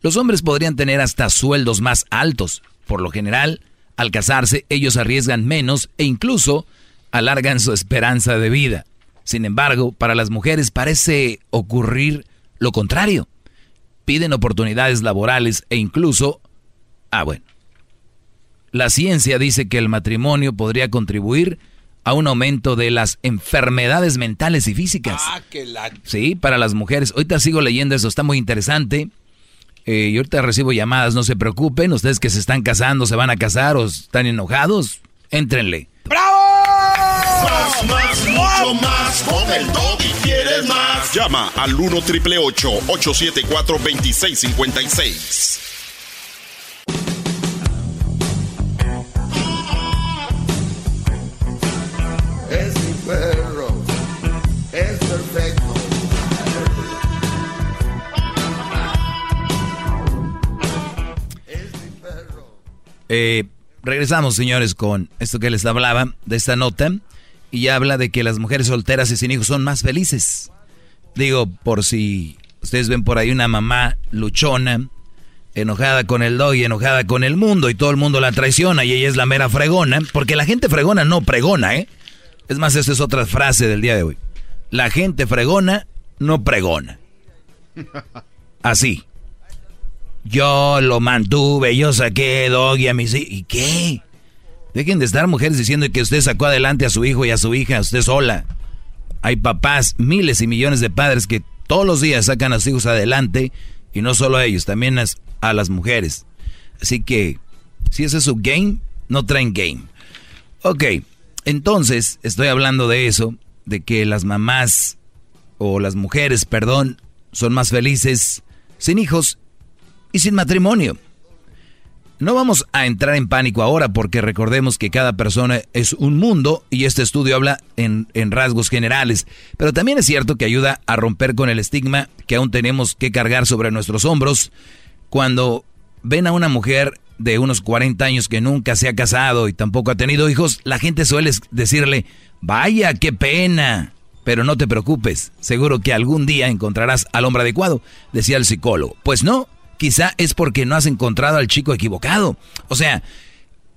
los hombres podrían tener hasta sueldos más altos. Por lo general, al casarse, ellos arriesgan menos e incluso alargan su esperanza de vida. Sin embargo, para las mujeres parece ocurrir lo contrario. Piden oportunidades laborales e incluso... Ah, bueno. La ciencia dice que el matrimonio podría contribuir a un aumento de las enfermedades mentales y físicas. Ah, la... Sí, para las mujeres. Ahorita sigo leyendo eso, está muy interesante. Eh, y ahorita recibo llamadas, no se preocupen. Ustedes que se están casando, se van a casar o están enojados, éntrenle.
¡Bravo! Más, más, mucho más. Con el y quieres más.
Llama al 1 triple 874 2656.
Eh, regresamos, señores, con esto que les hablaba de esta nota. Y habla de que las mujeres solteras y sin hijos son más felices. Digo, por si ustedes ven por ahí una mamá luchona, enojada con el dog y enojada con el mundo, y todo el mundo la traiciona y ella es la mera fregona, porque la gente fregona no pregona, ¿eh? Es más, esta es otra frase del día de hoy. La gente fregona no pregona. Así. Yo lo mantuve, yo saqué Doggy a mis hijos. ¿Y qué? Dejen de estar mujeres diciendo que usted sacó adelante a su hijo y a su hija, usted sola. Hay papás, miles y millones de padres que todos los días sacan a sus hijos adelante y no solo a ellos, también a, las mujeres. Así que, si ese es su game, no traen game. Ok, entonces estoy hablando de eso de que las mamás o las mujeres, perdón, son más felices sin hijos y sin matrimonio. No vamos a entrar en pánico ahora porque recordemos que cada persona es un mundo y este estudio habla en, rasgos generales, pero también es cierto que ayuda a romper con el estigma que aún tenemos que cargar sobre nuestros hombros cuando ven a una mujer de unos 40 años que nunca se ha casado y tampoco ha tenido hijos, la gente suele decirle, vaya, qué pena, pero no te preocupes, seguro que algún día encontrarás al hombre adecuado, decía el psicólogo. Pues no, quizá es porque no has encontrado al chico equivocado. O sea,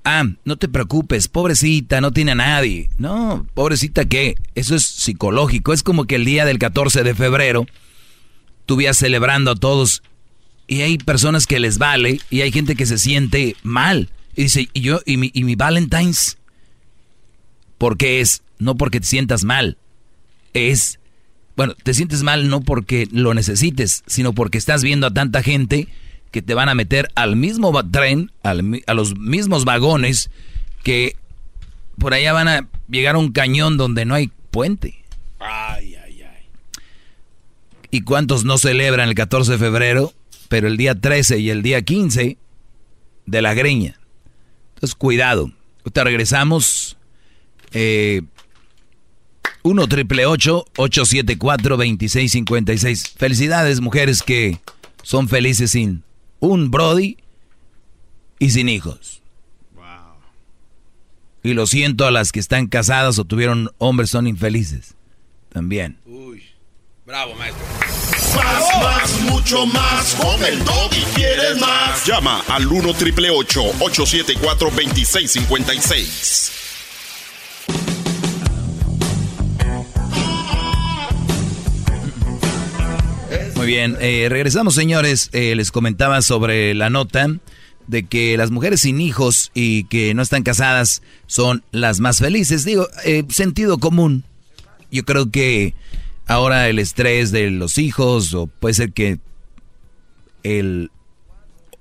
ah, no te preocupes, pobrecita, no tiene a nadie. No, pobrecita qué, eso es psicológico. Es como que el día del 14 de febrero tú celebrando a todos y hay personas que les vale y hay gente que se siente mal. Y dice, ¿y yo, y mi, y mi Valentine's? ¿Por qué es? No porque te sientas mal. Es bueno, te sientes mal no porque lo necesites, sino porque estás viendo a tanta gente que te van a meter al mismo tren, a los mismos vagones, que por allá van a llegar a un cañón donde no hay puente. Ay, ay, ay. ¿Y cuántos no celebran el 14 de febrero, pero el día 13 y el día 15 de la greña? Entonces, cuidado. Te regresamos. Eh, 1 triple 874 2656. Felicidades, mujeres que son felices sin un Brody y sin hijos. Wow. Y lo siento a las que están casadas o tuvieron hombres, son infelices. También. Uy.
Bravo, maestro. Más, más, mucho más. Con el y quieres más.
Llama al 1 triple 874 2656.
Bien, eh, regresamos señores, eh, les comentaba sobre la nota de que las mujeres sin hijos y que no están casadas son las más felices. Digo, eh, sentido común. Yo creo que ahora el estrés de los hijos o puede ser que el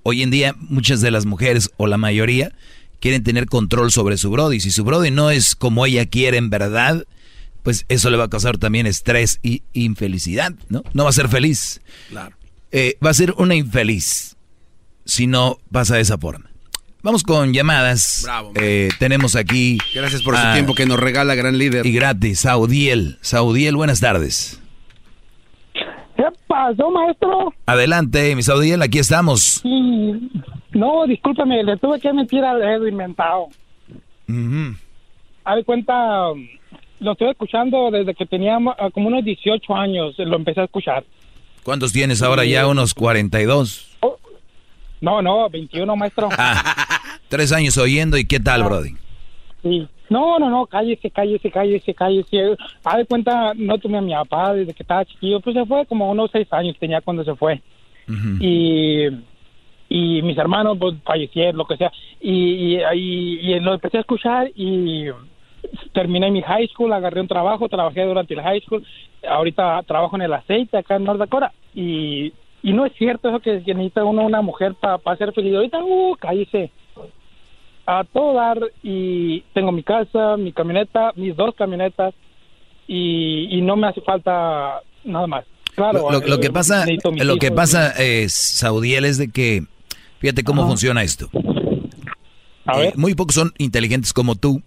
hoy en día muchas de las mujeres o la mayoría quieren tener control sobre su brody. Si su brody no es como ella quiere en verdad, pues eso le va a causar también estrés y infelicidad, ¿no? No va a ser feliz. Claro. Eh, va a ser una infeliz si no pasa de esa forma. Vamos con llamadas. Bravo. Eh, tenemos aquí.
Gracias por su tiempo que nos regala, gran líder.
Y gratis, Saudiel. Saudiel, buenas tardes.
¿Qué pasó, maestro?
Adelante, mi Saudiel, aquí estamos.
No, discúlpame, le tuve que mentir al Edwin inventado. Uh -huh. cuenta, lo estoy escuchando desde que tenía ah, como unos 18 años, lo empecé a escuchar.
¿Cuántos tienes ahora ya? ¿Unos 42?
no, no, 21, maestro.
Ah, tres años oyendo y ¿qué tal, Brody?
Sí. No, no, no, cállese, cállese, cállese, cállese. A de cuenta, no tuve a mi papá desde que estaba chiquillo, pues se fue como unos seis años tenía cuando se fue. Y y mis hermanos pues fallecieron, lo que sea. Y, y, y, y, lo empecé a escuchar y terminé mi high school, agarré un trabajo, trabajé durante el high school, ahorita trabajo en el aceite acá en North Dakota y, y no es cierto eso que, necesita uno una mujer para ser feliz. Ahorita, uh, cállese. A todo dar y tengo mi casa, mi camioneta, mis dos camionetas y, y no me hace falta nada más. Claro,
lo, que pasa, lo que pasa, es, Saudiel, es de que, fíjate cómo funciona esto. Eh, muy pocos son inteligentes como tú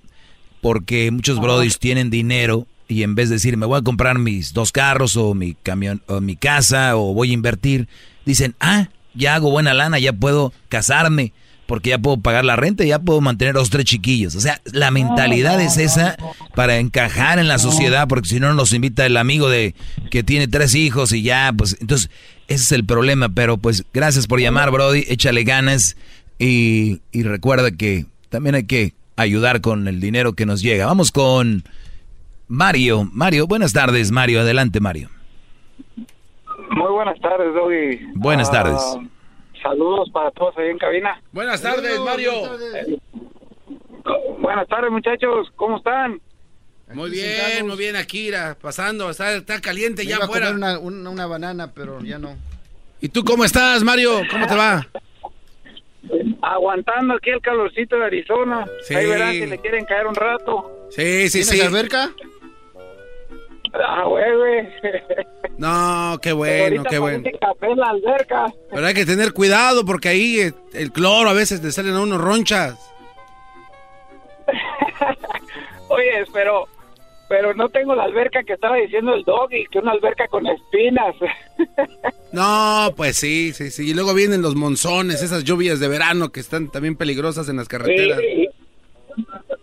porque muchos brodis tienen dinero y en vez de decir me voy a comprar mis dos carros o mi camión o mi casa o voy a invertir, dicen, "Ah, ya hago buena lana, ya puedo casarme." porque ya puedo pagar la renta y ya puedo mantener a los tres chiquillos. O sea, la mentalidad es esa para encajar en la sociedad, porque si no nos invita el amigo de que tiene tres hijos y ya, pues entonces ese es el problema. Pero pues gracias por llamar, Brody, échale ganas y, y recuerda que también hay que ayudar con el dinero que nos llega. Vamos con Mario. Mario, buenas tardes, Mario. Adelante, Mario.
Muy buenas tardes, Doggy.
Buenas ah, tardes.
saludos para todos ahí en cabina.
Buenas tardes, Mario.
buenas tardes, muchachos. ¿Cómo están?
Muy bien, muy bien, Akira. Pasando, está, está caliente ya afuera.
Una, una, una banana, pero ya no.
¿Y tú cómo estás, Mario? ¿Cómo te va?
Aguantando aquí el calorcito de Arizona. Ahí verán si le quieren caer un rato.
Sí, sí, sí.
alberca?
Ah, güey, güey.
No, qué bueno, qué bueno.
café en la alberca.
Pero hay que tener cuidado porque ahí eh, el cloro a veces le salen a unos ronchas.
Oye, pero, pero no tengo la alberca que estaba diciendo el doggy, que una alberca con espinas.
No, pues sí, sí, sí. Y luego vienen los monzones, esas lluvias de verano que están también peligrosas en las carreteras.
Sí.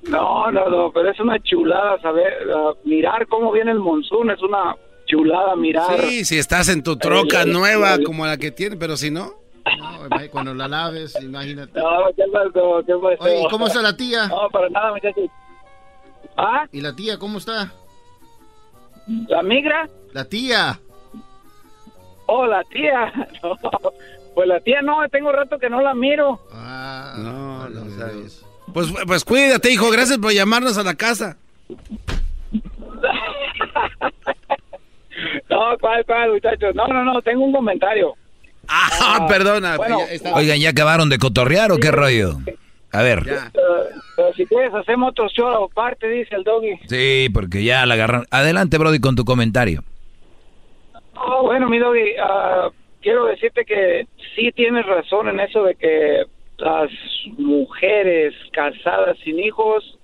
No, no, no, pero es una chulada saber, uh, mirar cómo viene el monzón, es una chulada mirar.
Sí, si estás en tu troca
El-
nueva
el-
como la que tiene, pero si no.
No, cuando la laves, imagínate.
No, ¿qué pasó? ¿Qué pasó?
Oye, ¿y cómo está la tía?
No, para nada, muchachos. ¿Ah?
¿Y la tía cómo está?
¿La migra?
La tía.
Oh, la tía. No, pues la tía no, tengo rato que no la miro.
No, no sabes. Pues, pues cuídate, hijo. Gracias por llamarnos a la casa.
No, ¿cuál, cuál, muchachos? No, no, no, tengo un comentario.
Ah, perdona.
bueno,
ya está.
Oigan, ¿ya acabaron de cotorrear o qué rollo? A ver.
pero si quieres, hacemos otro show aparte, dice el doggy.
Sí, porque ya la agarraron. Adelante, Brody, con tu comentario.
Ah, bueno, mi doggy, ah, quiero decirte que sí tienes razón en eso de que las mujeres casadas sin hijos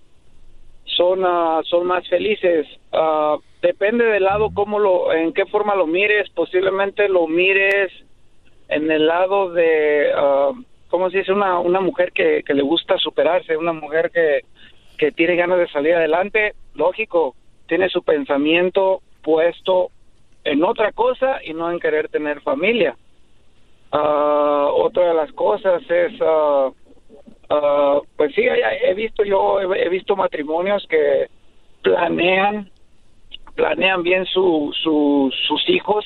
son ah, son más felices. Ah, depende del lado cómo lo, en qué forma lo mires. Posiblemente lo mires en el lado de, ¿cómo se dice? Una, una mujer que, que le gusta superarse, una mujer que, que tiene ganas de salir adelante. Lógico, tiene su pensamiento puesto en otra cosa y no en querer tener familia. Ah, otra de las cosas es, ah, pues sí, he, he visto yo, he, visto matrimonios que planean, planean bien su, su- sus hijos,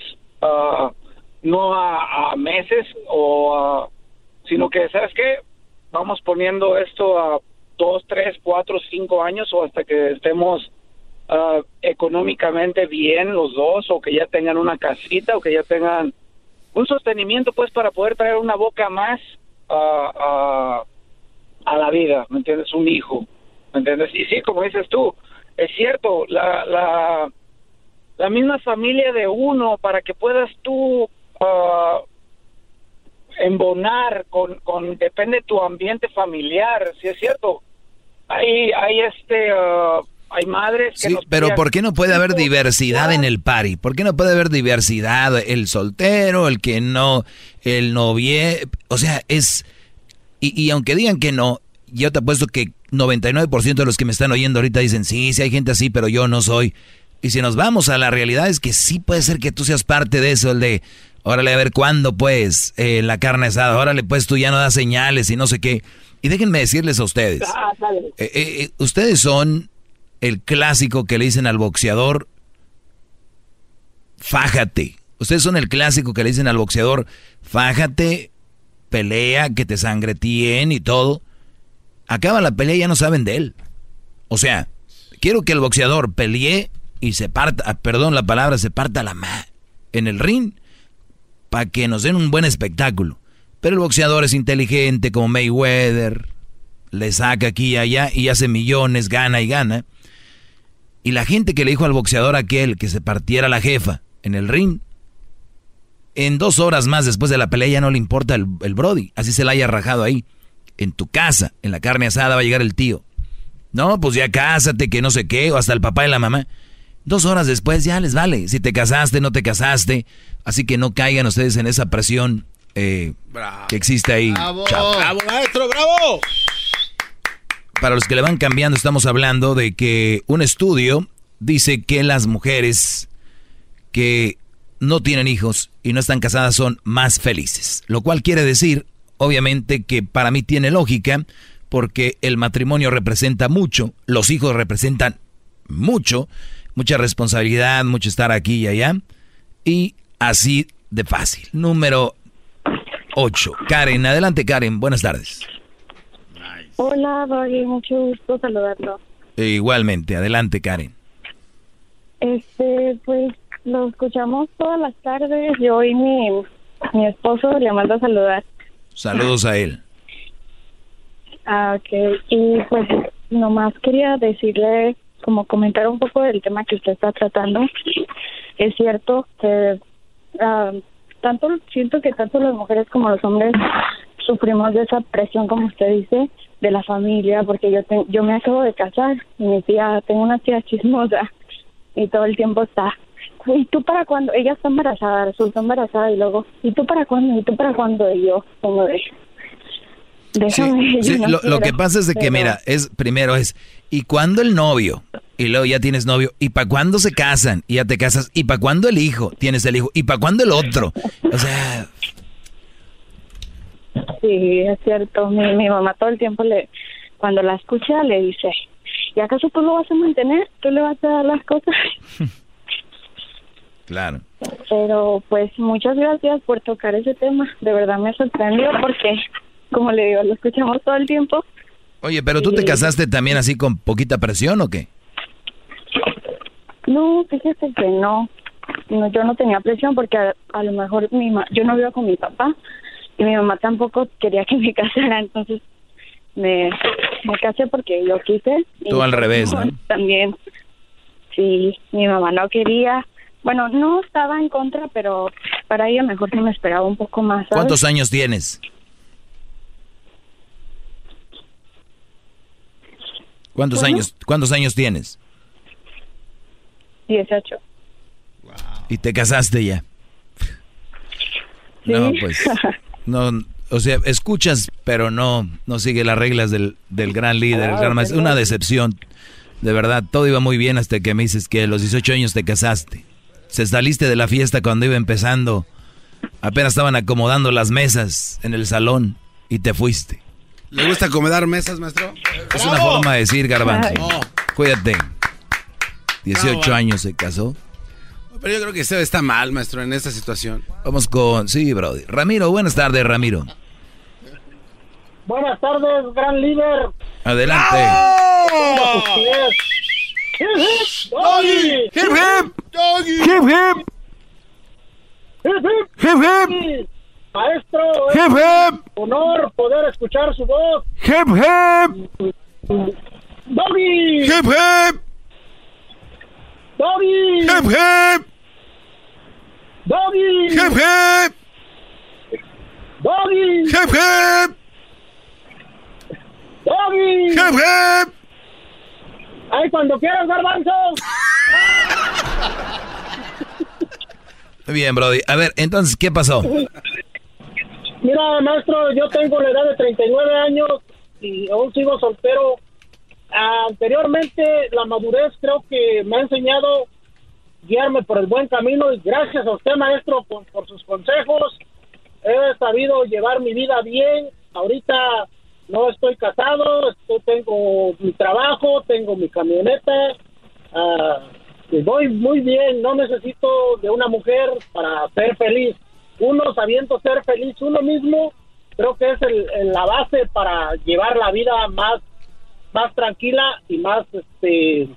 no a, a meses o a- sino que, ¿sabes qué? Vamos poniendo esto a dos, tres, cuatro, cinco años o hasta que estemos ah, económicamente bien los dos o que ya tengan una casita o que ya tengan un sostenimiento pues para poder traer una boca más a, a, a la vida, ¿me entiendes? Un hijo, ¿me entiendes? Y sí, como dices tú, es cierto, la, la, la misma familia de uno para que puedas tú ah, embonar con, con, depende de tu ambiente familiar, si es cierto. Hay, hay este, ah, hay madres que
Sí,
nos
pero ¿por qué no puede haber diversidad en el party? ¿Por qué no puede haber diversidad? El soltero, el que no, el novie, o sea, es... Y, y aunque digan que no, yo te apuesto que 99% de los que me están oyendo ahorita dicen, sí, sí hay gente así, pero yo no soy. Y si nos vamos a la realidad es que sí puede ser que tú seas parte de eso, el de, órale, a ver cuándo pues eh, la carne asada, órale pues tú ya no das señales y no sé qué. Y déjenme decirles a ustedes,
Ah,
eh, eh, ustedes son el clásico que le dicen al boxeador, fájate. Ustedes son el clásico que le dicen al boxeador, fájate, pelea, que te sangretien y todo. Acaba la pelea y ya no saben de él. O sea, quiero que el boxeador pelee y se parta, ah, perdón la palabra, se parta la ma en el ring para que nos den un buen espectáculo. Pero el boxeador es inteligente como Mayweather, le saca aquí y allá y hace millones, gana y gana. Y la gente que le dijo al boxeador aquel que se partiera la jefa en el ring, en dos horas más después de la pelea ya no le importa el, el Brody, así se la haya rajado ahí. En tu casa, en la carne asada, va a llegar el tío. No, pues ya cásate, que no sé qué, o hasta el papá y la mamá. Dos horas después ya les vale, si te casaste, no te casaste. Así que no caigan ustedes en esa presión eh, que existe ahí.
¡Bravo!
¡Bravo, maestro, bravo!
Para los que le van cambiando, estamos hablando de que un estudio dice que las mujeres que no tienen hijos y no están casadas son más felices. Lo cual quiere decir, obviamente, que para mí tiene lógica, porque el matrimonio representa mucho, los hijos representan mucho, mucha responsabilidad, mucho estar aquí y allá, y así de fácil. Número 8. Karen, adelante Karen, buenas tardes.
Hola, Doggy, mucho gusto saludarlo.
E igualmente, adelante Karen.
Este, pues lo escuchamos todas las tardes. Yo y mi, mi esposo le mando a saludar.
Saludos a él.
Ah, ok. Y pues nomás quería decirle como comentar un poco del tema que usted está tratando. Es cierto que ah, tanto siento que tanto las mujeres como los hombres sufrimos de esa presión, como usted dice, de la familia, porque yo yo me acabo de casar y mi tía, tengo una tía chismosa y todo el tiempo está, ¿y tú para cuándo? Ella está embarazada, resultó embarazada y luego, ¿y tú para cuándo? ¿Y tú para cuándo? Y yo, como de...
Déjame, sí, lo, que pasa es de que, mira, es primero es, ¿y cuándo el novio? Y luego ya tienes novio. ¿Y para cuándo se casan? Y ya te casas. ¿Y para cuándo el hijo? Tienes el hijo. ¿Y para cuándo el otro? O sea,
Sí, es cierto. Mi, mi mamá todo el tiempo le, cuando la escucha, le dice, ¿y acaso tú lo vas a mantener? ¿Tú le vas a dar las cosas?
Claro.
Pero pues muchas gracias por tocar ese tema. De verdad me sorprendió porque, como le digo, lo escuchamos todo el tiempo.
Oye, pero tú te casaste también así con poquita presión o qué?
No, fíjese que no. no yo no tenía presión porque a, lo mejor mi yo no vivo con mi papá y mi mamá tampoco quería que me casara, entonces me, me casé porque yo quise.
Tú al revés, ¿no?
También, sí, mi mamá no quería. Bueno, no estaba en contra, pero para ella mejor que me esperaba un poco más.
¿Cuántos años tienes? ¿Cuántos años cuántos años tienes?
18.
¿Y te casaste ya? No, pues no, o sea, escuchas, pero no, no sigue las reglas del, del gran líder, Es Una decepción. De verdad, todo iba muy bien hasta que me dices que a los 18 años te casaste. Se saliste de la fiesta cuando iba empezando. Apenas estaban acomodando las mesas en el salón y te fuiste.
¿Le gusta acomodar mesas, maestro?
Es una forma de decir, garbanzo. Cuídate. 18 años se casó.
Pero yo creo que usted está mal, maestro, en esta situación.
Vamos con... Sí, Brody. Ramiro, buenas tardes, Ramiro.
Buenas tardes, gran líder.
Adelante.
¡Hip, hip! ¡Doggy! ¡Hip, hip! ¡Hip, hip! Maestro,
hip, hip.
Honor poder escuchar su voz.
¡Hip, hip!
¡Doggy!
¡Hip, hip!
¡Doggy!
¡Hip, hip!
¡Doggy!
¡Hip, hip!
¡Doggy!
¡Hip, hip!
¡Doggy!
¡Hip, hip!
¡Ay, cuando quieras, garbanzo!
Muy bien, Brody. A ver, entonces, ¿qué pasó?
Mira, maestro, yo tengo la edad de 39 años y aún sigo soltero. Anteriormente la madurez creo que me ha enseñado guiarme por el buen camino y gracias a usted maestro por, sus consejos he sabido llevar mi vida bien. Ahorita no estoy casado tengo mi trabajo tengo mi camioneta. Uh, voy muy bien. No necesito de una mujer para ser feliz uno sabiendo ser feliz uno mismo creo que es la base para llevar la vida más más tranquila y más este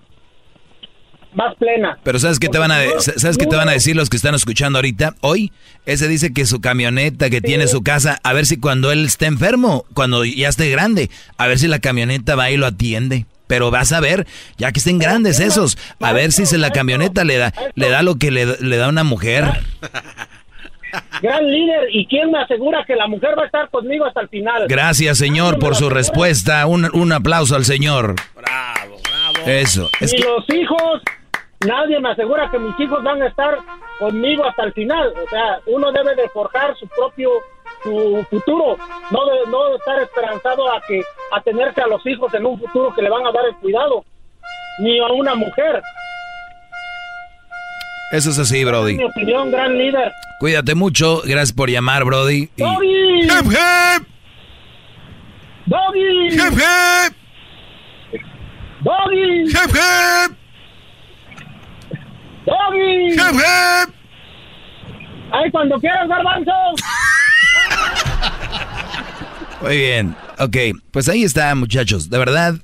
más plena.
Pero ¿sabes qué te van a sabes qué te van a decir los que están escuchando ahorita? Hoy ese dice que su camioneta, que tiene su casa, a ver si cuando él esté enfermo, cuando ya esté grande, a ver si la camioneta va y lo atiende. Pero vas a ver, ya que estén grandes esos, a ver si se la camioneta le da le da lo que le, le da una mujer.
Gran líder, ¿y quién me asegura que la mujer va a estar conmigo hasta el final?
Gracias, señor, por su respuesta. Un, un aplauso al señor.
Bravo, bravo.
Eso.
y los hijos, nadie me asegura que mis hijos van a estar conmigo hasta el final. O sea, uno debe de forjar su propio su futuro, no de, no estar esperanzado a que a tenerse a los hijos en un futuro que le van a dar el cuidado, ni a una mujer.
Eso es así, Brody.
mi opinión, gran líder.
Cuídate mucho. Gracias por llamar, Brody.
Y... ¡Doggy!
¡Hip, hip!
¡Doggy!
¡Hip, hip!
¡Doggy!
¡Hip, hip!
¡Doggy!
¡Hip, hip!
¡Ay, cuando quieras, garbanzo!
Muy bien. Ok, pues ahí está, muchachos. De verdad,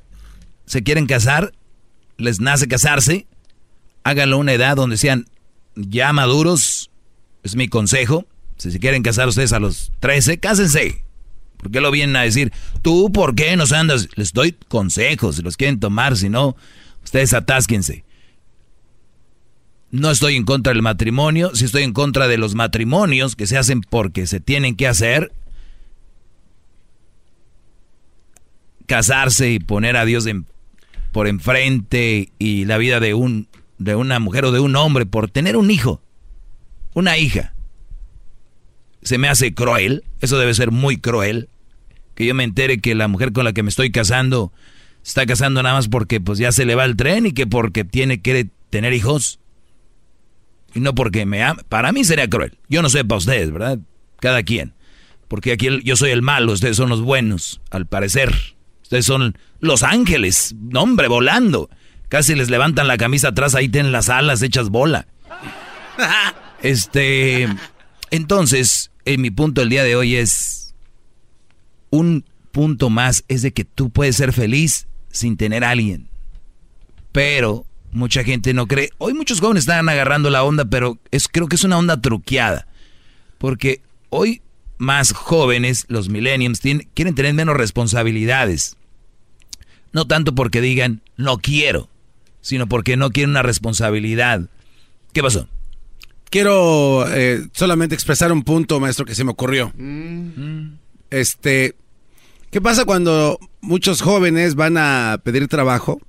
¿se quieren casar? ¿Les nace casarse? Háganlo a una edad donde sean ya maduros, es mi consejo. Si se quieren casar ustedes a los 13, cásense. ¿Por qué lo vienen a decir? ¿Tú por qué nos andas? Les doy consejos, si los quieren tomar, si no, Ustedes atásquense. No estoy en contra del matrimonio, si estoy en contra de los matrimonios que se hacen porque se tienen que hacer. Casarse y poner a Dios por enfrente y la vida de, un, de una mujer o de un hombre por tener un hijo, una hija. Se me hace cruel, eso debe ser muy cruel, que yo me entere que la mujer con la que me estoy casando está casando nada más porque pues ya se le va el tren y que porque tiene que tener hijos y no porque me ama. Para mí sería cruel. Yo no sé para ustedes, ¿verdad? Cada quien. Porque aquí yo soy el malo, ustedes son los buenos, al parecer. Ustedes son los ángeles, hombre, volando. Casi les levantan la camisa atrás, ahí tienen las alas hechas bola. Este, entonces, en mi punto el día de hoy es un punto más es de que tú puedes ser feliz sin tener a alguien. Pero mucha gente no cree. Hoy muchos jóvenes están agarrando la onda, pero es, creo que es una onda truqueada. Porque hoy más jóvenes, los millennials, quieren tener menos responsabilidades. No tanto porque digan, no quiero, sino porque no quieren una responsabilidad. ¿Qué pasó?
Quiero eh, solamente expresar un punto, maestro, que se me ocurrió. Mm. Este, ¿qué pasa cuando muchos jóvenes van a pedir trabajo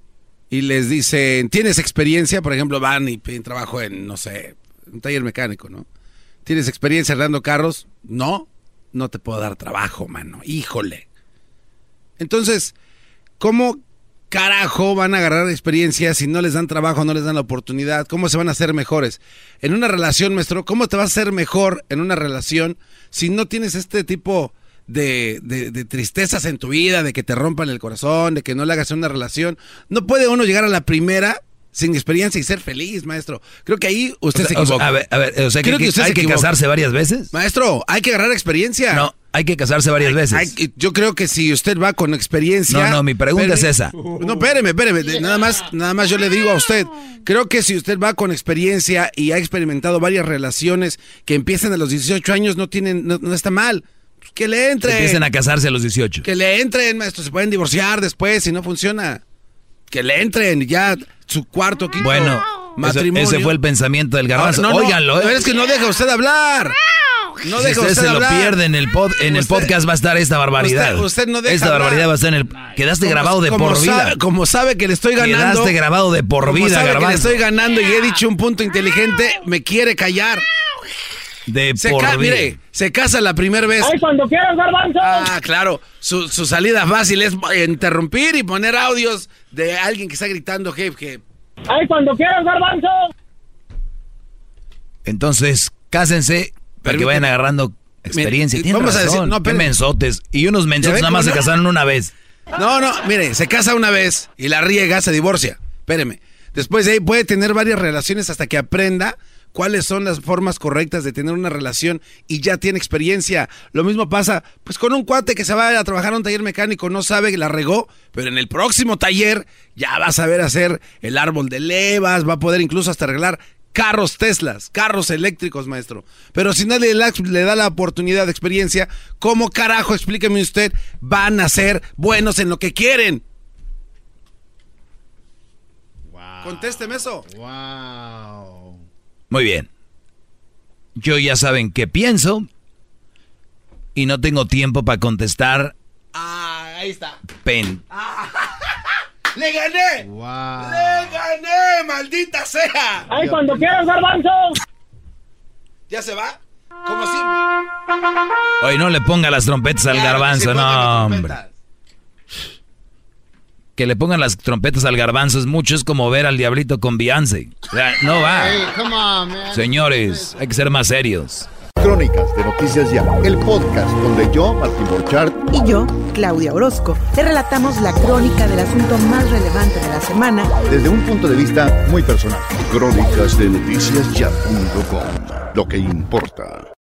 y les dicen, ¿tienes experiencia? Por ejemplo, van y piden trabajo en, no sé, un taller mecánico, ¿no? ¿Tienes experiencia arreglando carros? No, no te puedo dar trabajo, mano. Híjole. Entonces, ¿cómo carajo van a agarrar experiencia si no les dan trabajo, no les dan la oportunidad? ¿Cómo se van a hacer mejores? En una relación, maestro, ¿cómo te vas a hacer mejor en una relación si no tienes este tipo de, de, tristezas en tu vida, de que te rompan el corazón, de que no le hagas una relación. No puede uno llegar a la primera sin experiencia y ser feliz, maestro. Creo que ahí usted se equivoca.
a ver, a ver, o sea, que, hay que casarse varias veces.
Maestro, hay que agarrar experiencia.
No, hay que casarse varias veces.
yo creo que si usted va con experiencia.
No, no, mi pregunta es esa.
No, espéreme, espéreme. Nada más, nada más yo le digo a usted. Creo que si usted va con experiencia y ha experimentado varias relaciones que empiezan a los 18 años, no tienen, no está mal. Que le entren.
Empiecen a casarse a los 18.
Que le entren, maestro. Se pueden divorciar después si no funciona. Que le entren ya su cuarto, quinto
bueno, matrimonio. Ese fue el pensamiento del garbanzo.
no, Óiganlo. ¿eh? es que no deja usted hablar.
No deja usted, se lo pierde en el, pod, en el podcast va a estar esta barbaridad.
Usted, no deja
Esta barbaridad va a estar en el... Quedaste grabado de por vida.
como sabe que le estoy ganando...
Quedaste grabado de por vida,
sabe que le estoy ganando y he dicho un punto inteligente, me quiere callar.
De
se
por
Mire, se casa la primera vez.
¡Ay, cuando quieras, garbanzo!
Ah, claro. Su, salida fácil es interrumpir y poner audios de alguien que está gritando jefe.
¡Ay, cuando quieras, garbanzo!
Entonces, cásense para que vayan agarrando experiencia. vamos a decir, no, mensotes. Y unos mensotes nada más se casaron una vez.
No, no, mire, se casa una vez y la riega, se divorcia. Espéreme. Después de ahí puede tener varias relaciones hasta que aprenda cuáles son las formas correctas de tener una relación y ya tiene experiencia. Lo mismo pasa pues con un cuate que se va a trabajar a un taller mecánico, no sabe que la regó, pero en el próximo taller ya va a saber hacer el árbol de levas, va a poder incluso hasta arreglar carros Teslas, carros eléctricos, maestro. Pero si nadie le da la oportunidad de experiencia, ¿cómo carajo, explíqueme usted, van a ser buenos en lo que quieren? Wow. Contésteme eso.
Wow.
Muy bien. Yo ya saben qué pienso y no tengo tiempo para contestar.
Ah, ahí está.
Pen.
¡Le gané!
Wow.
¡Le gané! ¡Maldita sea!
¡Ay, cuando quieras, garbanzo!
¿Ya se va? Como siempre.
Oye, no le ponga las trompetas al garbanzo, no, hombre que le pongan las trompetas al garbanzo es mucho, es como ver al diablito con Beyoncé. no va. Señores, hay que ser más serios.
Crónicas de Noticias Ya, el podcast donde yo, Martín Borchardt,
y yo, Claudia Orozco, te relatamos la crónica del asunto más relevante de la semana
desde un punto de vista muy personal. Crónicas de Noticias Ya.com, lo que importa.